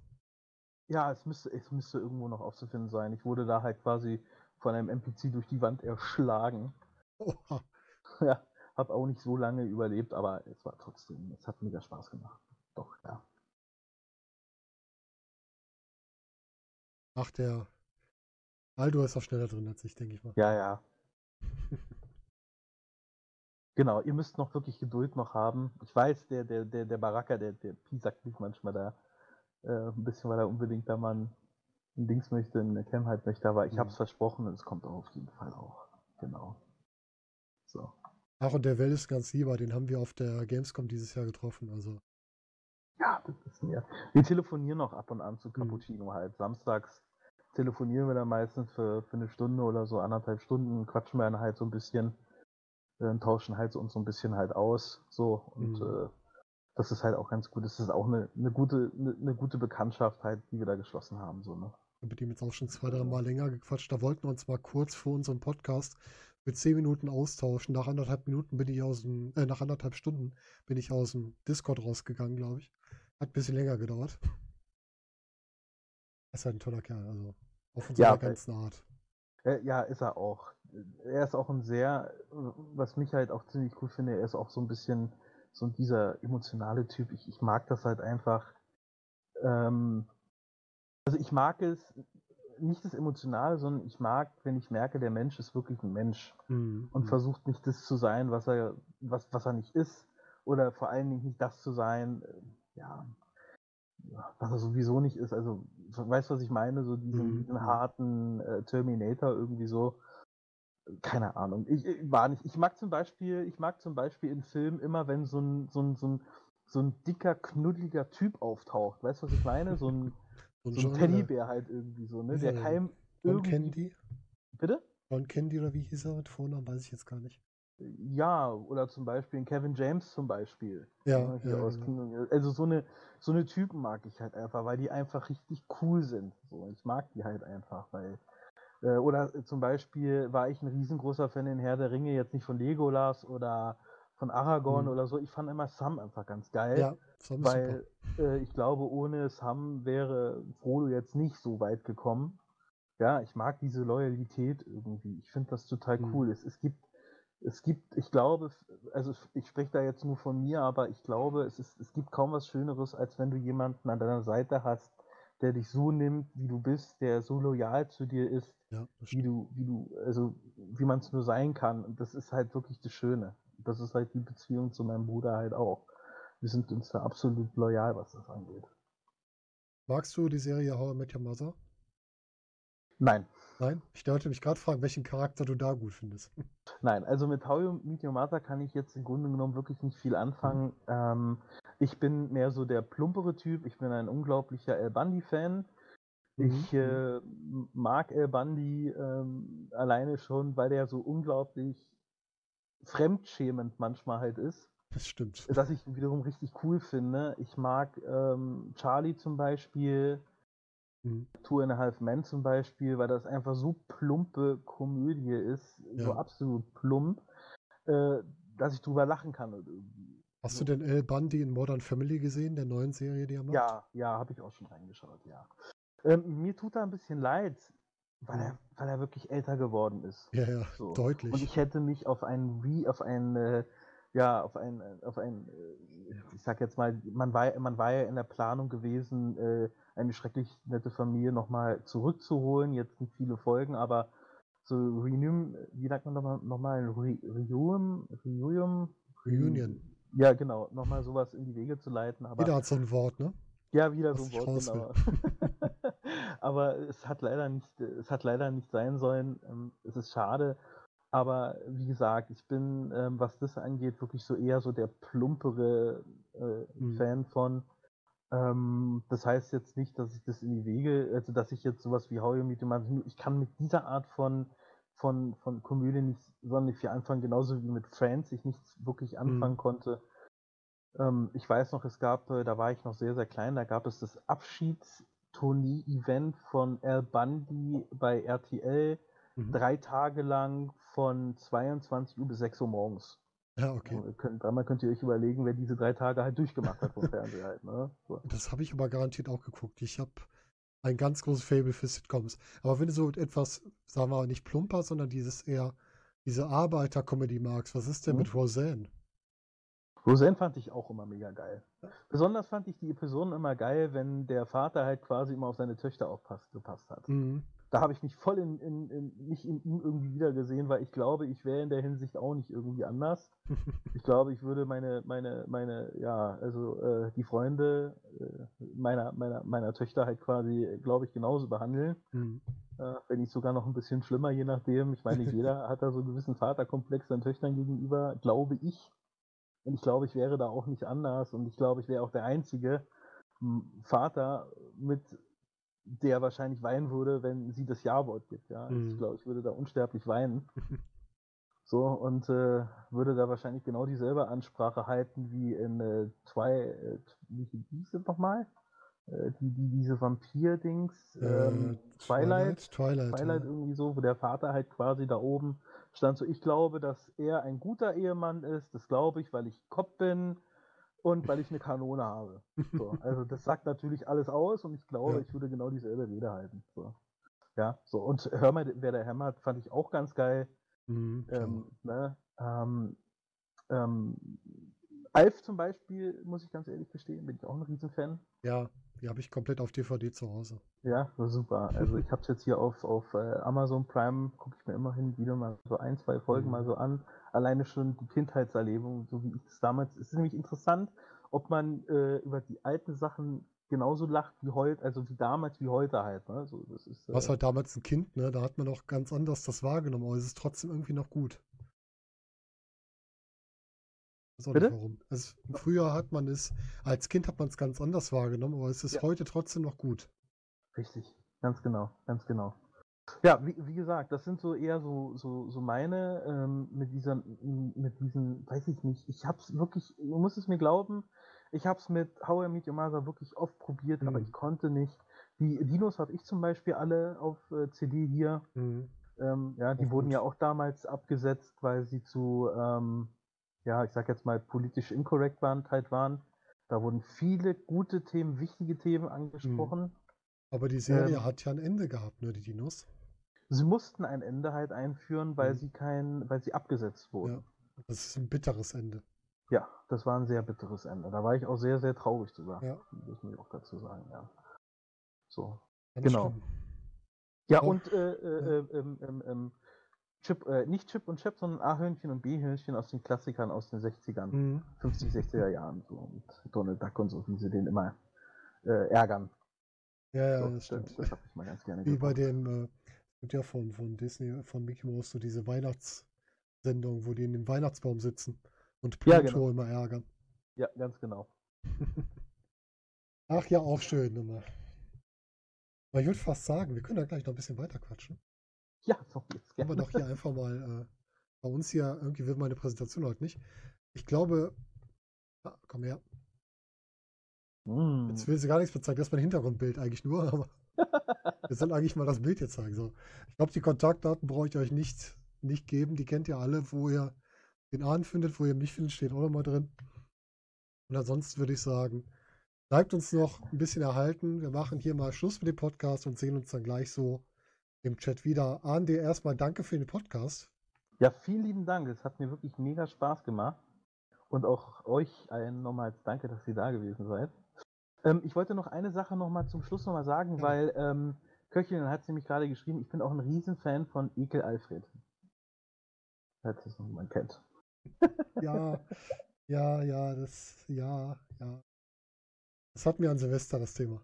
Ja, es müsste, es müsste irgendwo noch aufzufinden sein. Ich wurde da halt quasi von einem NPC durch die Wand erschlagen. Oha. ja, hab auch nicht so lange überlebt, aber es war trotzdem, es hat mega Spaß gemacht. Doch, ja. Ach, der Aldo ist auch schneller drin als ich, denke ich mal. Ja, ja. Genau, ihr müsst noch wirklich Geduld noch haben. Ich weiß, der, der, der, der Baraka, der, der piesackt mich manchmal da äh, ein bisschen, weil er unbedingt da mal ein, Dings möchte, eine Cam halt möchte, aber ich Mhm. hab's versprochen und es kommt auch auf jeden Fall auch. Genau. Und der Well ist ganz lieber, den haben wir auf der Gamescom dieses Jahr getroffen. Also, Ja, das ist mir. Wir telefonieren noch ab und an zu Mhm. Cappuccino halt. Samstags telefonieren wir dann meistens für, für eine Stunde oder so, anderthalb Stunden, quatschen wir dann halt so ein bisschen, äh, tauschen halt so uns so ein bisschen halt aus. So und Mhm. äh, das ist halt auch ganz gut. Das ist auch eine, eine gute, eine, eine gute Bekanntschaft halt, die wir da geschlossen haben. So, ne? ich habe mit ihm jetzt auch schon zwei, drei Mal länger gequatscht. Da wollten wir uns mal kurz vor unserem Podcast für zehn Minuten austauschen. Nach anderthalb Minuten bin ich aus dem, äh, nach anderthalb Stunden bin ich aus dem Discord rausgegangen, glaube ich. Hat ein bisschen länger gedauert. Er ist halt ein toller Kerl, also auch von Ja, seiner ganzen Art. Äh, ja, ist er auch. Er ist auch ein sehr, was mich halt auch ziemlich cool finde, er ist auch so ein bisschen so dieser emotionale Typ. Ich, ich mag das halt einfach. Ähm, also ich mag es, nicht das Emotionale, sondern ich mag, wenn ich merke, der Mensch ist wirklich ein Mensch Mhm. und mhm. versucht nicht das zu sein, was er, was, was er nicht ist. Oder vor allen Dingen nicht das zu sein, äh, ja, was er sowieso nicht ist. Also, weißt du, was ich meine? So diesen, Mhm, diesen mhm. harten äh, Terminator irgendwie so. Keine Ahnung. Ich, ich war nicht. Ich mag zum Beispiel, ich mag zum Beispiel in Filmen immer, wenn so ein, so ein, so ein, so ein dicker, knuddeliger Typ auftaucht. Weißt du, was ich meine? So ein, Und so ein äh, Teddybär halt irgendwie so, ne? Der er John irgendwie. Candy? Bitte? John Candy oder wie hieß er mit Vornamen, weiß ich jetzt gar nicht. Ja, oder zum Beispiel in Kevin James zum Beispiel. Ja, ja, genau. Also so eine, so eine Typen mag ich halt einfach, weil die einfach richtig cool sind. So, ich mag die halt einfach, weil. Äh, oder zum Beispiel war ich ein riesengroßer Fan in Herr der Ringe, jetzt nicht von Legolas oder von Aragorn Mhm. oder so. Ich fand immer Sam einfach ganz geil. Ja, Sam weil äh, ich glaube, ohne Sam wäre Frodo jetzt nicht so weit gekommen. Ja, ich mag diese Loyalität irgendwie. Ich finde das total Mhm. cool. Es, es gibt, es gibt, ich glaube, also ich spreche da jetzt nur von mir, aber ich glaube, es, ist, es gibt kaum was Schöneres, als wenn du jemanden an deiner Seite hast, der dich so nimmt, wie du bist, der so loyal zu dir ist, Ja, wie du, wie du, also wie man es nur sein kann. Und das ist halt wirklich das Schöne. Das ist halt die Beziehung zu meinem Bruder halt auch. Wir sind uns da absolut loyal, was das angeht. Magst du die Serie How I Met Your Mother? Nein, Nein? Ich wollte mich gerade fragen, welchen Charakter du da gut findest. nein. Also mit How You Meet Your Mother kann ich jetzt im Grunde genommen wirklich nicht viel anfangen. Ähm, ich bin mehr so der plumpere Typ. Ich bin ein unglaublicher El Bundy-Fan. Ich Mhm, äh, m- mag El Bundy ähm, alleine schon, weil der so unglaublich fremdschämend manchmal halt ist. Das stimmt. dass ich wiederum richtig cool finde. Ich mag ähm, Charlie zum Beispiel, Mhm. Two and a Half Men zum Beispiel, weil das einfach so plumpe Komödie ist, so Ja. absolut plump, äh, dass ich drüber lachen kann. Hast So. du denn El Bundy in Modern Family gesehen, der neuen Serie, die er macht? Ja, ja, habe ich auch schon reingeschaut, ja. Ähm, mir tut er ein bisschen leid, weil, er, weil er wirklich älter geworden ist. Ja, ja, So. deutlich. Und ich hätte mich auf ein Re, auf ein, äh, ja, auf ein, äh, auf ein, äh, ich sag jetzt mal, man war, man war ja in der Planung gewesen, äh, eine schrecklich nette Familie nochmal zurückzuholen, jetzt nicht viele Folgen, aber so Renew, wie sagt man nochmal, nochmal Reunion, Reunion, Reunion. Ja, genau, nochmal sowas in die Wege zu leiten. Aber, Jeder hat so ein Wort, ne? Ja, wieder Was so ein Wort, genau. aber es hat leider nicht, es hat leider nicht sein sollen. Ähm, Es ist schade. Aber wie gesagt, ich bin, ähm, was das angeht, wirklich so eher so der plumpere äh, Mhm. Fan von. Ähm, das heißt jetzt nicht, dass ich das in die Wege, also dass ich jetzt sowas wie How You Meet Your ich kann mit dieser Art von, von, von Komödie nicht sonderlich viel anfangen, genauso wie mit Friends ich nichts wirklich anfangen konnte. Ähm, ich weiß noch, es gab, äh, da war ich noch sehr, sehr klein, da gab es das Abschiedstournee-Event von Al Bundy bei RTL, Mhm. drei Tage lang von 22 Uhr bis 6 Uhr morgens. Ja, okay. Ihr Könnt, dreimal könnt ihr euch überlegen, wer diese drei Tage halt durchgemacht hat vom Fernseher halt. Ne? So. Das habe ich aber garantiert auch geguckt. Ich habe ein ganz großes Fable für Sitcoms. Aber wenn du so etwas, sagen wir mal, nicht plumper, sondern dieses eher, diese Arbeiter-Comedy magst, was ist denn Mhm. mit Roseanne? Roseanne fand ich auch immer mega geil. Besonders fand ich die Episoden immer geil, wenn der Vater halt quasi immer auf seine Töchter aufpasst, gepasst hat. Mhm. Da habe ich mich voll in, in, in, nicht in ihm irgendwie wieder gesehen, weil ich glaube, ich wäre in der Hinsicht auch nicht irgendwie anders. Ich glaube, ich würde meine, meine, meine, ja, also äh, die Freunde äh, meiner, meiner, meiner Töchter halt quasi, glaube ich, genauso behandeln. Mhm. Äh, wenn nicht sogar noch ein bisschen schlimmer, je nachdem. Ich meine, jeder hat da so einen gewissen Vaterkomplex seinen Töchtern gegenüber, glaube ich. Und ich glaube, ich wäre da auch nicht anders. Und ich glaube, ich wäre auch der einzige m, Vater, mit der wahrscheinlich weinen würde, wenn sie das Ja-Wort gibt. Ja? Mhm. Ich glaube, ich würde da unsterblich weinen. So, und äh, würde da wahrscheinlich genau dieselbe Ansprache halten wie in äh, Twi äh, wie hieß es nochmal? Äh, die, die, diese Vampir-Dings, ähm, Äh, Twilight, Twilight, Twilight ja. irgendwie so, wo der Vater halt quasi da oben stand so, ich glaube, dass er ein guter Ehemann ist, das glaube ich, weil ich Kopf bin und weil ich eine Kanone habe. So, also das sagt natürlich alles aus und ich glaube, Ja. ich würde genau dieselbe Rede halten. So. Ja, so, und Hör mal, wer der hämmert, fand ich auch ganz geil. Mhm. Ähm, ne? ähm, ähm, Alf zum Beispiel, muss ich ganz ehrlich gestehen, bin ich auch ein Riesenfan. ja, die habe ich komplett auf DVD zu Hause. Ja, super. Also ich habe es jetzt hier auf, auf äh, Amazon Prime, gucke ich mir immerhin wieder mal so ein, zwei Folgen Mhm. mal so an. Alleine schon die Kindheitserlebung, so wie ich es damals. Es ist nämlich interessant, ob man äh, über die alten Sachen genauso lacht wie heute, also wie damals wie heute halt. Ne? So, das ist, äh, halt damals ein Kind, ne? Da hat man auch ganz anders das wahrgenommen, aber es ist trotzdem irgendwie noch gut. Ich weiß auch nicht Bitte? warum. Also, früher hat man es, als Kind hat man es ganz anders wahrgenommen, aber es ist Ja. heute trotzdem noch gut. Richtig, ganz genau, ganz genau. Ja, wie, wie gesagt, das sind so eher so, so, so meine ähm, mit dieser, mit diesen, weiß ich nicht, ich hab's wirklich, du musst es mir glauben, ich hab's mit How I Meet Your Mother wirklich oft probiert, aber Mhm. ich konnte nicht. Die Dinos habe ich zum Beispiel alle auf äh, CD hier. Mhm. Ähm, ja, die Auch wurden gut. ja auch damals abgesetzt, weil sie zu, ähm, ja, ich sag jetzt mal politisch inkorrekt waren, halt waren. Da wurden viele gute Themen, wichtige Themen angesprochen. Aber die Serie Ähm. hat ja ein Ende gehabt, ne, die Dinos. Sie mussten ein Ende halt einführen, weil Mhm. sie kein, weil sie abgesetzt wurden. Ja. Das ist ein bitteres Ende. Ja. das war ein sehr bitteres Ende. Da war ich auch sehr, sehr traurig sogar. Ja. Das muss ich auch dazu sagen, ja. So. Ganz Genau. schlimm. Ja, Auch- und äh, äh, äh, ähm, ähm, ähm, Chip, äh, nicht Chip und Chap, sondern A-Hörnchen und B-Hörnchen aus den Klassikern aus den 60ern, Mhm. 50, 60er Jahren. So. Und Donald Duck und so, wie sie den immer äh, ärgern. Ja, ja, so, das stimmt. Das habe ich mal ganz gerne Wie bei dem, äh, ja von, von Disney, von Mickey Mouse so diese Weihnachtssendung, wo die in dem Weihnachtsbaum sitzen und Pluto Ja, genau. immer ärgern. Ja, ganz genau. Ach ja, auch schön immer. Aber ich würde fast sagen, wir können da gleich noch ein bisschen weiter quatschen. Ja, so jetzt gerne. doch hier einfach mal, äh, bei uns hier, irgendwie wird meine Präsentation heute nicht. Ich glaube, ah, komm her, Mm. jetzt will sie gar nichts mehr zeigen, das ist mein Hintergrundbild eigentlich nur, aber wir sollen eigentlich mal das Bild hier zeigen. So. Ich glaube, die Kontaktdaten brauche ich euch nicht, nicht geben, die kennt ihr alle, wo ihr den Ahn findet, wo ihr mich findet, steht auch nochmal drin. Und ansonsten würde ich sagen, bleibt uns noch ein bisschen erhalten. Wir machen hier mal Schluss mit dem Podcast und sehen uns dann gleich so im Chat wieder. Ahn dir erstmal danke für den Podcast. Ja, vielen lieben Dank. Es hat mir wirklich mega Spaß gemacht. Und auch euch allen nochmals danke, dass ihr da gewesen seid. Ähm, ich wollte noch eine Sache nochmal zum Schluss nochmal sagen, Ja. weil ähm, Köchelin hat nämlich gerade geschrieben, ich bin auch ein Riesenfan von Ekel Alfred. Falls das noch jemand kennt. Ja, ja, ja, das, ja, ja. Das hatten wir an Silvester, das Thema.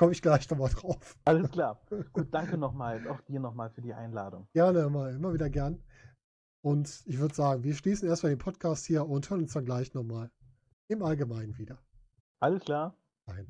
Komme ich gleich nochmal drauf. Alles klar. Gut, danke nochmal, auch dir nochmal für die Einladung. Gerne, immer, immer wieder gern. Und ich würde sagen, wir schließen erstmal den Podcast hier und hören uns dann gleich nochmal im Allgemeinen wieder. Alles klar. Nein.